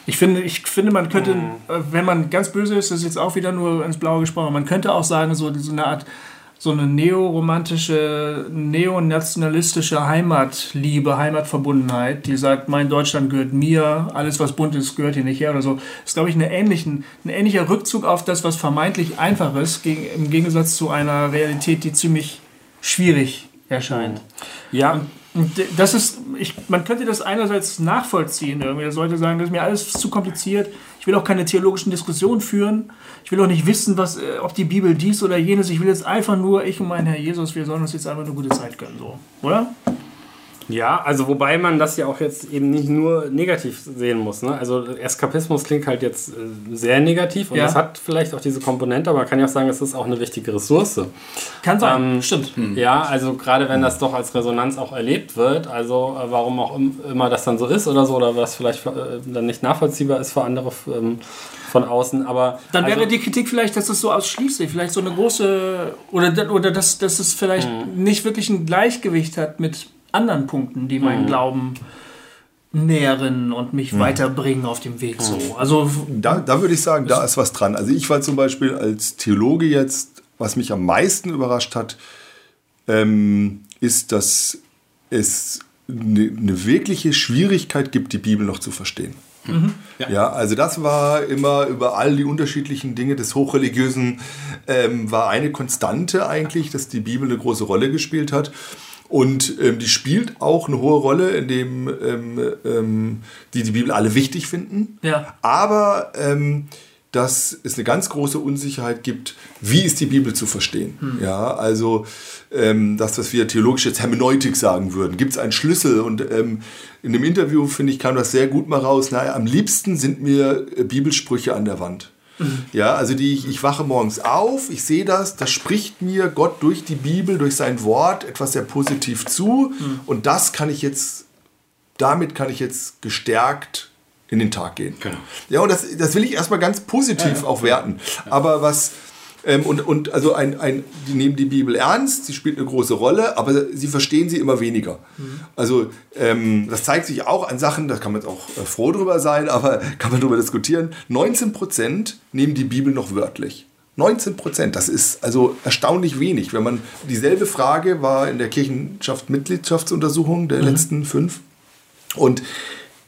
Ich finde, ich finde, man könnte, äh, wenn man ganz böse ist, das ist jetzt auch wieder nur ins Blaue gesprochen, man könnte auch sagen, so, so eine Art, so eine neoromantische, neonationalistische Heimatliebe, Heimatverbundenheit, die sagt, mein Deutschland gehört mir, alles was bunt ist, gehört hier nicht her oder so, ist, glaube ich, eine ähnlichen, ein ähnlicher Rückzug auf das, was vermeintlich einfach ist, gegen, im Gegensatz zu einer Realität, die ziemlich schwierig erscheint. Ja, Und das ist, ich, man könnte das einerseits nachvollziehen. Irgendwie. Er sollte sagen, das ist mir alles zu kompliziert. Ich will auch keine theologischen Diskussionen führen. Ich will auch nicht wissen, was, äh, ob die Bibel dies oder jenes. Ich will jetzt einfach nur, ich und mein Herr Jesus, wir sollen uns jetzt einfach eine gute Zeit gönnen. So. Oder? Ja, also wobei man das ja auch jetzt eben nicht nur negativ sehen muss. Ne? Also Eskapismus klingt halt jetzt äh, sehr negativ und Ja. das hat vielleicht auch diese Komponente, aber man kann ja auch sagen, es ist auch eine wichtige Ressource. Kann sein. Ähm, Stimmt. Ja, also gerade wenn das doch als Resonanz auch erlebt wird, also äh, warum auch im, immer das dann so ist oder so, oder was vielleicht äh, dann nicht nachvollziehbar ist für andere ähm, von außen, aber Dann also, wäre die Kritik vielleicht, dass es so ausschließlich, vielleicht so eine große, oder, oder dass, dass es vielleicht nicht wirklich ein Gleichgewicht hat mit anderen Punkten, die meinen Glauben nähren und mich weiterbringen auf dem Weg. So. Also Da, da würde ich sagen, da ist was dran. Also ich war zum Beispiel als Theologe jetzt, was mich am meisten überrascht hat, ähm, ist, dass es eine, eine wirkliche Schwierigkeit gibt, die Bibel noch zu verstehen. Ja. also das war immer über all die unterschiedlichen Dinge des Hochreligiösen, ähm, war eine Konstante eigentlich, dass die Bibel eine große Rolle gespielt hat. Und ähm, die spielt auch eine hohe Rolle, indem ähm, ähm, die die Bibel alle wichtig finden. Ja. Aber ähm, dass es eine ganz große Unsicherheit gibt, wie ist die Bibel zu verstehen. Ja, also ähm, das, was wir theologisch jetzt Hermeneutik sagen würden. Gibt es einen Schlüssel? Und ähm, in dem Interview, finde ich, kam das sehr gut mal raus. Naja, am liebsten sind mir äh, Bibelsprüche an der Wand. Ja, also die, ich, ich wache morgens auf, ich sehe das, da spricht mir Gott durch die Bibel, durch sein Wort etwas sehr positiv zu. Und das kann ich jetzt, damit kann ich jetzt gestärkt in den Tag gehen. Genau. Ja, und das, das will ich erstmal ganz positiv auch werten. Aber was, ähm, und, und also ein, ein, die nehmen die Bibel ernst, sie spielt eine große Rolle, aber sie verstehen sie immer weniger. Also ähm, das zeigt sich auch an Sachen, da kann man jetzt auch äh, froh drüber sein, aber kann man drüber diskutieren. 19 Prozent nehmen die Bibel noch wörtlich. 19 Prozent, das ist also erstaunlich wenig. Wenn man dieselbe Frage war in der Kirchenschaft-Mitgliedschaftsuntersuchung der letzten fünf. Und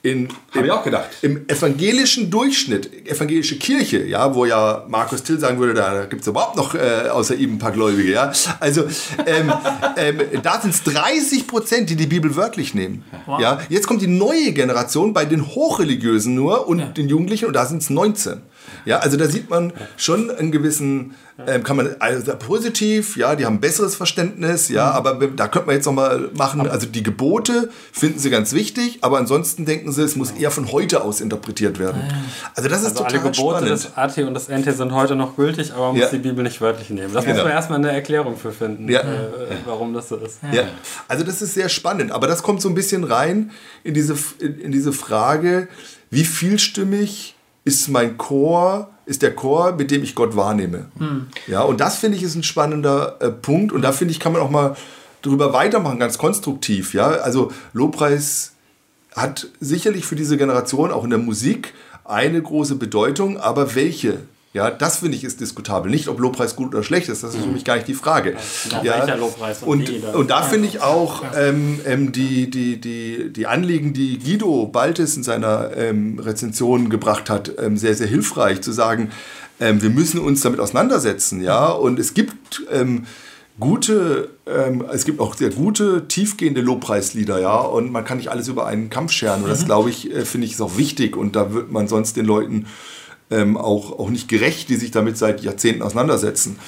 in, Hab ich auch gedacht. im evangelischen Durchschnitt, evangelische Kirche, ja, wo ja Markus Till sagen würde, da gibt es überhaupt noch äh, außer ihm ein paar Gläubige, ja. Also ähm, ähm, da sind es 30 Prozent, die die Bibel wörtlich nehmen. Ja, jetzt kommt die neue Generation bei den Hochreligiösen nur und den Jugendlichen und da sind es 19. Ja, also da sieht man schon einen gewissen, ähm, kann man also positiv, ja, die haben ein besseres Verständnis, ja, aber da könnte man jetzt noch mal machen, also die Gebote finden sie ganz wichtig, aber ansonsten denken sie, es muss eher von heute aus interpretiert werden. Also das ist also alle total Gebote spannend. des AT und des NT sind heute noch gültig, aber man muss Ja. die Bibel nicht wörtlich nehmen. Das Genau. muss man erstmal eine Erklärung für finden, Ja. äh, warum das so ist. Ja, also das ist sehr spannend, aber das kommt so ein bisschen rein in diese, in, in diese Frage, wie vielstimmig ist mein Chor, ist der Chor, mit dem ich Gott wahrnehme. Ja, und das finde ich ist ein spannender äh, Punkt und da finde ich, kann man auch mal drüber weitermachen, ganz konstruktiv. Ja, also Lobpreis hat sicherlich für diese Generation auch in der Musik eine große Bedeutung, aber welche? Ja, das finde ich ist diskutabel. Nicht, ob Lobpreis gut oder schlecht ist, das ist für mich gar nicht die Frage. auch welcher Lobpreis und und, und da finde ich auch ähm, ähm, die, die, die, die Anliegen, die Guido Baltes in seiner ähm, Rezension gebracht hat, ähm, sehr, sehr hilfreich zu sagen, ähm, wir müssen uns damit auseinandersetzen. Ja? Und es gibt gute, ähm, es gibt auch sehr gute, tiefgehende Lobpreislieder, ja, und man kann nicht alles über einen Kampf scheren. Und das, glaube ich, äh, finde ich, ist auch wichtig. Und da wird man sonst den Leuten ähm, auch, auch nicht gerecht, die sich damit seit Jahrzehnten auseinandersetzen.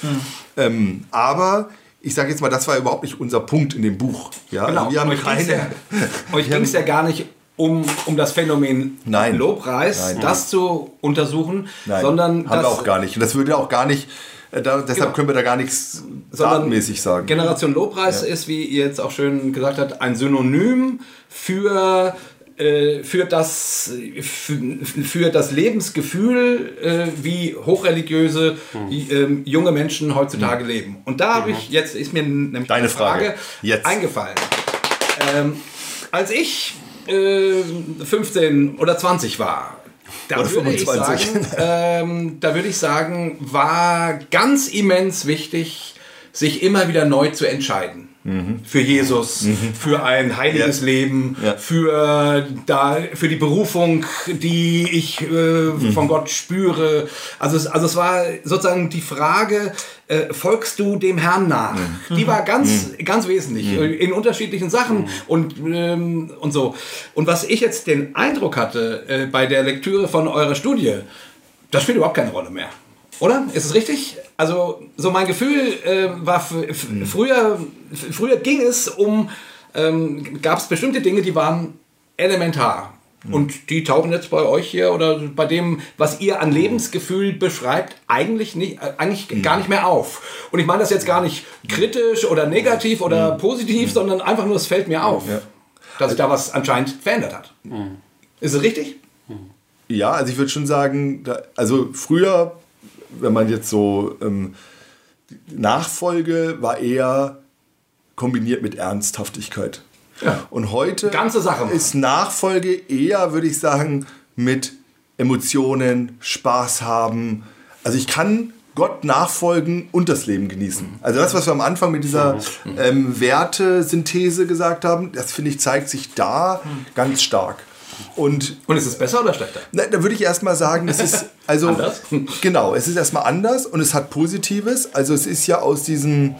Ähm, aber ich sage jetzt mal, das war überhaupt nicht unser Punkt in dem Buch. Ja, Genau. also wir haben euch ging es ja, ja gar nicht um, um das Phänomen Nein. Lobpreis, Nein. das zu untersuchen, Nein, sondern haben wir auch gar nicht. Und das würde auch gar nicht. äh, Da, deshalb Genau. können wir da gar nichts datenmäßig sagen. Generation Lobpreis ist, wie ihr jetzt auch schön gesagt habt, ein Synonym für, für, das, für, das Lebensgefühl, äh, wie hochreligiöse wie, ähm, junge Menschen heutzutage leben. Und da habe ich jetzt, ist mir nämlich Deine eine Frage, Frage. Jetzt. eingefallen. Ähm, als ich äh, 15 oder 20 war, da Oder würde, ich 25. sagen, ähm, da würde ich sagen, war ganz immens wichtig, sich immer wieder neu zu entscheiden. Für Jesus, für ein heiliges Ja. Leben, Ja. für, da, für die Berufung, die ich äh, von Gott spüre. Also es, also es war sozusagen die Frage, äh, folgst du dem Herrn nach? Die war ganz, ganz wesentlich äh, in unterschiedlichen Sachen und, ähm, und so. Und was ich jetzt den Eindruck hatte äh, bei der Lektüre von eurer Studie, das spielt überhaupt keine Rolle mehr. Oder? Ist es richtig? Also, so mein Gefühl äh, war f- früher, früher ging es um, ähm, gab es bestimmte Dinge, die waren elementar. Und die tauchen jetzt bei euch hier oder bei dem, was ihr an Lebensgefühl beschreibt, eigentlich, nicht, äh, eigentlich gar nicht mehr auf. Und ich meine das jetzt gar nicht kritisch oder negativ oder positiv, sondern einfach nur, es fällt mir auf, dass sich da was anscheinend verändert hat. Ist es richtig? Ja, also ich würde schon sagen, da, also früher, wenn man jetzt so ähm, Nachfolge war eher kombiniert mit Ernsthaftigkeit. Ja. Und heute Ganze Sache machen. ist Nachfolge eher, würde ich sagen, mit Emotionen, Spaß haben. Also ich kann Gott nachfolgen und das Leben genießen. Also das, was wir am Anfang mit dieser ähm, Wertesynthese gesagt haben, das finde ich zeigt sich da ganz stark. Und Und ist es besser oder schlechter? na, da würde ich erstmal sagen, es ist also Anders? genau, es ist erstmal anders und es hat Positives. Also es ist ja aus diesem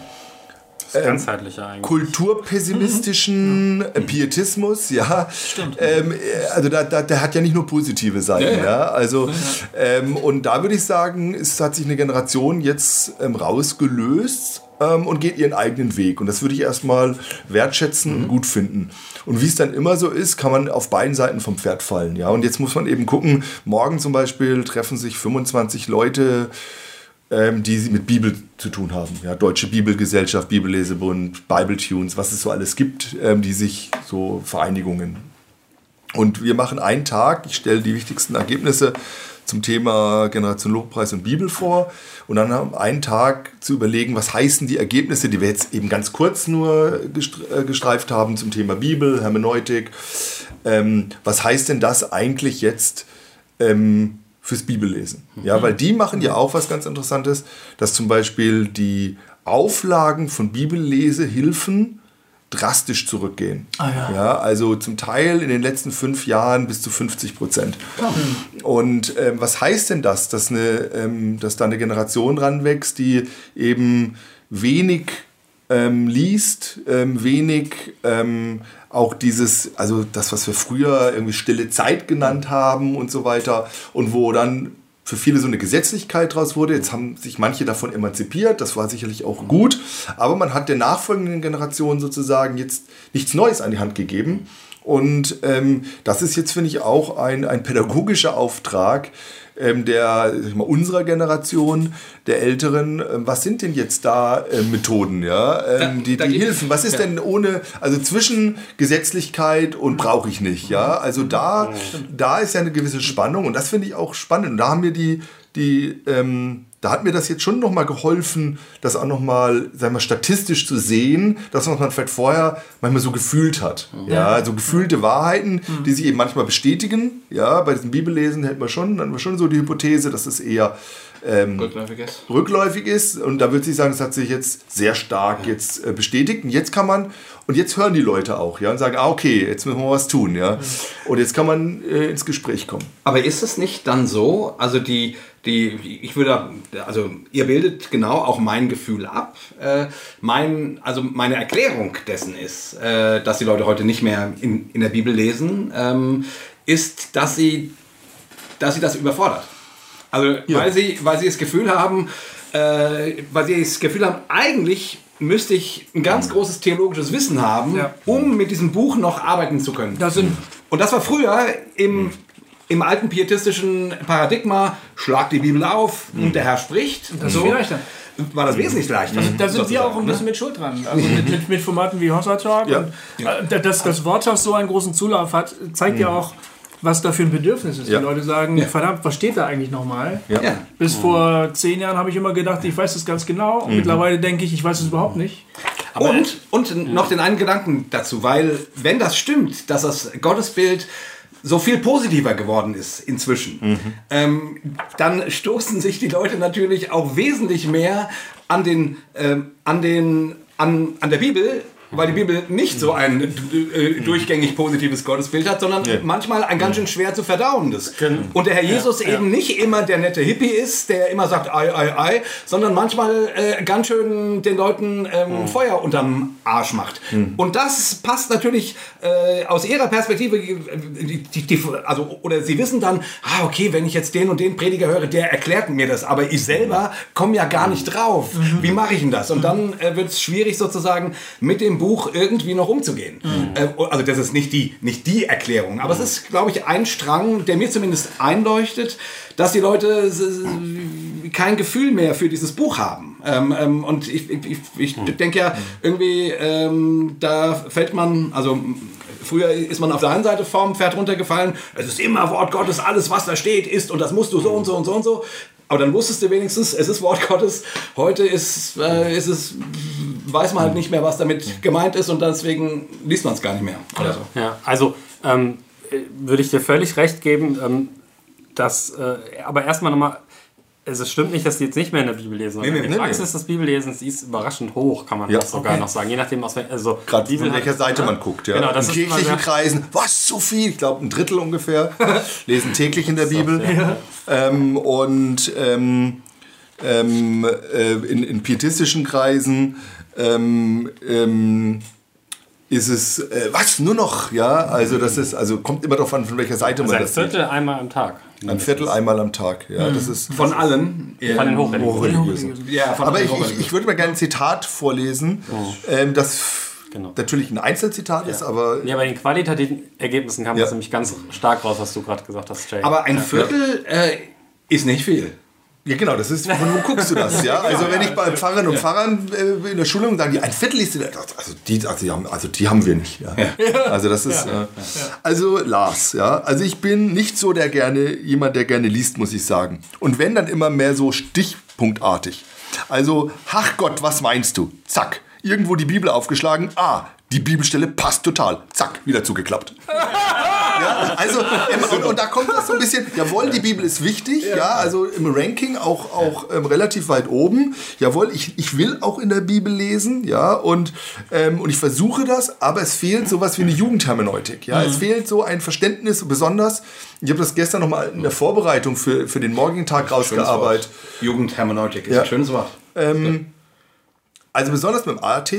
Ganzheitlicher eigentlich. kulturpessimistischen äh, Pietismus, ja. Stimmt. Ähm, äh, also da, da, der hat ja nicht nur positive Seiten, Ja, ja. ja. Also ähm, und da würde ich sagen, es hat sich eine Generation jetzt ähm, rausgelöst ähm, und geht ihren eigenen Weg. Und das würde ich erstmal wertschätzen und gut finden. Und wie es dann immer so ist, kann man auf beiden Seiten vom Pferd fallen, ja. Und jetzt muss man eben gucken. Morgen zum Beispiel treffen sich 25 Leute ähm, die mit Bibel zu tun haben. Ja, Deutsche Bibelgesellschaft, Bibellesebund, Bible Tunes, was es so alles gibt, ähm, die sich so Vereinigungen. Und wir machen einen Tag, ich stelle die wichtigsten Ergebnisse zum Thema Generation Lobpreis und Bibel vor und dann haben einen Tag zu überlegen, was heißen die Ergebnisse, die wir jetzt eben ganz kurz nur äh, gestreift haben zum Thema Bibel, Hermeneutik. Ähm, was heißt denn das eigentlich jetzt ähm, fürs Bibellesen. Ja, weil die machen ja auch was ganz Interessantes, dass zum Beispiel die Auflagen von Bibellesehilfen drastisch zurückgehen. ja. also zum Teil in den letzten fünf Jahren bis zu 50 Prozent. Und ähm, was heißt denn das, dass, eine, ähm, dass da eine Generation ranwächst, die eben wenig ähm, liest, ähm, wenig ähm, auch dieses, also das, was wir früher irgendwie stille Zeit genannt haben und so weiter und wo dann für viele so eine Gesetzlichkeit draus wurde. Jetzt haben sich manche davon emanzipiert, das war sicherlich auch gut, aber man hat der nachfolgenden Generation sozusagen jetzt nichts Neues an die Hand gegeben. Und ähm, das ist jetzt, finde ich, auch ein, ein pädagogischer Auftrag der sag ich mal, unserer Generation, der Älteren. Ähm, was sind denn jetzt da äh, Methoden, ja, ähm, die, die helfen? Was ist denn ohne, also zwischen Gesetzlichkeit und brauche ich nicht, ja? Also da, da ist ja eine gewisse Spannung und das finde ich auch spannend. Und da haben mir die, die ähm, da hat mir das jetzt schon nochmal geholfen, das auch nochmal, sagen wir, statistisch zu sehen, dass man vielleicht vorher manchmal so gefühlt hat. Ja, so gefühlte Wahrheiten, die sich eben manchmal bestätigen. Ja, bei diesem Bibellesen hätten wir schon, dann wir schon so die Hypothese, dass es eher ähm, Rückläufiges. rückläufig ist. Und da würde ich sagen, das hat sich jetzt sehr stark jetzt äh, bestätigt. Und jetzt kann man, und jetzt hören die Leute auch, ja, und sagen, ah, okay, jetzt müssen wir was tun, ja. Und jetzt kann man äh, ins Gespräch kommen. Aber ist es nicht dann so, also die, die, ich würde, also ihr bildet genau auch mein Gefühl ab. Äh, mein, also meine Erklärung dessen ist, äh, dass die Leute heute nicht mehr in, in der Bibel lesen, ähm, ist, dass sie, dass sie das überfordert. Also weil, sie, weil sie das Gefühl haben, äh, weil sie das Gefühl haben, eigentlich müsste ich ein ganz großes theologisches Wissen haben, Ja. um mit diesem Buch noch arbeiten zu können. Das sind Und das war früher im, im alten pietistischen Paradigma, schlag die Bibel auf und der Herr spricht. das ist viel leichter. War das wesentlich leichter. Da sind wir auch ein sozusagen, bisschen mit Schuld dran. Also mit, mit, mit Formaten wie Hossa Talk. Ja. Und, äh, dass das Wortschatz so einen großen Zulauf hat, zeigt ja auch, was da für ein Bedürfnis ist. Ja. Die Leute sagen, verdammt, was steht da eigentlich nochmal? Ja. Ja. Bis vor zehn Jahren habe ich immer gedacht, ich weiß das ganz genau. Und mittlerweile denke ich, ich weiß es überhaupt nicht. und und noch den einen Gedanken dazu, weil wenn das stimmt, dass das Gottesbild so viel positiver geworden ist inzwischen, ähm, dann stoßen sich die Leute natürlich auch wesentlich mehr an den, ähm, an den, an, an der Bibel. Weil die Bibel nicht so ein äh, durchgängig positives Gottesbild hat, sondern manchmal ein ganz schön schwer zu verdauendes. Und der Herr Jesus eben nicht immer der nette Hippie ist, der immer sagt, ei, ei, ei, sondern manchmal äh, ganz schön den Leuten ähm, Feuer unterm Arsch macht. Und das passt natürlich äh, aus ihrer Perspektive, äh, die, die, die, also, oder sie wissen dann, ah, okay, wenn ich jetzt den und den Prediger höre, der erklärt mir das, aber ich selber komme ja gar nicht drauf. Wie mache ich denn das? Und dann äh, wird es schwierig sozusagen mit dem Buch irgendwie noch umzugehen. Äh, also das ist nicht die, nicht die Erklärung, aber es ist, glaube ich, ein Strang, der mir zumindest einleuchtet, dass die Leute kein Gefühl mehr für dieses Buch haben. Ähm, ähm, und ich, ich, ich, ich denke ja, irgendwie, ähm, da fällt man, also früher ist man auf der einen Seite vom Pferd runtergefallen, es ist immer Wort Gottes, alles was da steht ist und das musst du so und so und so und so. Aber dann wusstest du wenigstens, es ist Wort Gottes. Heute ist, äh, ist es, weiß man halt nicht mehr, was damit gemeint ist und deswegen liest man es gar nicht mehr. Oder so. Ja, also ähm, äh, würde ich dir völlig recht geben, ähm, dass, äh, aber erstmal nochmal, also es stimmt nicht, dass die jetzt nicht mehr in der Bibel lesen. sondern nee, die nee, Praxis des Bibellesens ist überraschend hoch, kann man Ja. sogar noch sagen. Je nachdem, aus also Gerade Bibel von welcher hat- Seite ja. man guckt. Ja. Genau, das in kirchlichen sehr- Kreisen, was, so viel? Ich glaube, ein Drittel ungefähr lesen täglich in der Bibel. Ähm, und ähm, ähm, äh, in, in pietistischen Kreisen ähm, ähm, ist es, äh, was, nur noch, ja, also das ist, also kommt immer darauf an, von welcher Seite Also man ein das sieht. Viertel einmal am Tag. Ein Viertel einmal am Tag, ja, das ist Von allen. Von den Hochreligiösen. hochreligiösen. Ja, von Aber allen ich, ich, ich würde mal gerne ein Zitat vorlesen, ähm, das Genau. natürlich ein Einzelzitat ist, aber Ja, bei den qualitativen Ergebnissen kam Ja. das nämlich ganz stark raus, was du gerade gesagt hast, Jay. Aber ein Viertel äh, ist nicht viel. Ja, genau, das ist, von wo guckst du das, ja? Also wenn ich bei Pfarrern und Pfarrern äh, in der Schulung sage, die ein Viertel ist, also die, also die, haben, also die haben wir nicht, ja. Also das ist, äh, also Lars, ja, also ich bin nicht so der gerne, jemand, der gerne liest, muss ich sagen. Und wenn, dann immer mehr so stichpunktartig. Also, ach Gott, was meinst du? Zack, irgendwo die Bibel aufgeschlagen, ah, die Bibelstelle passt total, zack, wieder zugeklappt. Ja, also, ähm, und, da kommt das so ein bisschen, jawohl, die Bibel ist wichtig, ja, also im Ranking auch, auch ähm, relativ weit oben. Jawohl, ich, ich will auch in der Bibel lesen, ja, und, ähm, und ich versuche das, aber es fehlt sowas wie eine Jugendhermeneutik, ja, es fehlt so ein Verständnis, besonders, ich habe das gestern nochmal in der Vorbereitung für, für den morgigen Tag rausgearbeitet. Jugendhermeneutik ist Ja. ein schönes Wort. Ähm, also besonders mit dem AT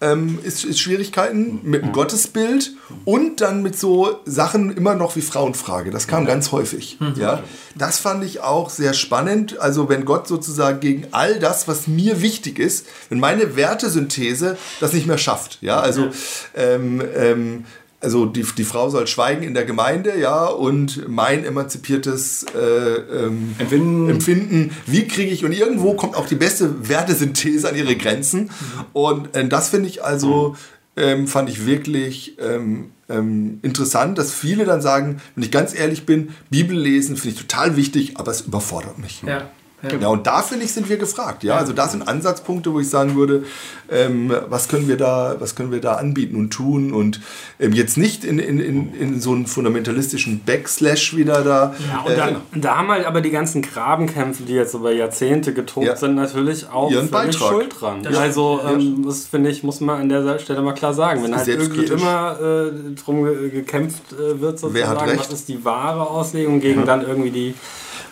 ähm, ist, ist Schwierigkeiten mit dem Gottesbild und dann mit so Sachen immer noch wie Frauenfrage. Das kam ganz häufig. Ja, das fand ich auch sehr spannend. Also wenn Gott sozusagen gegen all das, was mir wichtig ist, wenn meine Wertesynthese das nicht mehr schafft. Ja, also ähm, ähm, also die, die Frau soll schweigen in der Gemeinde, ja, und mein emanzipiertes äh, ähm, Empfinden. Empfinden, wie kriege ich, und irgendwo kommt auch die beste Wertesynthese an ihre Grenzen. Und äh, das finde ich also, ähm, fand ich wirklich ähm, ähm, interessant, dass viele dann sagen, wenn ich ganz ehrlich bin, Bibel lesen finde ich total wichtig, aber es überfordert mich. Ja. Ja. Ja, und da finde ich, sind wir gefragt. Ja, also das sind Ansatzpunkte, wo ich sagen würde, ähm, was können wir da, was können wir da anbieten und tun und ähm, jetzt nicht in, in, in, in so einen fundamentalistischen Backslash wieder da. Ja, und äh, da, da haben halt aber die ganzen Grabenkämpfe, die jetzt über Jahrzehnte getobt Ja. sind, natürlich auch Ihren völlig Beitrag. schuld dran. Also, ähm, das finde ich, muss man an der Stelle mal klar sagen. Wenn halt irgendwie immer äh, drum ge gekämpft äh, wird, sozusagen, was ist die wahre Auslegung gegen dann irgendwie die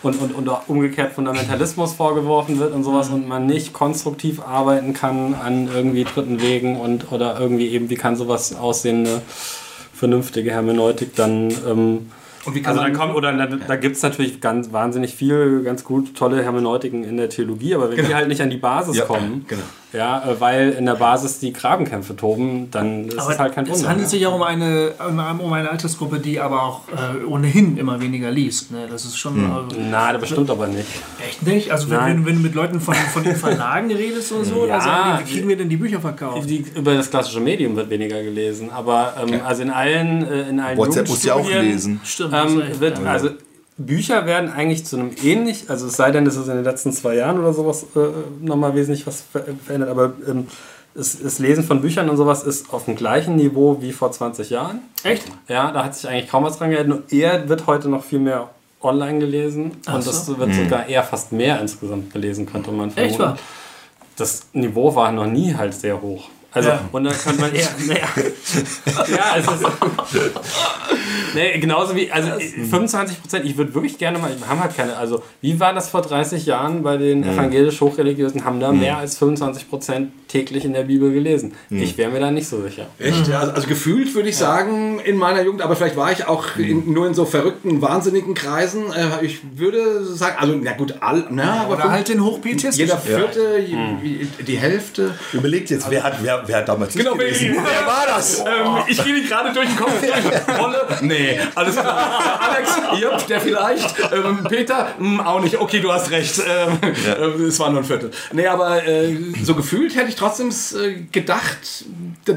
und, und, und auch umgekehrt Fundamentalismus vorgeworfen wird und sowas und man nicht konstruktiv arbeiten kann an irgendwie dritten Wegen und oder irgendwie eben, wie kann sowas aussehen, eine vernünftige Hermeneutik dann ähm, Und wie kann also dann kommt, oder da, da gibt es natürlich ganz wahnsinnig viel, ganz gut, tolle Hermeneutiken in der Theologie, aber wenn die halt nicht an die Basis Ja, kommen, genau. Ja, äh, weil in der Basis die Grabenkämpfe toben, dann ist Aber es halt kein es Wunder. handelt ne? sich ja um eine, um eine Altersgruppe, die aber auch äh, ohnehin immer weniger liest. Ne? Das ist schon. Also, Na, das bestimmt aber nicht. echt nicht? Also, wenn, wenn, wenn du mit Leuten von, von den Verlagen redest oder so, Ja. dann sagen die, wie kriegen wir denn die Bücher verkauft? Die, über das klassische Medium wird weniger gelesen, aber ähm, also in allen, äh, in allen WhatsApp muss ja auch lesen. Stimmt. Ähm, wird, ja. also Bücher werden eigentlich zu einem ähnlich, also es sei denn, es ist in den letzten zwei Jahren oder sowas äh, nochmal wesentlich was ver verändert, aber ähm, das, das Lesen von Büchern und sowas ist auf dem gleichen Niveau wie vor 20 Jahren. Echt? Ja, da hat sich eigentlich kaum was dran geändert. Nur eher wird heute noch viel mehr online gelesen und das wird sogar eher fast mehr insgesamt gelesen, könnte man vermuten. Echt wahr? Das Niveau war noch nie halt sehr hoch. Also, Ja. und dann könnte man eher, naja, ja, es ist, nee, genauso wie, also 25 Prozent, ich würde wirklich gerne mal, wir haben halt keine, also, wie war das vor 30 Jahren bei den evangelisch-hochreligiösen, haben da mehr als 25 Prozent täglich in der Bibel gelesen. Ich wäre mir da nicht so sicher. Echt? Ja, also, also gefühlt würde ich sagen, in meiner Jugend, aber vielleicht war ich auch in, nur in so verrückten, wahnsinnigen Kreisen. Äh, ich würde sagen, also, na gut, all, na, aber Oder halt den Hochpietismus. jeder vierte, je- die Hälfte. Überlegt jetzt, wer hat, wer, wer hat damals Genau, nicht gelesen? wer- Wer war das? Ähm, ich gehe nicht gerade durch den Kopf. Durch. Rolle? Nee, alles klar. Alex, yep, der vielleicht. Ähm, Peter, hm, auch nicht. Okay, du hast recht. Ähm, äh, Es war nur ein Viertel. Nee, aber äh, so gefühlt hätte ich trotzdem äh, gedacht,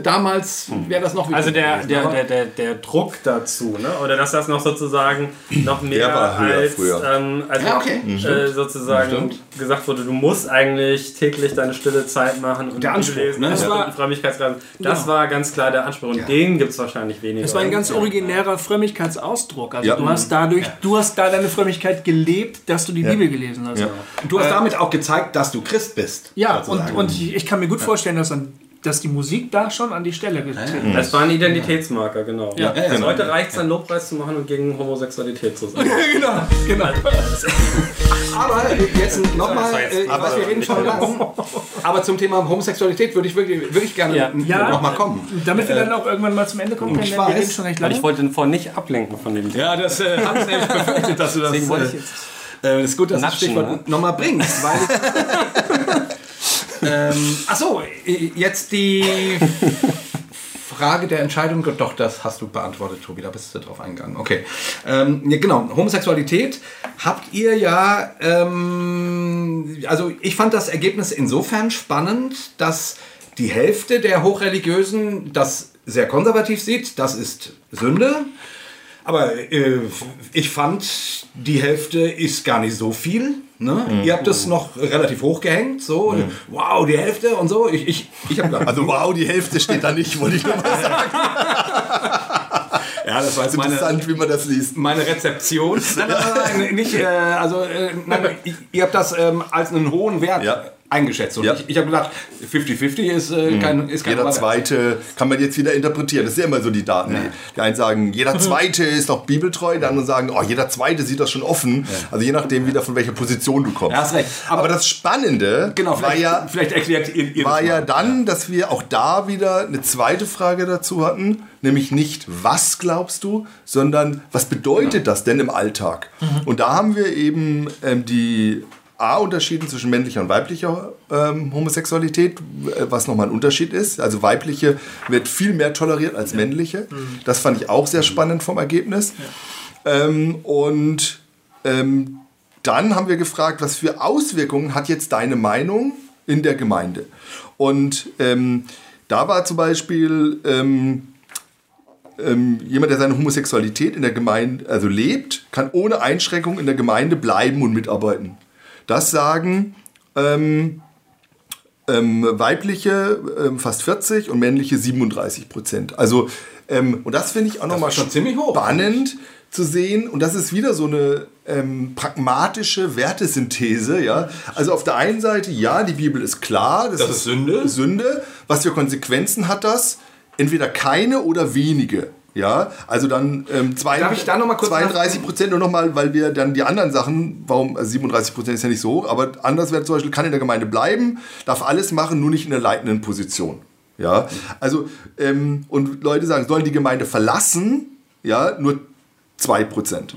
damals wäre das noch wieder Also der, der, der, der, der Druck dazu, ne? oder dass das noch sozusagen noch mehr als, früher. ähm, also Ja, okay. äh, sozusagen gesagt wurde, du musst eigentlich täglich deine stille Zeit machen und Der Anspruch, lesen ne? Das war- Frömmigkeitsgraden. Das Genau. war ganz klar der Anspruch und den gibt es wahrscheinlich weniger. Das war ein ganz originärer Frömmigkeitsausdruck. Also Ja. du hast dadurch, du hast da deine Frömmigkeit gelebt, dass du die Bibel gelesen hast. Ja. du hast damit auch gezeigt, dass du Christ bist. Ja, und, und ich, ich kann mir gut vorstellen, dass, an, dass die Musik da schon an die Stelle getreten Es war ein Identitätsmarker, genau. Ja, ja, also heute reicht es, einen Lobpreis zu machen und gegen Homosexualität zu sein. genau, genau. Aber jetzt nochmal, Das äh, ich weiß, wir reden schon lang, aber zum Thema Homosexualität würde ich wirklich, wirklich gerne Ja. Ja. nochmal kommen. Damit wir dann auch irgendwann mal zum Ende kommen können, ich wir weiß. reden schon recht lange. ich wollte vorhin nicht ablenken von dem Ja, das äh, habe ich nämlich befürchtet, dass du das. Deswegen wollte ich äh, jetzt Äh, ist gut, dass du das Stichwort ne? nochmal bringst, weil. ähm, achso, jetzt die Frage der Entscheidung. Doch, das hast du beantwortet, Tobi, da bist du drauf eingegangen. Okay. Ähm, genau, Homosexualität habt ihr ja. Ähm, also, ich fand das Ergebnis insofern spannend, dass die Hälfte der Hochreligiösen das sehr konservativ sieht. Das ist Sünde. Aber äh, ich fand, die Hälfte ist gar nicht so viel. Ne? Ihr habt das noch relativ hoch gehängt. So, wow, die Hälfte und so. Ich, ich, ich habe gedacht, Also wow, die Hälfte steht da nicht, wollte ich nur mal sagen. ja, das war jetzt meine, Interessant, wie man das liest. meine Rezeption. Nein, nein, nein, nicht, äh, also, äh, nein, ihr- ihr habt das ähm, als einen hohen Wert Ja. Eingeschätzt. Und Ja. ich, ich habe gedacht, 50-50 ist, äh, kein, ist kein Jeder Wert. zweite kann man jetzt wieder interpretieren. Das sind ja immer so die Daten. Die einen sagen, jeder zweite ist doch bibeltreu, die anderen sagen, oh, jeder zweite sieht das schon offen. Also je nachdem wieder von welcher Position du kommst. Ja, hast recht. Aber, Aber- das Spannende Genau, war ja, vielleicht erklärt ihr, ihr war ja dann, dass wir auch da wieder eine zweite Frage dazu hatten, nämlich nicht, was glaubst du, sondern was bedeutet das denn im Alltag? Und da haben wir eben ähm, die A, Unterschieden zwischen männlicher und weiblicher ähm, Homosexualität, äh, was nochmal ein Unterschied ist. Also weibliche wird viel mehr toleriert als männliche. Das fand ich auch sehr spannend vom Ergebnis. Ähm, und ähm, dann haben wir gefragt, was für Auswirkungen hat jetzt deine Meinung in der Gemeinde? Und ähm, da war zum Beispiel ähm, ähm, jemand, der seine Homosexualität in der Gemeinde, also lebt, kann ohne Einschränkung in der Gemeinde bleiben und mitarbeiten. Das sagen ähm, ähm, weibliche ähm, fast 40 und männliche 37 Prozent. Also, ähm, und das finde ich auch nochmal ist schon ziemlich hoch. spannend zu sehen. Und das ist wieder so eine ähm, pragmatische Wertesynthese. Ja? Also auf der einen Seite, ja, die Bibel ist klar. Das ist Sünde. Sünde. Was für Konsequenzen hat das? Entweder keine oder wenige. Ja, also dann ähm, zwei, Darf ich da noch mal kurz 32 Prozent nur nochmal, weil wir dann die anderen Sachen, warum also 37 Prozent ist ja nicht so hoch, aber anders wäre zum Beispiel, kann in der Gemeinde bleiben, darf alles machen, nur nicht in der leitenden Position. Ja, also ähm, und Leute sagen, sollen die Gemeinde verlassen? Ja, nur 2 Prozent.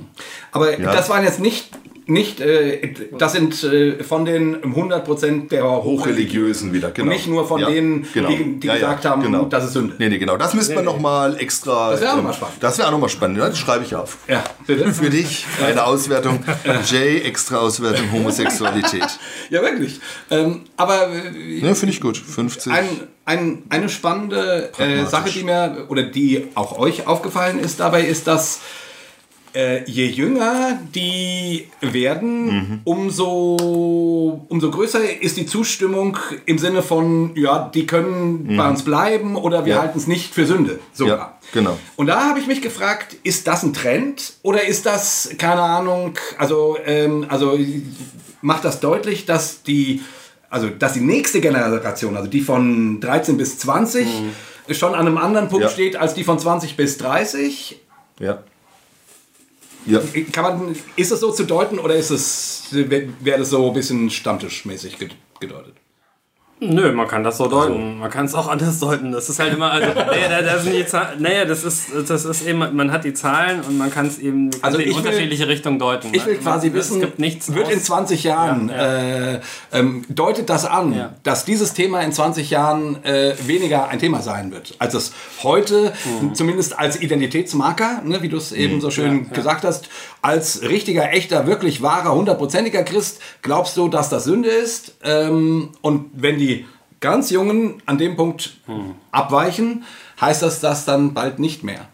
Aber Ja. das waren jetzt nicht, nicht äh, das sind äh, von den 100% der Hochreligiösen wieder, genau. Und nicht nur von Ja, denen, genau. die, die Ja, ja, gesagt haben, genau. das ist Sünde. Nee, nee, genau. Das müsste man nochmal extra. Das wäre auch noch ähm, mal spannend. Das wäre auch nochmal spannend. Ja, das schreibe ich auf. Ja, bitte. Für dich eine Auswertung. J, extra Auswertung Homosexualität. ja, wirklich. Ähm, aber äh, Ja, finde ich gut. 50. ein, ein, eine spannende äh. Sache, die mir oder die auch euch aufgefallen ist dabei, ist, dass äh, je jünger die werden, umso, umso größer ist die Zustimmung im Sinne von, ja, die können bei uns bleiben oder wir Ja. halten es nicht für Sünde. Sogar. Ja, genau. Und da habe ich mich gefragt, ist das ein Trend oder ist das, keine Ahnung, also, ähm, also macht das deutlich, dass die, also dass die nächste Generation, also die von 13 bis 20, schon an einem anderen Punkt Ja. steht als die von 20 bis 30? Ja. Ja. Kann man, ist es so zu deuten oder ist es, wäre das so ein bisschen stammtischmäßig ge- gedeutet? Nö, man kann das so deuten. Man kann es auch anders deuten. Das ist halt immer, also, naja, da, da sind die Zahlen, naja, das ist, das ist eben, man hat die Zahlen und man kann es eben Also in ich will- unterschiedliche Richtungen deuten. Ich will quasi es wissen, gibt nichts wird in aus- 20 Jahren, Äh, ähm, deutet das an, Ja. dass dieses Thema in 20 Jahren äh, weniger ein Thema sein wird, als es heute, Mhm. zumindest als Identitätsmarker, ne, wie du es eben so schön gesagt hast, als richtiger, echter, wirklich wahrer, hundertprozentiger Christ, glaubst du, dass das Sünde ist? Ähm, und wenn die ganz Jungen an dem Punkt Mhm. abweichen, heißt das das dann bald nicht mehr?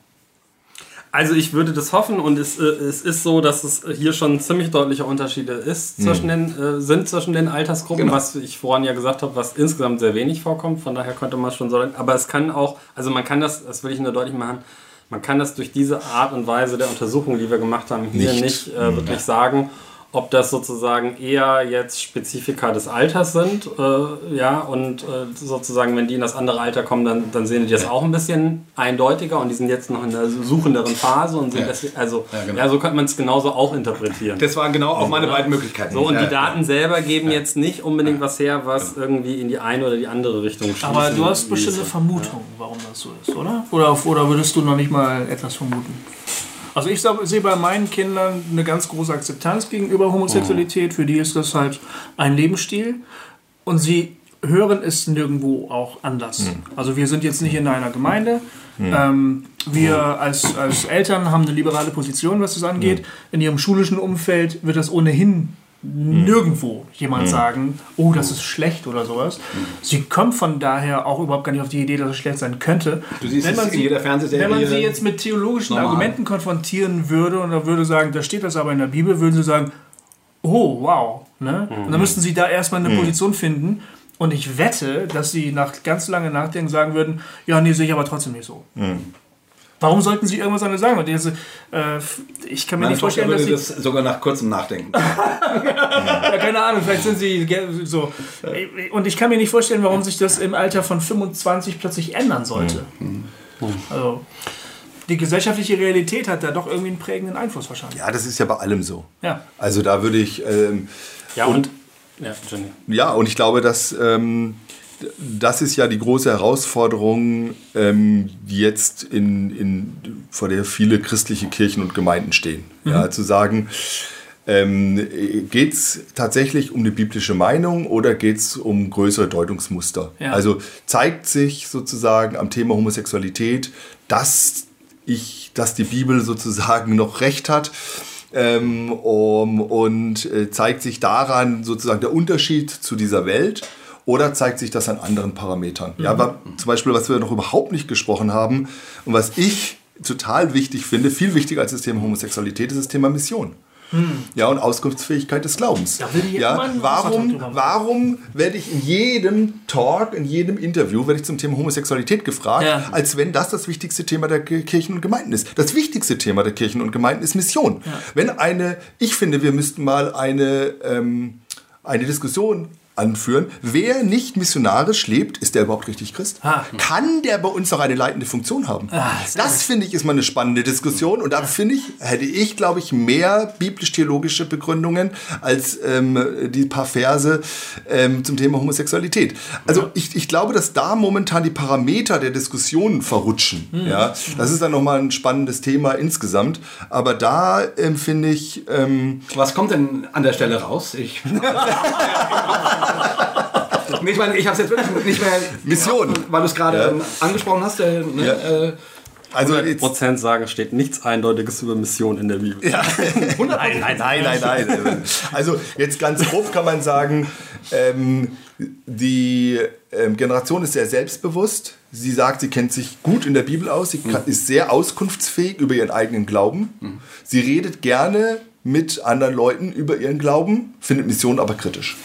Also ich würde das hoffen und es, äh, es ist so, dass es hier schon ziemlich deutliche Unterschiede ist zwischen den, äh, sind zwischen den Altersgruppen, Genau. was ich vorhin ja gesagt habe, was insgesamt sehr wenig vorkommt. Von daher könnte man schon so, aber es kann auch, also man kann das, das will ich nur deutlich machen, man kann das durch diese Art und Weise der Untersuchung, die wir gemacht haben, hier Nicht. nicht, äh, wirklich sagen, ob das sozusagen eher jetzt Spezifika des Alters sind, äh, ja, und äh, sozusagen, wenn die in das andere Alter kommen, dann, dann sehen die das auch ein bisschen eindeutiger und die sind jetzt noch in der suchenderen Phase und sind Ja. deswegen, also, ja, genau. so könnte man es genauso auch interpretieren. Das waren genau auch meine beiden Möglichkeiten. so, und Ja, die Daten selber geben jetzt nicht unbedingt was her, was irgendwie in die eine oder die andere Richtung schließen Aber du hast bestimmte. Vermutungen, warum das so ist, oder? oder? Oder würdest du noch nicht mal etwas vermuten? Also ich sehe bei meinen Kindern eine ganz große Akzeptanz gegenüber Homosexualität. Für die ist das halt ein Lebensstil. Und sie hören es nirgendwo auch anders. Also wir sind jetzt nicht in einer Gemeinde. Ähm, wir als, als Eltern haben eine liberale Position, was das angeht. In ihrem schulischen Umfeld wird das ohnehin nirgendwo jemand sagen, oh, das ist schlecht oder sowas. Sie kommt von daher auch überhaupt gar nicht auf die Idee, dass es schlecht sein könnte. Du siehst es in jeder Fernsehserie. Wenn man sie jetzt mit theologischen normal. Argumenten konfrontieren würde und er würde sagen, da steht das aber in der Bibel, würden sie sagen, oh, wow. Ne? Und dann müssten sie da erstmal eine Position finden. Und ich wette, dass sie nach ganz lange Nachdenken sagen würden, ja, nee, sehe ich aber trotzdem nicht so. Warum sollten sie irgendwas anderes sagen? Und diese, äh, ich kann mir Meine nicht Tochter vorstellen, dass würde sie... das sogar nach kurzem Nachdenken. Ja, keine Ahnung, vielleicht sind sie so. Und ich kann mir nicht vorstellen, warum sich das im Alter von 25 plötzlich ändern sollte. Also, die gesellschaftliche Realität hat da doch irgendwie einen prägenden Einfluss wahrscheinlich. ja, das ist ja bei allem so. Ja. Also da würde ich, ähm, Ja, und, ja, Jenny. ja, und ich glaube, dass ähm, das ist ja die große Herausforderung, ähm, die jetzt in, in, vor der viele christliche Kirchen und Gemeinden stehen. Ja, zu sagen, ähm, geht es tatsächlich um eine biblische Meinung oder geht es um größere Deutungsmuster? Ja. Also zeigt sich sozusagen am Thema Homosexualität, dass ich, dass die Bibel sozusagen noch recht hat. Ähm, um, und äh, zeigt sich daran sozusagen der Unterschied zu dieser Welt oder zeigt sich das an anderen Parametern? Ja, aber zum Beispiel, was wir noch überhaupt nicht gesprochen haben und was ich total wichtig finde, viel wichtiger als das Thema Homosexualität, ist das Thema Mission. Ja, und Auskunftsfähigkeit des Glaubens. Ja, warum, warum werde ich in jedem Talk, in jedem Interview, werde ich zum Thema Homosexualität gefragt, Ja. als wenn das das wichtigste Thema der Ki- Kirchen und Gemeinden ist. Das wichtigste Thema der Kirchen und Gemeinden ist Mission. Wenn eine, ich finde, wir müssten mal eine, ähm, eine Diskussion anführen. Wer nicht missionarisch lebt, ist der überhaupt richtig Christ? Ah. Kann der bei uns noch eine leitende Funktion haben? das finde ich ist mal eine spannende Diskussion und da finde ich, hätte ich, glaube ich, mehr biblisch-theologische Begründungen als ähm, die paar Verse ähm, zum Thema Homosexualität. Also ich, ich glaube, dass da momentan die Parameter der Diskussion verrutschen. Ja? Das ist dann nochmal ein spannendes Thema insgesamt. Aber da ähm, finde ich, ähm, Was kommt denn an der Stelle raus? Ich. Nee, ich meine, ich habe es jetzt wirklich nicht mehr. Mission. Weil du es gerade Ja. angesprochen hast. Äh, ne, Ja. äh, also jetzt, Prozent sagen, steht nichts Eindeutiges über Mission in der Bibel. Nein, nein, nein, nein, nein. Also jetzt ganz grob kann man sagen, ähm, die ähm, Generation ist sehr selbstbewusst. Sie sagt, sie kennt sich gut in der Bibel aus. Sie kann, ist sehr auskunftsfähig über ihren eigenen Glauben. Sie redet gerne mit anderen Leuten über ihren Glauben, findet Mission aber kritisch.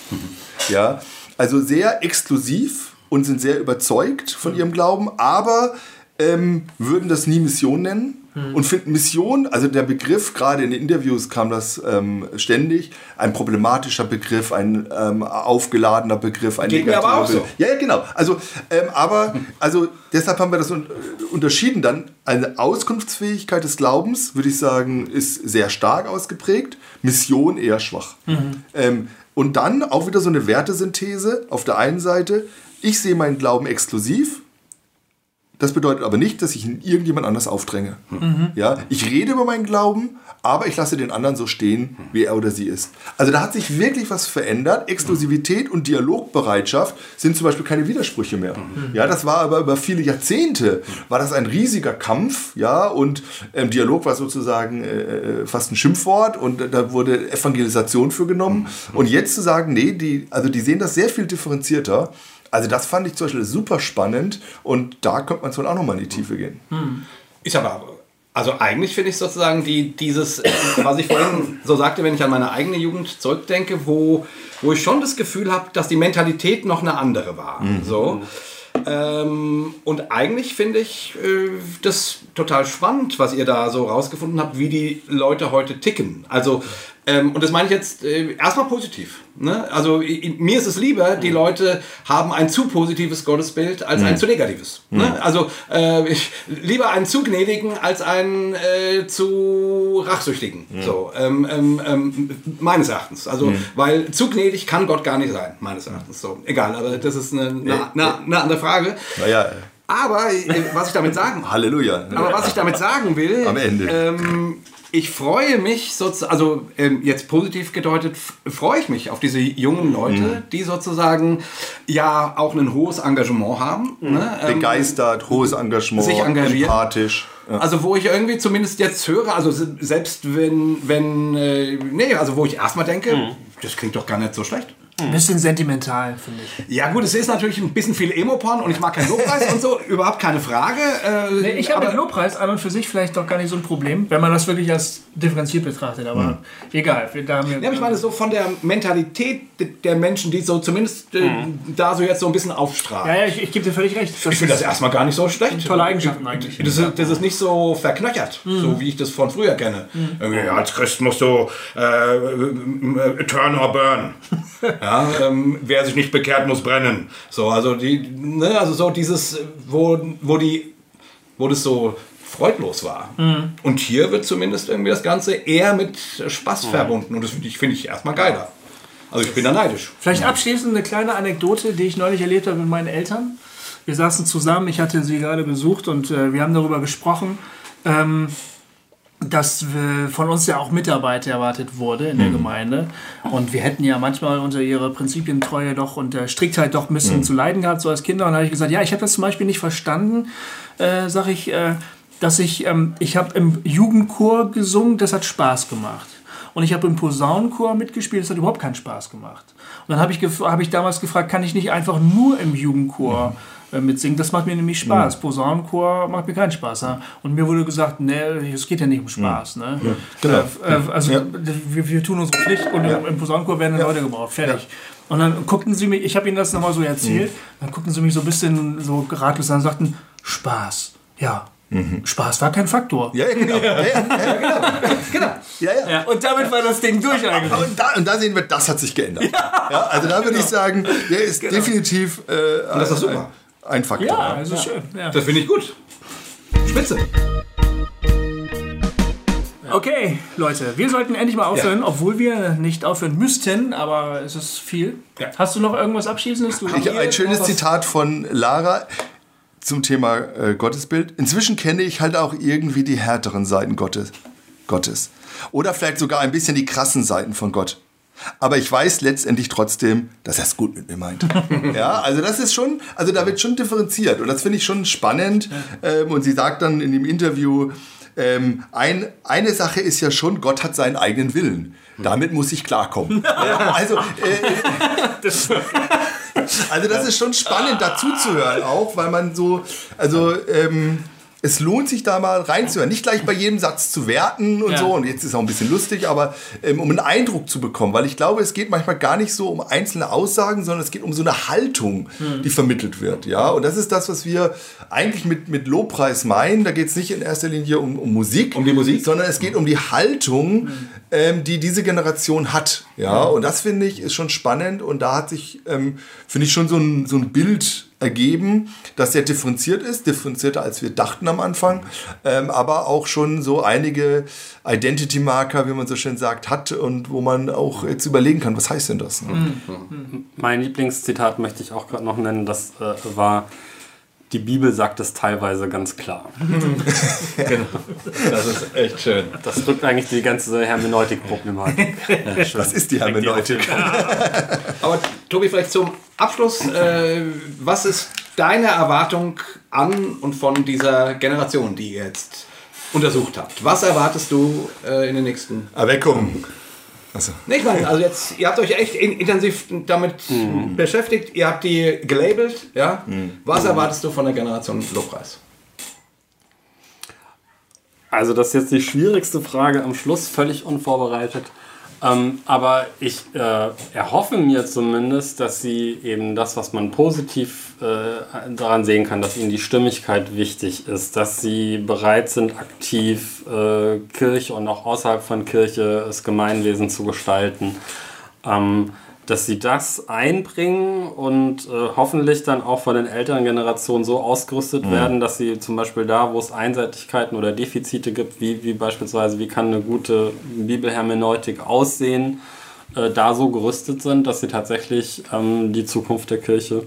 Ja, also sehr exklusiv und sind sehr überzeugt von ihrem Glauben, aber ähm, würden das nie Mission nennen und finden Mission, also der Begriff, gerade in den Interviews kam das ähm, ständig, ein problematischer Begriff, ein ähm, aufgeladener Begriff, ein Geht mir aber auch Begriff. so. Ja, ja, genau. Also, ähm, aber also deshalb haben wir das un unterschieden dann. Eine Auskunftsfähigkeit des Glaubens, würde ich sagen, ist sehr stark ausgeprägt, Mission eher schwach. Ähm, und dann auch wieder so eine Wertesynthese auf der einen Seite. Ich sehe meinen Glauben exklusiv, das bedeutet aber nicht, dass ich ihn irgendjemand anders aufdränge. Ja, ich rede über meinen Glauben, aber ich lasse den anderen so stehen, wie er oder sie ist. Also da hat sich wirklich was verändert. Exklusivität und Dialogbereitschaft sind zum Beispiel keine Widersprüche mehr. Ja, das war aber über viele Jahrzehnte war das ein riesiger Kampf. Ja, und ähm, Dialog war sozusagen äh, fast ein Schimpfwort und äh, da wurde Evangelisation für genommen. Und jetzt zu sagen, nee, die, also die sehen das sehr viel differenzierter. Also das fand ich zum Beispiel super spannend und da könnte man wohl auch nochmal in die Tiefe gehen. Ist aber, also eigentlich finde ich sozusagen die, dieses, was ich vorhin so sagte, wenn ich an meine eigene Jugend zurückdenke, wo, wo ich schon das Gefühl habe, dass die Mentalität noch eine andere war. So. Ähm, und eigentlich finde ich äh, das total spannend, was ihr da so rausgefunden habt, wie die Leute heute ticken. Also, ähm, und das meine ich jetzt äh, erstmal positiv. Ne? Also, i- mir ist es lieber, die Leute haben ein zu positives Gottesbild als ein zu negatives. Ne? Also, äh, ich, lieber einen zu gnädigen als einen äh, zu rachsüchtigen. So, ähm, ähm, ähm, meines Erachtens. Also, weil zu gnädig kann Gott gar nicht sein, meines Erachtens. So, egal, aber das ist eine, eine, eine, eine andere Frage. Naja, Aber äh, was ich damit sagen, Halleluja. aber was ich damit sagen will, Am Ende. Ähm, ich freue mich sozusagen, also ähm, jetzt positiv gedeutet, freue ich mich auf diese jungen Leute, Mhm. die sozusagen ja auch ein hohes Engagement haben. Ne? Ähm, Begeistert, hohes Engagement, sich engagieren. empathisch. Ja. Also wo ich irgendwie zumindest jetzt höre, also se- selbst wenn, wenn, äh, nee, also wo ich erstmal denke, Mhm. das klingt doch gar nicht so schlecht. Ein bisschen sentimental, finde ich. Ja gut, es ist natürlich ein bisschen viel Emo-Porn und ich mag keinen Lobpreis und so, überhaupt keine Frage. Äh, Nee, ich habe mit Lobpreis an und für sich vielleicht doch gar nicht so ein Problem, wenn man das wirklich als differenziert betrachtet. Aber egal, wir, da haben wir. Ja, ich meine so von der Mentalität de- der Menschen, die so zumindest äh, da so jetzt so ein bisschen aufstrahlen. ja, ja, ich, ich gebe dir völlig recht. Das Ich finde das erstmal gar nicht so schlecht. tolle Eigenschaften eigentlich. Das ist, das ist nicht so verknöchert, so wie ich das von früher kenne. Irgendwie, ja, als Christ musst du äh, äh, turn or burn. ja, ähm, wer sich nicht bekehrt, muss brennen. So, also die, ne, also so dieses, wo, wo die, wo das so freudlos war. Und hier wird zumindest irgendwie das Ganze eher mit Spaß verbunden. Und das finde ich, finde ich erstmal geiler. Also ich bin da neidisch. Vielleicht abschließend eine kleine Anekdote, die ich neulich erlebt habe mit meinen Eltern. Wir saßen zusammen, ich hatte sie gerade besucht und äh, wir haben darüber gesprochen, ähm, dass von uns ja auch Mitarbeit erwartet wurde in der Gemeinde. Und wir hätten ja manchmal unter ihrer Prinzipientreue doch und der Striktheit doch ein bisschen zu leiden gehabt, so als Kinder. Und da habe ich gesagt, ja, ich habe das zum Beispiel nicht verstanden, äh, sage ich, äh, dass ich, ähm, ich habe im Jugendchor gesungen, das hat Spaß gemacht. Und ich habe im Posaunenchor mitgespielt, das hat überhaupt keinen Spaß gemacht. Und dann habe ich, hab ich damals gefragt, kann ich nicht einfach nur im Jugendchor äh, mitsingen? Das macht mir nämlich Spaß. Posaunenchor macht mir keinen Spaß. Ja? Und mir wurde gesagt, nee, es geht ja nicht um Spaß. Ne? genau. Äh, äh, also wir, wir tun unsere Pflicht und im, im Posaunenchor werden dann Leute gebraucht. Fertig. Und dann guckten sie mich, ich habe ihnen das nochmal so erzählt, dann guckten sie mich so ein bisschen so ratlos an und sagten, Spaß. Ja, Spaß war kein Faktor. Ja, ja, genau. Ja, ja, ja, genau. genau. Ja, ja. Ja, und damit war das Ding durch eigentlich. Und da, und da sehen wir, das hat sich geändert. Ja, also da würde ich sagen, der ist definitiv äh, das ist super. Ein, ein Faktor. Ja, ja. also schön. Ja. Das finde ich gut. Spitze. Okay, Leute, wir sollten endlich mal aufhören, obwohl wir nicht aufhören müssten, aber es ist viel. Ja. Hast du noch irgendwas Abschließendes? Du Ich, ein schönes Zitat von Lara zum Thema äh, Gottesbild. Inzwischen kenne ich halt auch irgendwie die härteren Seiten Gottes. Gottes. Oder vielleicht sogar ein bisschen die krassen Seiten von Gott. Aber ich weiß letztendlich trotzdem, dass er es gut mit mir meint. ja, also das ist schon, also da wird schon differenziert und das finde ich schon spannend. Ähm, und sie sagt dann in dem Interview, ähm, ein, eine Sache ist ja schon, Gott hat seinen eigenen Willen. Damit muss ich klarkommen. ja, also, äh, Also das ist schon spannend dazu zu hören auch, weil man so, also ähm, es lohnt sich da mal reinzuhören. Nicht gleich bei jedem Satz zu werten und Ja. so. Und jetzt ist es auch ein bisschen lustig, aber ähm, um einen Eindruck zu bekommen. Weil ich glaube, es geht manchmal gar nicht so um einzelne Aussagen, sondern es geht um so eine Haltung, die vermittelt wird. Ja, und das ist das, was wir eigentlich mit, mit Lobpreis meinen. Da geht es nicht in erster Linie um, um Musik, Um die Musik? sondern es geht um die Haltung, ähm, die diese Generation hat. Ja, und das finde ich ist schon spannend. Und da hat sich, ähm, finde ich, schon so ein, so ein Bild ergeben, das sehr differenziert ist, differenzierter als wir dachten am Anfang, ähm, aber auch schon so einige Identity-Marker, wie man so schön sagt, hat und wo man auch jetzt überlegen kann, was heißt denn das? Ne? Mein Lieblingszitat möchte ich auch gerade noch nennen, das äh, war, die Bibel sagt es teilweise ganz klar. Das ist echt schön. Das drückt eigentlich die ganze Hermeneutik-Problematik. Was ist die Hermeneutik? Aber Tobi, vielleicht zum Abschluss, äh, was ist deine Erwartung an und von dieser Generation, die ihr jetzt untersucht habt? Was erwartest du äh, in den nächsten Erweckung. Also, Nee, ich meine, also jetzt, ihr habt euch echt in, intensiv damit beschäftigt, ihr habt die gelabelt, ja? Was erwartest du von der Generation Lobpreis? Also das ist jetzt die schwierigste Frage am Schluss, völlig unvorbereitet. Ähm, aber ich äh, erhoffe mir zumindest, dass sie eben das, was man positiv äh, daran sehen kann, dass ihnen die Stimmigkeit wichtig ist, dass sie bereit sind, aktiv äh, Kirche und auch außerhalb von Kirche das Gemeinwesen zu gestalten. Ähm, dass sie das einbringen und äh, hoffentlich dann auch von den älteren Generationen so ausgerüstet werden, dass sie zum Beispiel da, wo es Einseitigkeiten oder Defizite gibt, wie, wie beispielsweise, wie kann eine gute Bibelhermeneutik aussehen, äh, da so gerüstet sind, dass sie tatsächlich ähm, die Zukunft der Kirche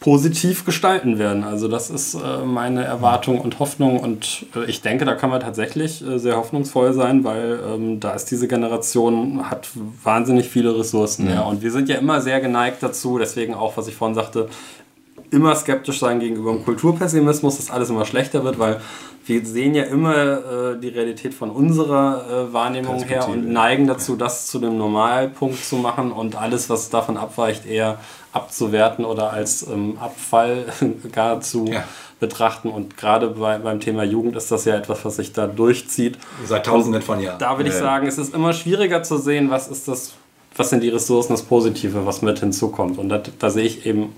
positiv gestalten werden. Also das ist äh, meine Erwartung und Hoffnung und äh, ich denke, da kann man tatsächlich äh, sehr hoffnungsvoll sein, weil ähm, da ist diese Generation, hat wahnsinnig viele Ressourcen. Ja. Und wir sind ja immer sehr geneigt dazu, deswegen auch, was ich vorhin sagte, immer skeptisch sein gegenüber dem Kulturpessimismus, dass alles immer schlechter wird, weil wir sehen ja immer äh, die Realität von unserer äh, Wahrnehmung her und neigen dazu, das zu dem Normalpunkt zu machen und alles, was davon abweicht, eher abzuwerten oder als ähm, Abfall gar zu Ja. betrachten. Und gerade bei, beim Thema Jugend ist das ja etwas, was sich da durchzieht. Seit tausenden von Jahren. Da würde ich sagen, es ist immer schwieriger zu sehen, was ist das, was sind die Ressourcen, das Positive, was mit hinzukommt. Und da, da sehe ich eben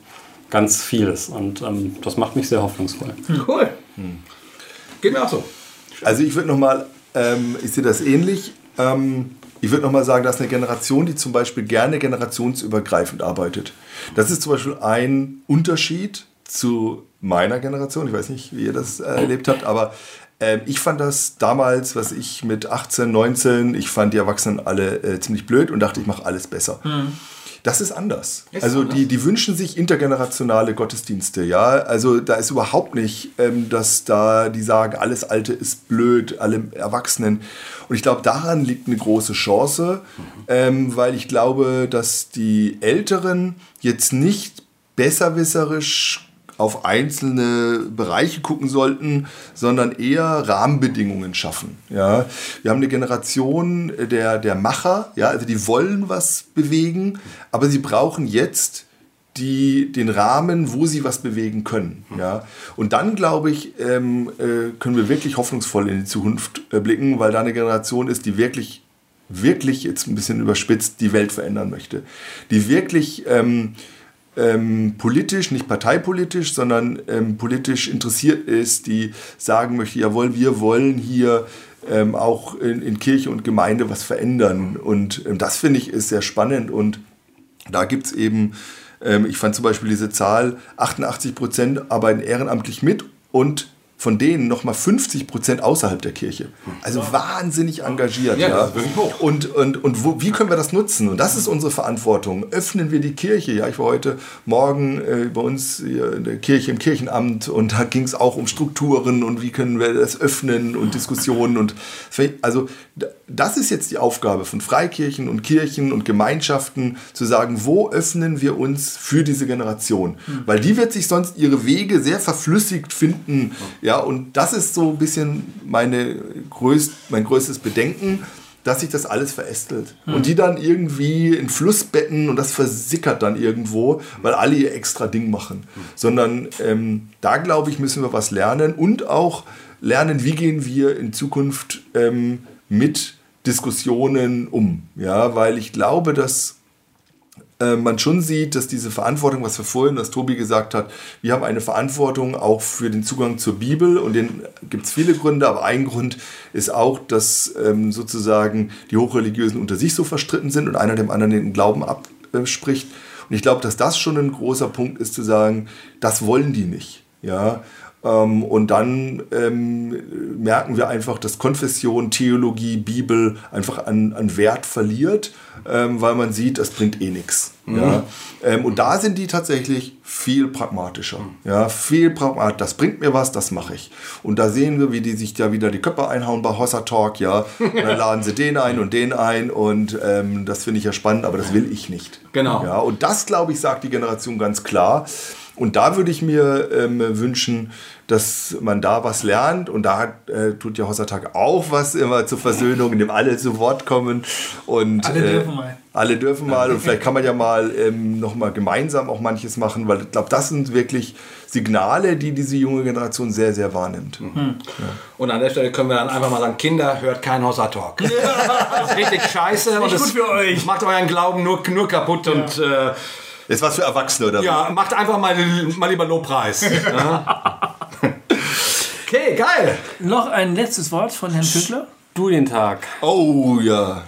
ganz vieles. Und ähm, das macht mich sehr hoffnungsvoll. Cool. Geht mir auch so. Also ich würde nochmal, ähm, ich sehe das ähnlich. Ähm, ich würde nochmal sagen, das ist eine Generation, die zum Beispiel gerne generationsübergreifend arbeitet. Das ist zum Beispiel ein Unterschied zu meiner Generation. Ich weiß nicht, wie ihr das erlebt habt, aber ähm, ich fand das damals, was ich mit 18, 19, ich fand die Erwachsenen alle äh, ziemlich blöd und dachte, ich mache alles besser. Das ist anders. Ist also anders? Die, die wünschen sich intergenerationale Gottesdienste, ja. Also da ist überhaupt nicht, ähm, dass da die sagen, alles Alte ist blöd, alle Erwachsenen. Und ich glaube, daran liegt eine große Chance, ähm, weil ich glaube, dass die Älteren jetzt nicht besserwisserisch auf einzelne Bereiche gucken sollten, sondern eher Rahmenbedingungen schaffen. Ja? Wir haben eine Generation der, der Macher, ja? also die wollen was bewegen, aber sie brauchen jetzt die, den Rahmen, wo sie was bewegen können. Ja? Und dann, glaube ich, ähm, äh, können wir wirklich hoffnungsvoll in die Zukunft äh, blicken, weil da eine Generation ist, die wirklich, wirklich jetzt ein bisschen überspitzt die Welt verändern möchte. Die wirklich ähm, ähm, politisch, nicht parteipolitisch, sondern ähm, politisch interessiert ist, die sagen möchte, jawohl, wir wollen hier ähm, auch in, in Kirche und Gemeinde was verändern. Und ähm, das finde ich ist sehr spannend und da gibt es eben, ähm, ich fand zum Beispiel diese Zahl, 88 Prozent arbeiten ehrenamtlich mit und von denen nochmal 50 Prozent außerhalb der Kirche. Also wahnsinnig engagiert. Ja, Ja. Und, und, und wo, wie können wir das nutzen? Und das ist unsere Verantwortung. Öffnen wir die Kirche. Ja, ich war heute Morgen äh, bei uns hier in der Kirche im Kirchenamt und da ging es auch um Strukturen und wie können wir das öffnen und Diskussionen. Und also das ist jetzt die Aufgabe von Freikirchen und Kirchen und Gemeinschaften, zu sagen, wo öffnen wir uns für diese Generation? Weil die wird sich sonst ihre Wege sehr verflüssigt finden. Ja, und das ist so ein bisschen meine größt, mein größtes Bedenken. dass sich das alles verästelt. Und die dann irgendwie in Flussbetten und das versickert dann irgendwo, weil alle ihr extra Ding machen. Sondern ähm, da, glaube ich, müssen wir was lernen und auch lernen, wie gehen wir in Zukunft ähm, mit Diskussionen um. Ja, weil ich glaube, dass äh, man schon sieht, dass diese Verantwortung, was wir vorhin, was Tobi gesagt hat, wir haben eine Verantwortung auch für den Zugang zur Bibel und den gibt es viele Gründe, aber ein Grund ist auch, dass ähm, sozusagen die Hochreligiösen unter sich so verstritten sind und einer dem anderen den Glauben abspricht. Und ich glaube, dass das schon ein großer Punkt ist, zu sagen, das wollen die nicht. Ja, ähm, und dann ähm, merken wir einfach, dass Konfession, Theologie, Bibel einfach an, an Wert verliert, ähm, weil man sieht, das bringt eh nichts. Ja? Ähm, und da sind die tatsächlich viel pragmatischer. Ja? Viel pragmatischer. Das bringt mir was, das mache ich. Und da sehen wir, wie die sich da wieder die Köpfe einhauen bei Hossa Talk. Ja? Und dann laden sie den ein und den ein. Und ähm, das finde ich ja spannend, aber das will ich nicht. Genau. Ja? Und das, glaube ich, sagt die Generation ganz klar. Und da würde ich mir ähm, wünschen, dass man da was lernt. Und da hat, äh, tut ja Hossertag auch was immer zur Versöhnung, indem alle zu Wort kommen. Und, Alle dürfen mal. Alle dürfen mal. Und vielleicht kann man ja mal ähm, nochmal gemeinsam auch manches machen, weil ich glaube, das sind wirklich Signale, die diese junge Generation sehr, sehr wahrnimmt. Und an der Stelle können wir dann einfach mal sagen, Kinder, hört keinen Hossa Talk. Das ist richtig scheiße und gut für euch. macht euren Glauben nur, nur kaputt und äh, Ist was für Erwachsene oder ja, macht einfach mal, mal lieber Lobpreis. Ja. Okay, geil. Noch ein letztes Wort von Herrn Tüttler. Studientag. Oh ja.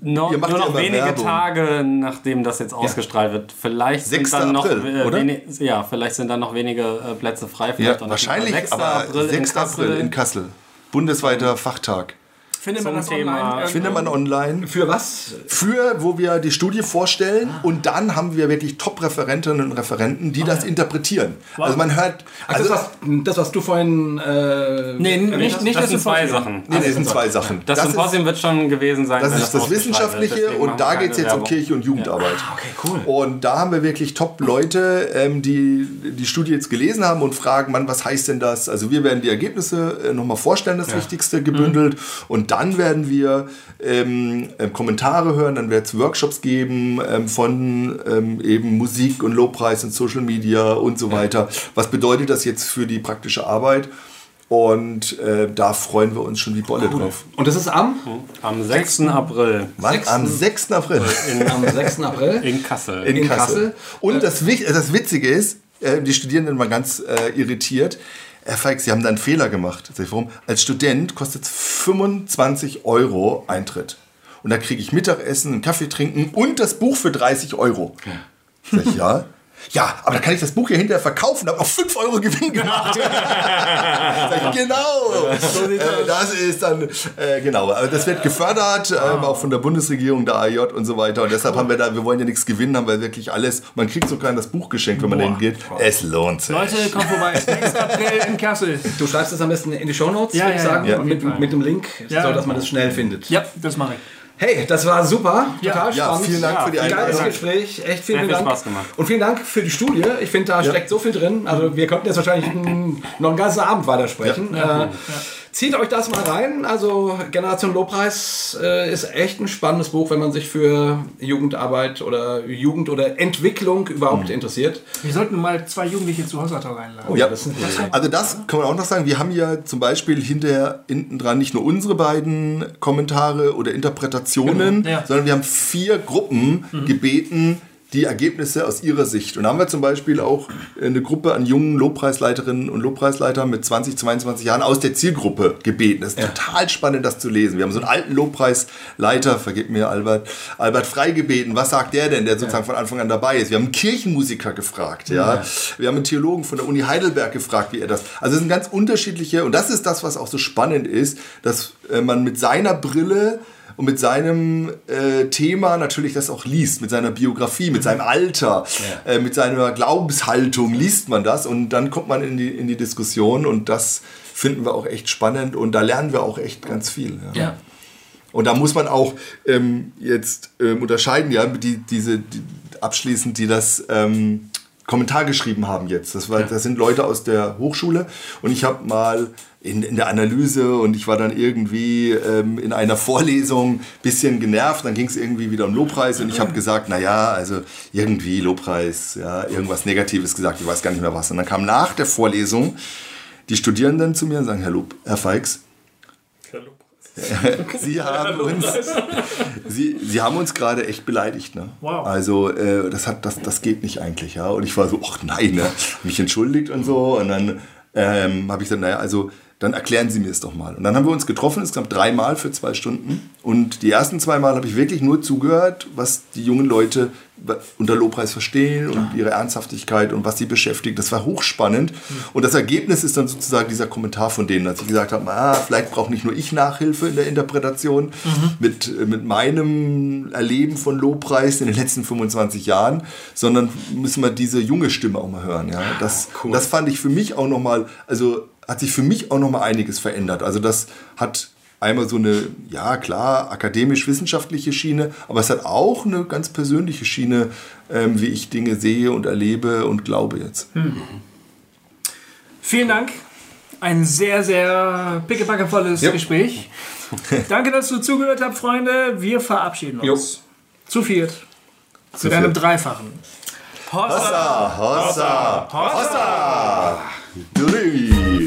No, Ihr macht nur ja noch wenige Werbung. Tage, nachdem das jetzt ausgestrahlt wird. Vielleicht sind 6. dann noch April, äh, oder? wenig, ja, vielleicht sind dann noch wenige äh, Plätze frei. ja Vielleicht auch noch wahrscheinlich, 6. aber April 6. in Kassel. April in Kassel. Bundesweiter Fachtag. Findet man das Thema- online? irgendwo? Findet man online. Für was? für, wo wir die Studie vorstellen und dann haben wir wirklich Top-Referentinnen und Referenten, die das interpretieren. Also man hört, Also, also, das, was, das, was du vorhin. Äh, Nee, nicht, nicht Das das sind zwei. Sachen. nee, nee, das sind zwei Sachen. Das, ist, Symposium wird schon gewesen sein. das ist das. Wissenschaftliche und da geht es jetzt um. Kirche und Jugendarbeit. okay, cool. Und da haben wir wirklich Top-Leute, ähm, die die Studie jetzt gelesen haben und fragen, Mann, was heißt denn das? Also wir werden die Ergebnisse äh, nochmal vorstellen, das Wichtigste gebündelt. Und dann werden wir ähm, ähm, Kommentare hören, dann wird es Workshops geben ähm, von ähm, eben Musik und Lobpreis und Social Media und so weiter. Was bedeutet das jetzt für die praktische Arbeit? Und äh, da freuen wir uns schon wie Bolle drauf. Und das ist am, Am 6. April Wann? Sechsten- Am 6. April. am 6. April. in Kassel. in, in Kassel. Kassel. Und das, Wich- das Witzige ist, äh, die Studierenden waren ganz äh, irritiert. Herr Feig, Sie haben da einen Fehler gemacht. Sag ich, warum? Als Student kostet es 25 Euro Eintritt. Und da kriege ich Mittagessen, einen Kaffee trinken und das Buch für 30 Euro. Sag ich, ja. Ja, aber da kann ich das Buch ja hinterher verkaufen, habe auch 5 Euro Gewinn gemacht. Ich, genau. Äh, das ist dann, äh, genau. Aber das wird gefördert, ähm, auch von der Bundesregierung, der AJ und so weiter. Und deshalb haben wir da, wir wollen ja nichts gewinnen, haben wir wirklich alles. Man kriegt sogar das Buch geschenkt, wenn man dahin geht. Es lohnt sich. Leute, kommt vorbei. 6. April in Kassel. Du schreibst es am besten in die Shownotes, Ja, würde ich ja, sagen, ja. Mit, mit dem Link, Ja. so dass man das schnell findet. Ja, das mache ich. Hey, das war super, Ja. total Ja, spannend. vielen Dank für die Geiles Einladung. Gespräch, echt vielen, Sehr viel Dank. Spaß gemacht. Und vielen Dank für die Studie. Ich finde, da steckt so viel drin. Also wir könnten jetzt wahrscheinlich n- noch einen ganzen Abend weitersprechen. Äh, Zieht euch das mal rein. Also Generation Lobpreis äh, ist echt ein spannendes Buch, wenn man sich für Jugendarbeit oder Jugend oder Entwicklung überhaupt interessiert. Wir sollten mal zwei Jugendliche zu Hossata reinladen. Ja, das ist also das kann man auch noch sagen. Wir haben ja zum Beispiel hinterher hinten dran nicht nur unsere beiden Kommentare oder Interpretationen, Genau, ja. sondern wir haben vier Gruppen gebeten, die Ergebnisse aus ihrer Sicht. Und da haben wir zum Beispiel auch eine Gruppe an jungen Lobpreisleiterinnen und Lobpreisleitern mit 20, 22 Jahren aus der Zielgruppe gebeten. Das ist total spannend, das zu lesen. Wir haben so einen alten Lobpreisleiter, vergib mir Albert, Albert Frei gebeten. Was sagt der denn, der sozusagen von Anfang an dabei ist? Wir haben einen Kirchenmusiker gefragt, ja. Wir haben einen Theologen von der Uni Heidelberg gefragt, wie er das. Also es sind ganz unterschiedliche, und das ist das, was auch so spannend ist, dass äh, man mit seiner Brille und mit seinem äh, Thema natürlich das auch liest, mit seiner Biografie, mit seinem Alter, äh, mit seiner Glaubenshaltung liest man das und dann kommt man in die, in die Diskussion und das finden wir auch echt spannend und da lernen wir auch echt ganz viel. Ja. Ja. Und da muss man auch ähm, jetzt ähm, unterscheiden, ja, die, diese die, abschließend, die das ähm, Kommentar geschrieben haben jetzt. Das, war, das sind Leute aus der Hochschule und ich habe mal in, in der Analyse und ich war dann irgendwie ähm, in einer Vorlesung bisschen genervt. Dann ging es irgendwie wieder um Lobpreis und ich habe gesagt, naja, also irgendwie Lobpreis, ja, irgendwas Negatives gesagt, ich weiß gar nicht mehr was. Und dann kam nach der Vorlesung die Studierenden zu mir und sagen, Herr, Lob, Herr Feix, Sie haben uns, Sie, Sie haben uns gerade echt beleidigt, ne? Wow. Also äh, das hat, das, das geht nicht eigentlich, ja. Und ich war so, ach nein, ne? mich entschuldigt und so. Und dann ähm, habe ich gesagt, naja, also dann erklären Sie mir es doch mal. Und dann haben wir uns getroffen, es gab dreimal für zwei Stunden. Und die ersten zwei Mal habe ich wirklich nur zugehört, was die jungen Leute unter Lobpreis verstehen und ihre Ernsthaftigkeit und was sie beschäftigt. Das war hochspannend. Und das Ergebnis ist dann sozusagen dieser Kommentar von denen, als ich gesagt habe, ah, vielleicht brauche nicht nur ich Nachhilfe in der Interpretation mit, äh, mit meinem Erleben von Lobpreis in den letzten 25 Jahren, sondern müssen wir diese junge Stimme auch mal hören. Ja? Das, das fand ich für mich auch nochmal, also hat sich für mich auch nochmal einiges verändert. Also das hat einmal so eine, ja klar, akademisch-wissenschaftliche Schiene, aber es hat auch eine ganz persönliche Schiene, ähm, wie ich Dinge sehe und erlebe und glaube jetzt. Vielen Dank. Ein sehr, sehr pickepackevolles Ja. Gespräch. Danke, dass du zugehört habt, Freunde. Wir verabschieden uns. Zu viert. Zu einem Dreifachen. Hossa! Hossa! Hossa!